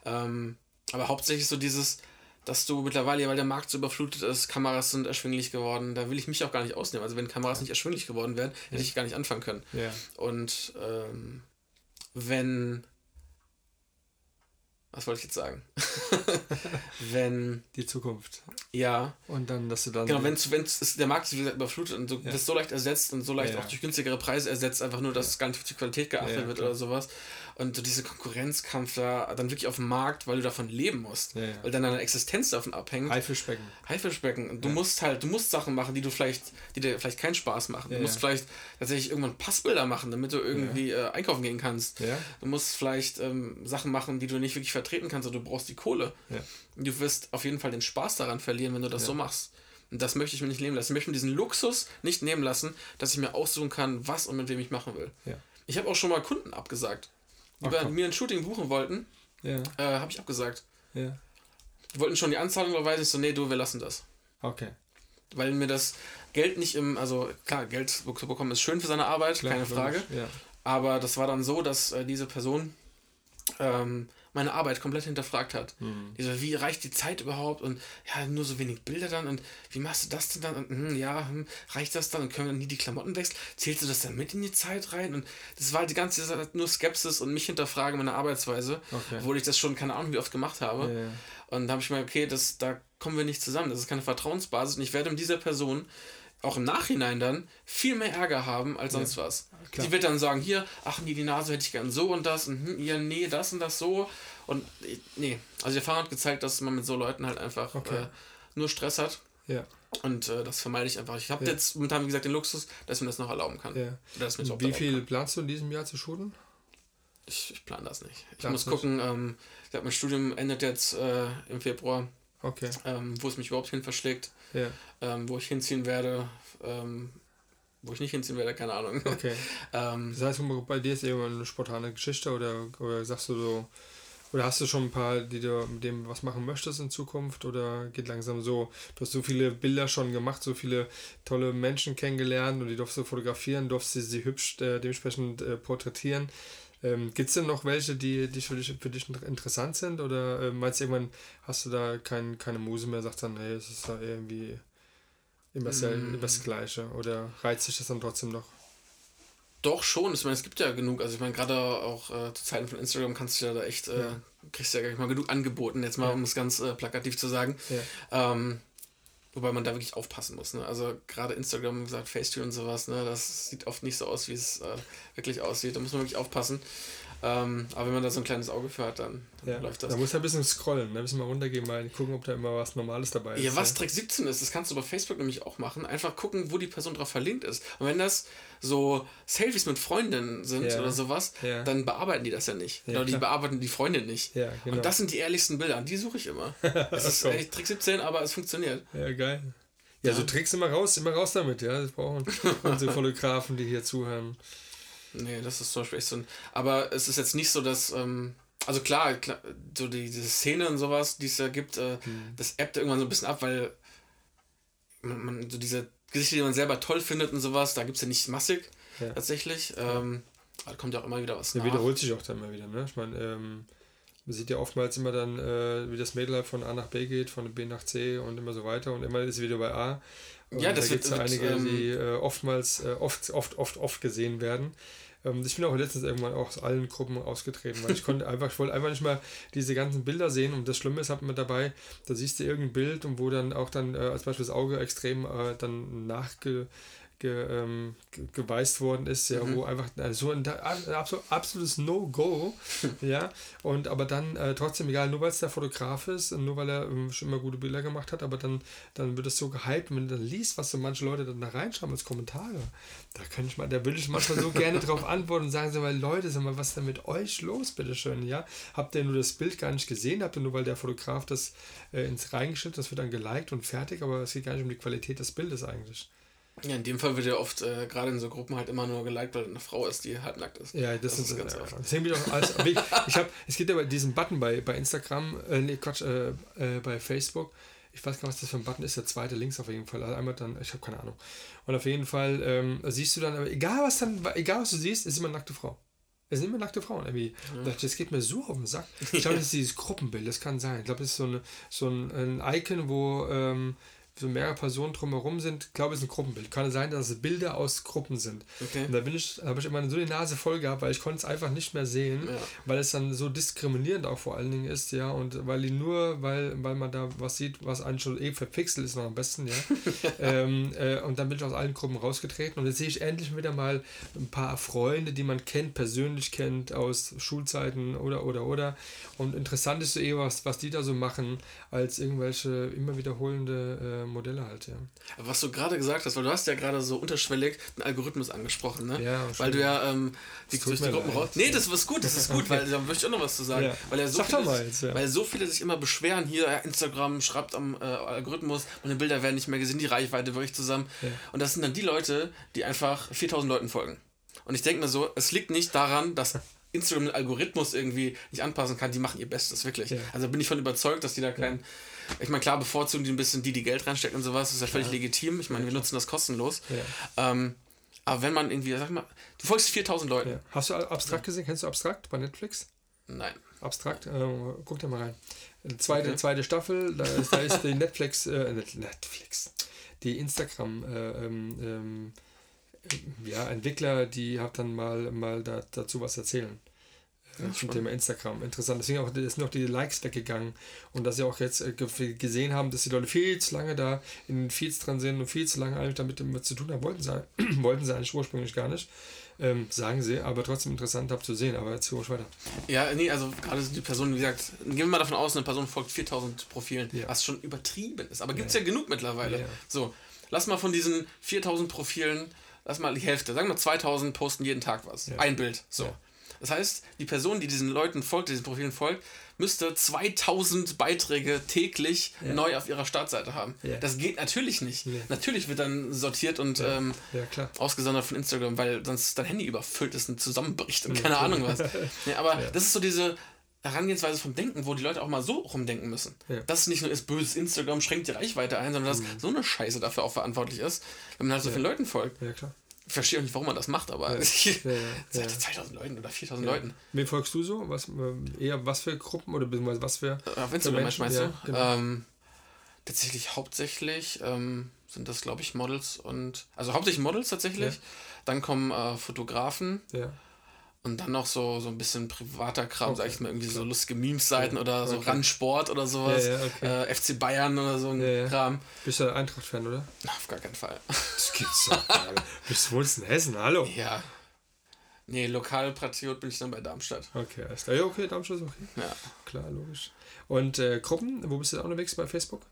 Ähm, aber hauptsächlich so dieses, dass du mittlerweile, weil der Markt so überflutet ist, Kameras sind erschwinglich geworden. Da will ich mich auch gar nicht ausnehmen. Also wenn Kameras nicht erschwinglich geworden wären, hätte ich gar nicht anfangen können. Ja. Und ähm, wenn was wollte ich jetzt sagen? *laughs* wenn. Die Zukunft. Ja. Und dann, dass du dann. Genau, wenn es der Markt ist überflutet und du ja. bist so leicht ersetzt und so leicht ja, auch durch günstigere Preise ersetzt, einfach nur, dass ja. gar nicht auf die Qualität geachtet wird oder sowas. Und so diese Konkurrenzkampf da dann wirklich auf dem Markt, weil du davon leben musst. Weil dann deine Existenz davon abhängt. Haifischbecken. Haifischbecken. Und du musst halt, du musst Sachen machen, die du vielleicht, die dir vielleicht keinen Spaß machen. du musst vielleicht tatsächlich irgendwann Passbilder machen, damit du irgendwie äh, einkaufen gehen kannst. Du musst vielleicht ähm, Sachen machen, die du nicht wirklich vertreten kannst, oder du brauchst die Kohle. Ja. Du wirst auf jeden Fall den Spaß daran verlieren, wenn du das ja. so machst. Und das möchte ich mir nicht nehmen lassen. Ich möchte mir diesen Luxus nicht nehmen lassen, dass ich mir aussuchen kann, was und mit wem ich machen will. Ja. Ich habe auch schon mal Kunden abgesagt, die Ach, bei mir ein Shooting buchen wollten. Ja. Äh, habe ich abgesagt. Ja. Die wollten schon die Anzahlung überweisen. Ich so, nee, du, wir lassen das. Okay. Weil mir das Geld nicht im, also klar, Geld zu bekommen ist schön für seine Arbeit, klar, keine Frage. Ja. Aber das war dann so, dass äh, diese Person ähm, meine Arbeit komplett hinterfragt hat. Mhm. Die so, wie reicht die Zeit überhaupt? Und ja, nur so wenig Bilder dann. Und wie machst du das denn dann? Und hm, ja, hm, reicht das dann? Und können wir dann nie die Klamotten wechseln? Zählst du das dann mit in die Zeit rein? Und das war die ganze Zeit nur Skepsis und mich hinterfragen meine Arbeitsweise, okay. obwohl ich das schon keine Ahnung wie oft gemacht habe. Ja. Und da habe ich mir, okay, das, da kommen wir nicht zusammen. Das ist keine Vertrauensbasis. Und ich werde mit dieser Person auch im Nachhinein dann viel mehr Ärger haben als sonst ja, was. Klar. Die wird dann sagen, hier, ach nee, die Nase hätte ich gern so und das und hm, ja, nee, das und das so. Und nee, also die Erfahrung hat gezeigt, dass man mit so Leuten halt einfach okay. äh, nur Stress hat. Ja. Und äh, das vermeide ich einfach. Ich habe ja. jetzt momentan, wie gesagt, den Luxus, dass ich mir das noch erlauben kann. Ja. Wie viel kann. planst du in diesem Jahr zu shooten? Ich, ich plane das nicht. Ich Planst muss gucken, ähm, ich glaube, mein Studium endet jetzt äh, im Februar. Okay. Ähm, wo es mich überhaupt hin verschlägt. Ja. Ähm, wo ich hinziehen werde. Ähm, wo ich nicht hinziehen werde, keine Ahnung. Okay. *laughs* ähm, das heißt, bei dir ist irgendwann eine spontane Geschichte oder, oder sagst du so, oder hast du schon ein paar, die du mit dem was machen möchtest in Zukunft? Oder geht langsam so? Du hast so viele Bilder schon gemacht, so viele tolle Menschen kennengelernt und die durfst du fotografieren, durfst du sie hübsch äh, dementsprechend äh, porträtieren. Ähm, Gibt es denn noch welche, die, die für, dich, für dich interessant sind? Oder äh, meinst du irgendwann, hast du da kein, keine Muse mehr, sagst dann, hey, es ist da irgendwie immer, mm. immer das Gleiche? Oder reizt sich das dann trotzdem noch? Doch schon, ich meine, es gibt ja genug, also ich meine, gerade auch äh, zu Zeiten von Instagram kannst du ja da echt, äh, ja. kriegst du ja gar nicht mal genug angeboten, jetzt mal, ja. um es ganz äh, plakativ zu sagen. Ja. Ähm, wobei man da wirklich aufpassen muss, ne? Also gerade Instagram, gesagt, Facetune und sowas, ne, das sieht oft nicht so aus, wie es äh, wirklich aussieht. Da muss man wirklich aufpassen. Ähm, aber wenn man da so ein kleines Auge für hat, dann, dann ja, läuft das. Da muss er ein bisschen scrollen, ne? ein bisschen mal runtergehen, mal gucken, ob da immer was Normales dabei ist. Ja, was Trick 17 ist, das kannst du bei Facebook nämlich auch machen. Einfach gucken, wo die Person drauf verlinkt ist. Und wenn das so Selfies mit Freundinnen sind ja. oder sowas, ja. dann bearbeiten die das ja nicht. Ja, oder die bearbeiten die Freundin nicht. Ja, genau. Und das sind die ehrlichsten Bilder, und die suche ich immer. *laughs* Das ist echt Trick 17, aber es funktioniert. Ja, geil. Ja, so Tricks immer raus, immer raus damit, ja. Das brauchen *laughs* unsere Fotografen, die hier zuhören. Nee, das ist zum Beispiel echt so ein. Aber es ist jetzt nicht so, dass. Ähm, also klar, klar, so die, diese Szene und sowas, die es ja gibt, äh, mhm. das ebbt irgendwann so ein bisschen ab, weil man, man, so diese Gesichter, die man selber toll findet und sowas, da gibt es ja nicht massig ja. tatsächlich. Ähm, da kommt ja auch immer wieder was. Ja, nach. wiederholt sich auch dann immer wieder, ne? Ich meine, ähm, man sieht ja oftmals immer dann, äh, wie das Mädel von A nach B geht, von B nach C und immer so weiter und immer ist es wieder bei A. Und ja, das da gibt es einige, ähm, die äh, oftmals, äh, oft, oft, oft, oft gesehen werden. Ähm, ich bin auch letztens irgendwann auch aus allen Gruppen ausgetreten, weil ich konnte *laughs* einfach, ich wollte einfach nicht mal diese ganzen Bilder sehen und das Schlimme ist, hat man dabei, da siehst du irgendein Bild und wo dann auch dann äh, als Beispiel das Auge extrem äh, dann nachge ge, ähm, geweist worden ist, ja, mhm. wo einfach äh, so ein, ein absolutes No-Go, *laughs* ja, und aber dann äh, trotzdem, egal, nur weil es der Fotograf ist und nur weil er ähm, schon immer gute Bilder gemacht hat, aber dann, dann wird es so gehypt, wenn du dann liest, was so manche Leute dann da reinschreiben als Kommentare, da könnte ich mal, da würde ich manchmal so gerne *laughs* drauf antworten und sagen, so, weil Leute, sag mal, was ist denn mit euch los, bitteschön, ja, habt ihr nur das Bild gar nicht gesehen, habt ihr nur, weil der Fotograf das äh, ins reingeschnitten, das wird dann geliked und fertig, aber es geht gar nicht um die Qualität des Bildes eigentlich. Ja, in dem Fall wird ja oft, äh, gerade in so Gruppen, halt immer nur geliked, weil eine Frau ist, die halbnackt ist. Ja, das, das ist, ganz oft. Deswegen auch alles, ich, ich hab, es gibt ja diesen Button bei, bei Instagram, äh, nee, Quatsch, äh, äh, bei Facebook. Ich weiß gar nicht, was das für ein Button ist, der zweite links auf jeden Fall. Also einmal dann, ich habe keine Ahnung. Und auf jeden Fall ähm, siehst du dann, aber egal was dann, egal was du siehst, ist immer eine nackte Frau. Es sind immer nackte Frauen. Irgendwie. Ja. Das geht mir so auf den Sack. Ich glaube, *laughs* das ist dieses Gruppenbild, das kann sein. Ich glaube, das ist so, eine, so ein, ein Icon, wo ähm, so mehrere Personen drumherum sind. Ich glaube, es ist ein Gruppenbild. Kann sein, dass es Bilder aus Gruppen sind. Okay. Und da bin ich, habe ich immer so die Nase voll gehabt, weil ich konnte es einfach nicht mehr sehen, ja. weil es dann so diskriminierend auch vor allen Dingen ist, ja. Und weil die nur, weil, weil man da was sieht, was eigentlich schon eh verpixelt ist, noch am besten, ja. *laughs* ähm, äh, und dann bin ich aus allen Gruppen rausgetreten und jetzt sehe ich endlich wieder mal ein paar Freunde, die man kennt, persönlich kennt, aus Schulzeiten oder oder oder. Und interessant ist so eh, was, was die da so machen, als irgendwelche immer wiederholende äh, Modelle halt, ja. Aber was du gerade gesagt hast, weil du hast ja gerade so unterschwellig den Algorithmus angesprochen, ne? Ja, weil du ja ähm, die, durch die Gruppen raus. Nee, das ist gut, das ist gut, *laughs* weil da möchte ich auch noch was zu sagen. Ja. Weil, ja so viele, jetzt, ja. weil so viele sich immer beschweren, hier, Instagram schreibt am äh, Algorithmus, meine Bilder werden nicht mehr gesehen, die Reichweite bricht zusammen. Und das sind dann die Leute, die einfach 4000 Leuten folgen. Und ich denke mir so, es liegt nicht daran, dass *laughs* Instagram den Algorithmus irgendwie nicht anpassen kann, die machen ihr Bestes, wirklich. Also bin ich von überzeugt, dass die da keinen. Ja. Ich meine, klar, bevorzugen die ein bisschen die, die Geld reinstecken und sowas, ist ja völlig ja. legitim. Ich meine, wir nutzen das kostenlos. Ähm, aber wenn man irgendwie, sag mal, du folgst 4000 Leuten. Hast du Abstrakt gesehen? Kennst du Abstrakt bei Netflix? Nein. Abstrakt, äh, guck da mal rein. Zweite, okay. zweite Staffel, da ist, da ist die Netflix, äh, Netflix, die Instagram äh, ähm, ähm, ja, Entwickler, die hat dann mal, mal da, dazu was erzählen. Ja, zum Thema Instagram. Interessant. Deswegen auch, sind noch die Likes weggegangen. Und dass sie auch jetzt äh, gesehen haben, dass die Leute viel zu lange da in den Feeds dran sind und viel zu lange eigentlich damit zu tun haben, wollten sie, *clears throat* wollten sie eigentlich ursprünglich gar nicht. Ähm, sagen sie, aber trotzdem interessant zu sehen. Aber jetzt ruhig weiter. Ja, nee, also gerade die Person, wie gesagt, gehen wir mal davon aus, eine Person folgt 4000 Profilen, ja. was schon übertrieben ist. Aber gibt es ja. ja. genug mittlerweile. Ja. So, lass mal von diesen 4000 Profilen, lass mal die Hälfte, sagen wir 2000 posten jeden Tag was. Ein Bild. So. Das heißt, die Person, die diesen Leuten folgt, diesen Profilen folgt, müsste 2000 Beiträge täglich ja. neu auf ihrer Startseite haben. Ja. Das geht natürlich nicht. Nee. Natürlich wird dann sortiert und ja. Ähm, ausgesondert von Instagram, weil sonst dein Handy überfüllt ist und zusammenbricht und keine Ahnung was. *laughs* aber das ist so diese Herangehensweise vom Denken, wo die Leute auch mal so rumdenken müssen. Ja. Dass nicht nur ist böses Instagram schränkt die Reichweite ein, sondern dass mhm. so eine Scheiße dafür auch verantwortlich ist, wenn man halt so vielen Leuten folgt. Ja, klar. Ich verstehe auch nicht, warum man das macht, aber ja, *laughs* ja, ja. 2000 Leuten oder 4000 Leuten. Wem folgst du so? Was, äh, eher was für Gruppen oder beziehungsweise was für. Auf Instagram meinst du? Genau. Ähm, tatsächlich hauptsächlich ähm, sind das, glaube ich, Models und. Also hauptsächlich Models tatsächlich. Dann kommen äh, Fotografen. Ja. Und dann noch so, so ein bisschen privater Kram, okay. sag ich mal, irgendwie so lustige Memes-Seiten ja. oder so okay. Randsport oder sowas. Ja, ja, okay. äh, FC Bayern oder so ein Kram. Bist du Eintracht-Fan, oder? Na, auf gar keinen Fall. Das gibt's doch gar nicht. *laughs* Bist du wohl in Hessen, hallo? Ja. Nee, Lokalpatriot bin ich dann bei Darmstadt. Okay, alles klar. Ja, okay, Darmstadt ist okay. Ja. Klar, logisch. Und äh, Gruppen, wo bist du da unterwegs bei Facebook?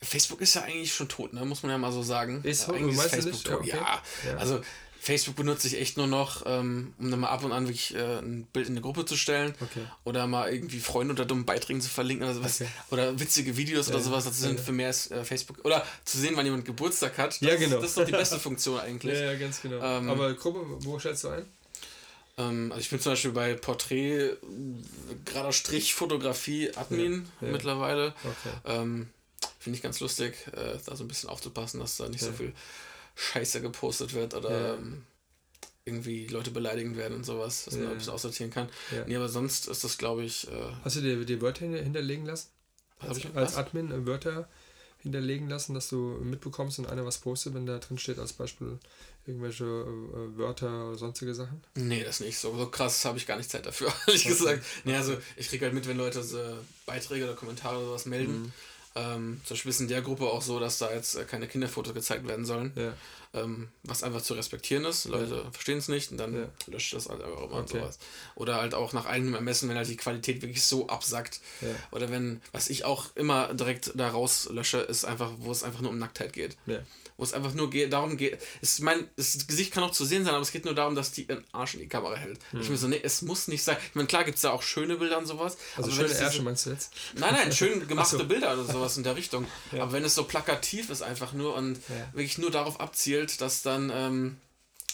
Facebook ist ja eigentlich schon tot, ne? muss man ja mal so sagen. Ist, ja, eigentlich ist Facebook tot. Ja, okay. ja, also Facebook benutze ich echt nur noch, ähm, um dann mal ab und an wirklich äh, ein Bild in eine Gruppe zu stellen. Okay. Oder mal irgendwie Freunde unter dummen Beiträgen zu verlinken oder sowas. Okay. Oder witzige Videos ja, oder sowas. Das sind ja. für mehr äh, Facebook. Oder zu sehen, wann jemand Geburtstag hat. Das ja, genau. Ist, das ist doch die *laughs* beste Funktion eigentlich. Ja, ja ganz genau. Ähm, Aber Gruppe, wo stellst du ein? Ähm, also ich bin zum Beispiel bei Porträt, gerader Strich, Fotografie, Admin mittlerweile. Okay. Ähm, Finde ich ganz lustig, äh, da so ein bisschen aufzupassen, dass da nicht so viel Scheiße gepostet wird oder ja. ähm, irgendwie Leute beleidigend werden und sowas, dass ja. man ein bisschen aussortieren kann. Ja. Nee, aber sonst ist das, glaube ich. Äh, Hast du dir die Wörter hinterlegen lassen? Als, als Admin äh, Wörter hinterlegen lassen, dass du mitbekommst, wenn einer was postet, wenn da drin steht, als Beispiel irgendwelche äh, Wörter oder sonstige Sachen? Nee, das nicht. So, so krass habe ich gar nicht Zeit dafür, *laughs* ehrlich gesagt. Nee, also ich kriege halt mit, wenn Leute so Beiträge oder Kommentare oder sowas melden. Mhm. Ähm, zum Beispiel ist in der Gruppe auch so, dass da jetzt äh, keine Kinderfotos gezeigt werden sollen. Ja. Ähm, was einfach zu respektieren ist. Leute ja. verstehen es nicht und dann ja. löscht das halt einfach immer okay. und sowas. Oder halt auch nach eigenem Ermessen, wenn halt die Qualität wirklich so absackt. Ja. Oder wenn, was ich auch immer direkt da rauslösche, ist einfach, wo es einfach nur um Nacktheit geht. Wo es einfach nur geht, darum geht. Es, mein, das Gesicht kann auch zu sehen sein, aber es geht nur darum, dass die ihren Arsch in die Kamera hält. Hm. Ich mir so, nee, es muss nicht sein. Ich meine, klar gibt es da auch schöne Bilder und sowas. Also schöne Ärsche meinst du jetzt? Nein, nein, schön *laughs* gemachte so. Bilder oder sowas in der Richtung. *laughs* Ja. Aber wenn es so plakativ ist einfach nur und ja. wirklich nur darauf abzielt, dass dann ähm,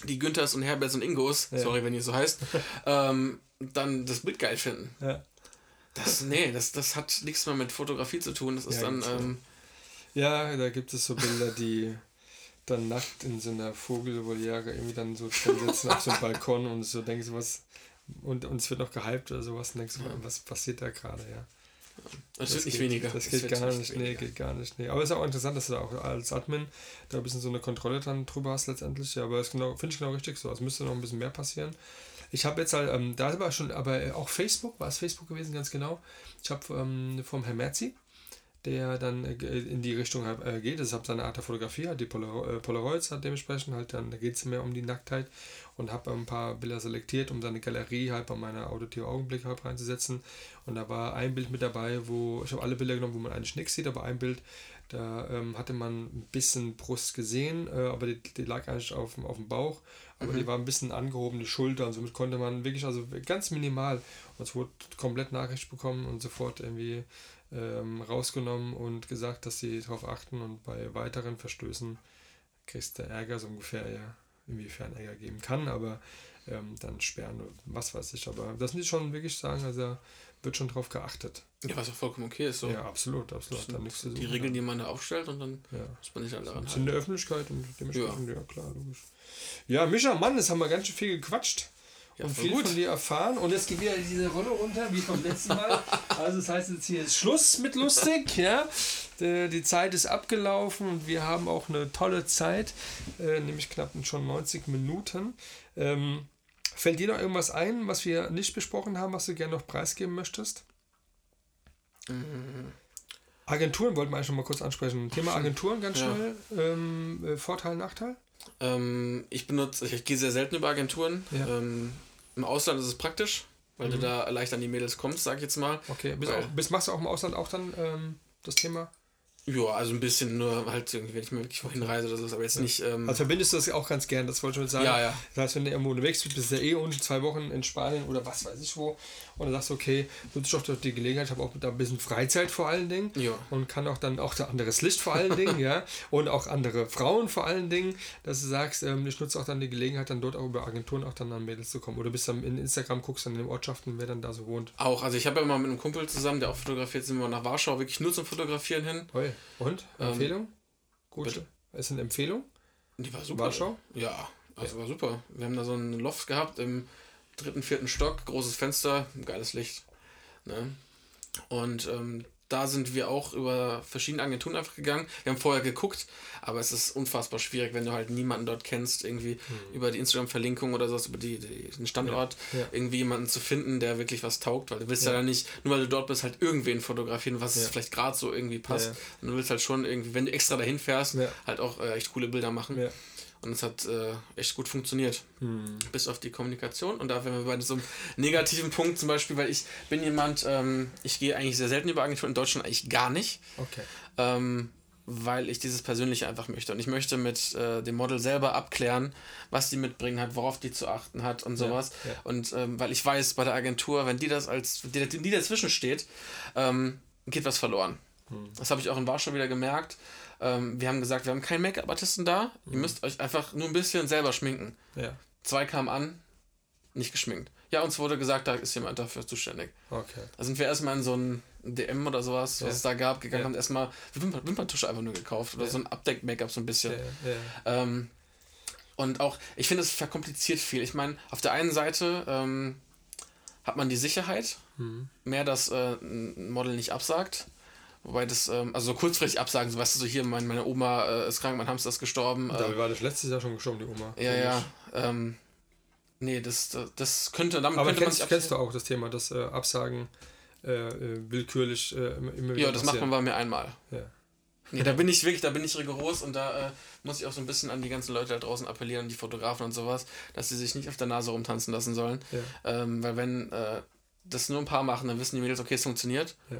die Günthers und Herberts und Ingos, ja. sorry, wenn ihr so heißt, *laughs* ähm, dann das Bild geil finden. Das, nee, das, das hat nichts mehr mit Fotografie zu tun. Das ist dann. Ähm, ja, da gibt es so Bilder, die dann nackt in so einer Vogelvoliere irgendwie dann so drin sitzen auf so einem Balkon und so denkst du, was, und, und es wird noch gehypt oder sowas und denkst du, ja. was passiert da gerade, ja. Das, das wird nicht weniger. Das, das geht gar nicht, weniger. nee, geht gar nicht. Nee. Aber es ist auch interessant, dass du da auch als Admin da ein bisschen so eine Kontrolle dran drüber hast letztendlich. Ja, aber das genau, finde ich genau richtig so. Es müsste noch ein bisschen mehr passieren. Ich habe jetzt halt, ähm, da war schon, aber auch Facebook, war es Facebook gewesen, ganz genau. Ich habe ähm, vom Herrn Merzi, der dann äh, in die Richtung äh, geht. Das ist seine Art der Fotografie, die äh, Polaroids hat dementsprechend halt dann, da geht es mehr um die Nacktheit und habe ein paar Bilder selektiert, um seine Galerie halt bei meiner Auditive Augenblick halt reinzusetzen. Und da war ein Bild mit dabei, wo ich habe alle Bilder genommen, wo man eigentlich nichts sieht, aber ein Bild, da ähm, hatte man ein bisschen Brust gesehen, äh, aber die, die, lag eigentlich auf, auf dem Bauch, aber mhm. die war ein bisschen angehoben, die Schulter und somit konnte man wirklich, also ganz minimal, und es wurde komplett Nachricht bekommen und sofort irgendwie ähm, rausgenommen und gesagt, dass sie darauf achten und bei weiteren Verstößen kriegst du Ärger, so ungefähr, ja, inwiefern Ärger geben kann, aber ähm, dann sperren oder was weiß ich. Aber das muss ich schon wirklich sagen, also wird schon drauf geachtet. Ja, was auch vollkommen okay ist. So. Ja, absolut, absolut. Dann nichts zu die Regeln, die man da aufstellt und dann ja. muss man sich halt daran halten. in der Öffentlichkeit und dementsprechend, ja. ja klar, logisch. Ja, Micha, Mann, das haben wir ganz schön viel gequatscht. Ja, und viel gut. von dir erfahren. Und jetzt geht wieder diese Rolle runter, wie vom letzten Mal. *laughs* Also das heißt jetzt hier ist Schluss mit lustig, ja. Die Zeit ist abgelaufen und wir haben auch eine tolle Zeit, äh, nämlich knapp schon 90 Minuten. Ähm, fällt dir noch irgendwas ein, was wir nicht besprochen haben, was du gerne noch preisgeben möchtest? Mhm. Agenturen wollten wir eigentlich schon mal kurz ansprechen. Thema Agenturen ganz schnell. Ja. Ähm, äh, Vorteil, Nachteil? Ähm, ich benutze, ich, ich, gehe sehr selten über Agenturen. Ja. Ähm, Im Ausland ist es praktisch, weil mhm. du da leicht an die Mädels kommst, sag ich jetzt mal. Okay, bist, auch, bist machst du auch im Ausland auch dann ähm, das Thema? Ja, also ein bisschen nur halt irgendwie, wenn ich mal wirklich wohin reise oder so, aber jetzt ja. nicht. Ähm also verbindest du das auch ganz gern, das wollte ich schon sagen. Ja, ja. Das heißt, wenn du irgendwo unterwegs bist, bist du ja eh unten zwei Wochen in Spanien oder was weiß ich wo und dann sagst du, okay, nutze ich doch die Gelegenheit, ich habe auch da ein bisschen Freizeit vor allen Dingen ja. und kann auch dann auch anderes Licht vor allen Dingen, *laughs* ja, und auch andere Frauen vor allen Dingen, dass du sagst, ähm, ich nutze auch dann die Gelegenheit, dann dort auch über Agenturen auch dann an Mädels zu kommen oder bist dann in Instagram, guckst dann in den Ortschaften, wer dann da so wohnt. Auch, also ich habe ja mal mit einem Kumpel zusammen, der auch fotografiert, sind wir nach Warschau wirklich nur zum Fotografieren hin. Oi. Und? Ähm, Empfehlung? Gut. Bitte? Ist eine Empfehlung? Die war super. Warschau? Ja, also ja. war super. Wir haben da so einen Loft gehabt im dritten, vierten Stock, großes Fenster, geiles Licht. Ne? Und ähm, da sind wir auch über verschiedene Agenturen einfach gegangen. Wir haben vorher geguckt, aber es ist unfassbar schwierig, wenn du halt niemanden dort kennst, irgendwie mhm. über die Instagram-Verlinkung oder sowas, über die, die, den Standort, ja. Ja. irgendwie jemanden zu finden, der wirklich was taugt, weil du willst ja, ja dann nicht, nur weil du dort bist, halt irgendwen fotografieren, was vielleicht gerade so irgendwie passt. Und du willst halt schon irgendwie, wenn du extra dahin fährst, halt auch äh, echt coole Bilder machen. Und es hat äh, echt gut funktioniert. Hm. Bis auf die Kommunikation. Und da wären wir bei so einem negativen Punkt zum Beispiel, weil ich bin jemand, ähm, ich gehe eigentlich sehr selten über Agenturen, in Deutschland eigentlich gar nicht. Okay. Ähm, weil ich dieses Persönliche einfach möchte. Und ich möchte mit äh, dem Model selber abklären, was die mitbringen hat, worauf die zu achten hat und sowas. Ja, ja. Und ähm, weil ich weiß, bei der Agentur, wenn die das als, die, die dazwischen steht, ähm, geht was verloren. Hm. Das habe ich auch in Warschau wieder gemerkt. Ähm, wir haben gesagt, wir haben keinen Make-up-Artisten da. Mhm. Ihr müsst euch einfach nur ein bisschen selber schminken. Ja. Zwei kamen an, nicht geschminkt. Ja, uns wurde gesagt, da ist jemand dafür zuständig. Okay. Da sind wir erstmal in so ein DM oder sowas, ja. was es da gab, gegangen, ja. haben erstmal Wimper Wimperntusche einfach nur gekauft oder ja. so ein Abdeck-Make-up so ein bisschen. Ähm, und auch, ich finde, es verkompliziert viel. Ich meine, auf der einen Seite ähm, hat man die Sicherheit, mhm. mehr, dass äh, ein Model nicht absagt. Wobei das, ähm, also so kurzfristig absagen, so weißt du, so hier, mein, meine Oma äh, ist krank, mein Hamster ist gestorben. Äh, da war das letztes Jahr schon gestorben, die Oma. Ja, ja. Ähm, nee, das, das könnte, damit Aber könnte kennst, man kennst du auch das Thema, das äh, Absagen äh, äh, willkürlich äh, immer, wieder Ja, das passieren. macht man bei mir einmal. Ja. Nee, da bin ich wirklich, da bin ich rigoros und da muss ich auch so ein bisschen an die ganzen Leute da draußen appellieren, die Fotografen und sowas, dass sie sich nicht auf der Nase rumtanzen lassen sollen. Ja. Ähm, weil wenn das nur ein paar machen, dann wissen die Mädels, okay, es funktioniert. Ja.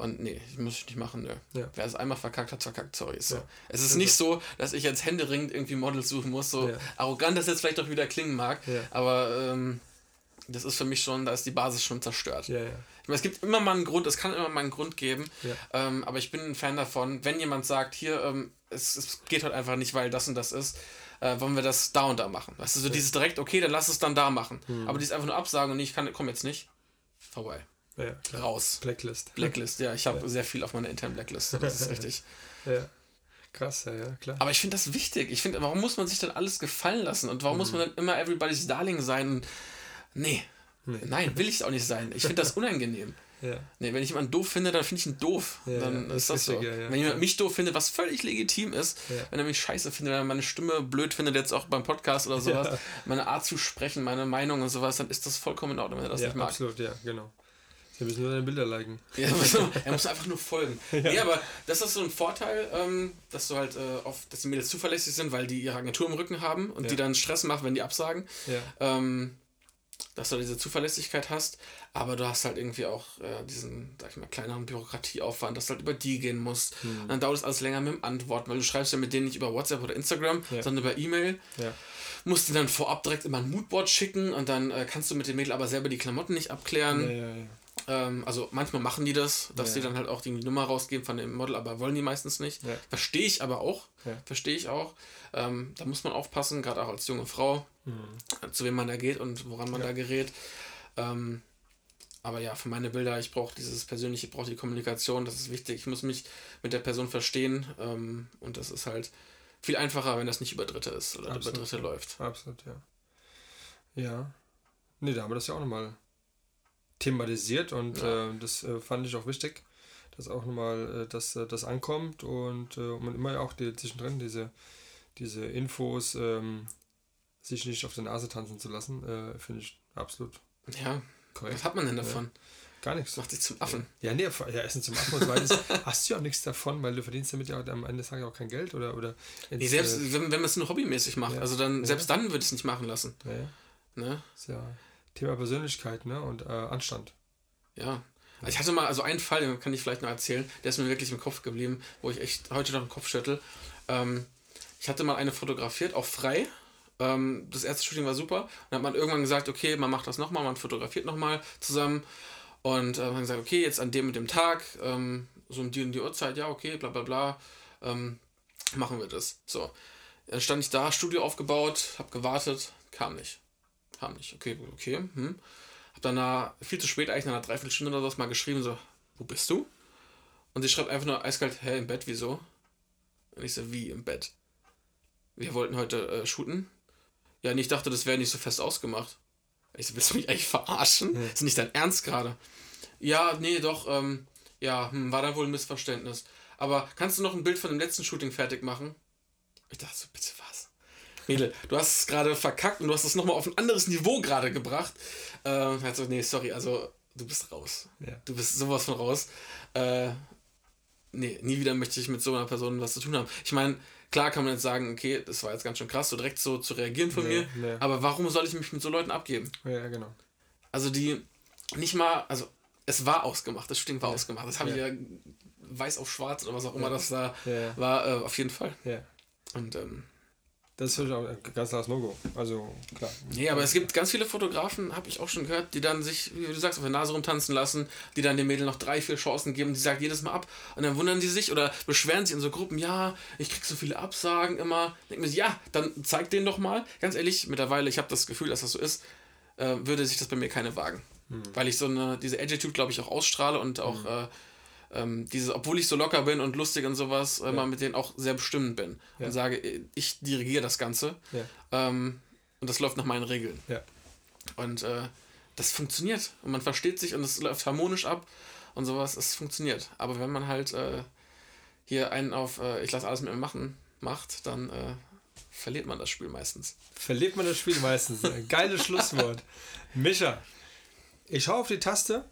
Und nee, ich muss ich nicht machen, nö. Ja. Wer es einmal verkackt hat, verkackt, sorry. So. Ja. Es ist nicht so, dass ich jetzt händeringend irgendwie Models suchen muss, so ja. arrogant das jetzt vielleicht auch wieder klingen mag, aber ähm, das ist für mich schon, da ist die Basis schon zerstört. Ich meine, es gibt immer mal einen Grund, es kann immer mal einen Grund geben, ähm, aber ich bin ein Fan davon, wenn jemand sagt, hier, ähm, es, es geht halt einfach nicht, weil das und das ist, äh, wollen wir das da und da machen. Weißt du, so dieses direkt, okay, dann lass es dann da machen. Mhm. Aber dieses einfach nur absagen und ich kann, komm jetzt nicht, vorbei. Ja, raus. Blacklist. Blacklist, ja. Ich habe ja. sehr viel auf meiner internen Blacklist. Das ist richtig. *laughs* ja. Krass, ja, ja, klar. Aber ich finde das wichtig. Ich finde, warum muss man sich dann alles gefallen lassen? Und warum mhm. muss man dann immer everybody's Darling sein? Nee. nee. Nein, will ich auch nicht sein. Ich finde das *laughs* unangenehm. Ja. Nee, wenn ich jemanden doof finde, dann finde ich ihn doof. Ja, dann ist das so. Ja, wenn jemand mich doof findet, was völlig legitim ist, wenn er mich scheiße findet, wenn er meine Stimme blöd findet, jetzt auch beim Podcast oder sowas, meine Art zu sprechen, meine Meinung und sowas, dann ist das vollkommen in Ordnung, wenn er das nicht mag. Absolut, ja, genau. Wir müssen nur deine Bilder liken. Ja, *laughs* er muss einfach nur folgen. ja. Nee, aber das ist so ein Vorteil, ähm, dass du halt äh, oft, dass die Mädels zuverlässig sind, weil die ihre Agentur im Rücken haben und ja. die dann Stress machen, wenn die absagen. Ja. Ähm, dass du diese Zuverlässigkeit hast, aber du hast halt irgendwie auch äh, diesen, sag ich mal, kleineren Bürokratieaufwand, dass du halt über die gehen musst. Hm. dann dauert es alles länger mit dem Antworten, weil du schreibst ja mit denen nicht über WhatsApp oder Instagram, sondern über E-Mail. Ja musst du dann vorab direkt immer ein Moodboard schicken und dann äh, kannst du mit dem Mädel aber selber die Klamotten nicht abklären. Ja, ja, ja. Ähm, also manchmal machen die das, dass ja. die dann halt auch die Nummer rausgeben von dem Model, aber wollen die meistens nicht. Ja. Verstehe ich aber auch. Verstehe ich auch. Ähm, da muss man aufpassen, gerade auch als junge Frau, mhm. zu wem man da geht und woran man da gerät. Ähm, aber ja, für meine Bilder, ich brauche dieses persönliche, ich brauche die Kommunikation, das ist wichtig. Ich muss mich mit der Person verstehen ähm, und das ist halt viel einfacher, wenn das nicht über Dritte ist oder Absolut, über Dritte läuft. Absolut, ja. Ja, Nee, da haben wir das ja auch nochmal thematisiert und ja. äh, das äh, fand ich auch wichtig, dass auch nochmal äh, dass, äh, das ankommt und äh, man immer auch die, zwischendrin diese, diese Infos ähm, sich nicht auf der Nase tanzen zu lassen, äh, finde ich absolut. Ja, korrekt. Was hat man denn davon? Ja. Gar nichts. Macht dich zum Affen. Ja, nee, ja, Essen zum Affen. Weil das, *laughs* hast du ja auch nichts davon, weil du verdienst damit ja am Ende des Tages auch kein Geld oder. oder nee, selbst wenn, wenn man es nur hobbymäßig macht, ja. also dann, ja. selbst dann würde ich es nicht machen lassen. Ja. Ne? Das ist ja Thema Persönlichkeit ne? und äh, Anstand. Ja. Also ich hatte mal, also einen Fall, den kann ich vielleicht noch erzählen, der ist mir wirklich im Kopf geblieben, wo ich echt heute noch im Kopf schüttel. Ähm, ich hatte mal eine fotografiert, auch frei. Ähm, das erste Shooting war super. Dann hat man irgendwann gesagt, okay, man macht das nochmal, man fotografiert nochmal zusammen. Und äh, haben gesagt, okay, jetzt an dem und dem Tag, ähm, so um die und die Uhrzeit, ja, okay, bla bla bla, ähm, machen wir das. So. Dann stand ich da, Studio aufgebaut, hab gewartet, kam nicht. Kam nicht. Okay, okay. Hm. Hab dann viel zu spät, eigentlich nach einer Dreiviertelstunde oder so, mal geschrieben, so, wo bist du? Und sie schreibt einfach nur eiskalt, hä, im Bett, wieso? Und ich so, wie im Bett? Wir wollten heute äh, shooten. Ja, und ich dachte, das wäre nicht so fest ausgemacht. Ich so, willst du mich eigentlich verarschen? Ja. Ist nicht dein Ernst gerade? Ja, nee, doch, ähm, ja, hm, war dann wohl ein Missverständnis. Aber kannst du noch ein Bild von dem letzten Shooting fertig machen? Ich dachte so, bitte was? Mädel, du hast es gerade verkackt und du hast es nochmal auf ein anderes Niveau gerade gebracht. Äh, also, nee, sorry, also du bist raus. Ja. Du bist sowas von raus. Äh, nee, nie wieder möchte ich mit so einer Person was zu tun haben. Ich meine, Klar kann man jetzt sagen, okay, das war jetzt ganz schön krass, so direkt so zu reagieren von nee, mir. Nee. Aber warum soll ich mich mit so Leuten abgeben? Ja, genau. Also die nicht mal, also es war ausgemacht, das Shooting war ja. ausgemacht. Das habe ja. ich ja weiß auf schwarz oder was auch immer das da war, äh, auf jeden Fall. Ja. Und ähm, das ist auch ein ganz klares No-Go. Also, klar. Nee, aber es gibt ganz viele Fotografen, habe ich auch schon gehört, die dann sich, wie du sagst, auf der Nase rumtanzen lassen, die dann dem Mädel noch drei, vier Chancen geben, die sagt jedes Mal ab. Und dann wundern die sich oder beschweren sich in so Gruppen, ja, ich krieg so viele Absagen immer. Denken mir, ja, dann zeig denen doch mal. Ganz ehrlich, mittlerweile, ich habe das Gefühl, dass das so ist, äh, würde sich das bei mir keine wagen. Hm. Weil ich so eine, diese Attitude, glaube ich, auch ausstrahle und auch. Hm. Äh, ähm, dieses, obwohl ich so locker bin und lustig und sowas, äh, ja. mal mit denen auch sehr bestimmend bin ja. und sage, ich dirigiere das Ganze ja. ähm, und das läuft nach meinen Regeln. Und äh, das funktioniert und man versteht sich und es läuft harmonisch ab und sowas, es funktioniert. Aber wenn man halt äh, hier einen auf, äh, ich lasse alles mit mir machen, macht, dann äh, verliert man das Spiel meistens. Verliert man das Spiel meistens. Geiles Schlusswort. *laughs* Micha, ich schaue auf die Taste.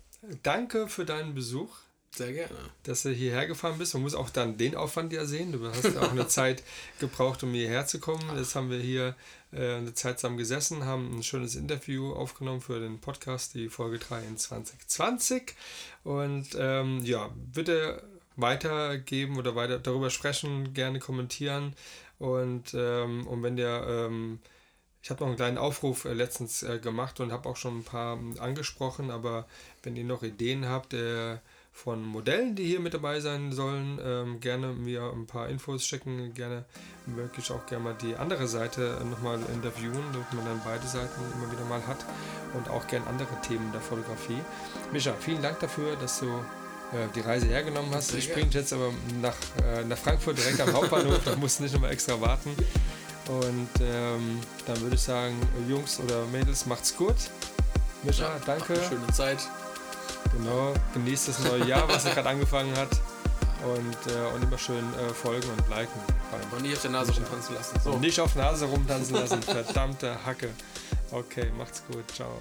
Danke für deinen Besuch. Sehr gerne. Dass du hierher gefahren bist. Man muss auch dann den Aufwand ja sehen. Du hast ja auch eine *laughs* Zeit gebraucht, um hierher zu kommen. Jetzt haben wir hier äh, eine Zeit zusammen gesessen, haben ein schönes Interview aufgenommen für den Podcast, die Folge 3 in 2020. Und ähm, ja, bitte weitergeben oder weiter darüber sprechen, gerne kommentieren. Und, ähm, und wenn der ähm, ich habe noch einen kleinen Aufruf äh, letztens äh, gemacht und habe auch schon ein paar ähm, angesprochen, aber wenn ihr noch Ideen habt, äh, von Modellen, die hier mit dabei sein sollen. Ähm, gerne mir ein paar Infos schicken, gerne wirklich auch gerne mal die andere Seite nochmal interviewen, damit man dann beide Seiten immer wieder mal hat und auch gerne andere Themen der Fotografie. Mischa, vielen Dank dafür, dass du äh, die Reise hergenommen hast. Ich springe jetzt aber nach, äh, nach Frankfurt direkt am Hauptbahnhof, da musst du nicht nochmal extra warten. Und ähm, dann würde ich sagen, Jungs oder Mädels, macht's gut. Mischa, ja, danke. Schöne Zeit. Genau, genießt das neue Jahr, was er gerade angefangen hat. Und, äh, und immer schön äh, folgen und liken. Und nicht auf der Nase rumtanzen lassen. So. Und nicht auf der Nase rumtanzen lassen, verdammte Hacke. Okay, macht's gut. Ciao.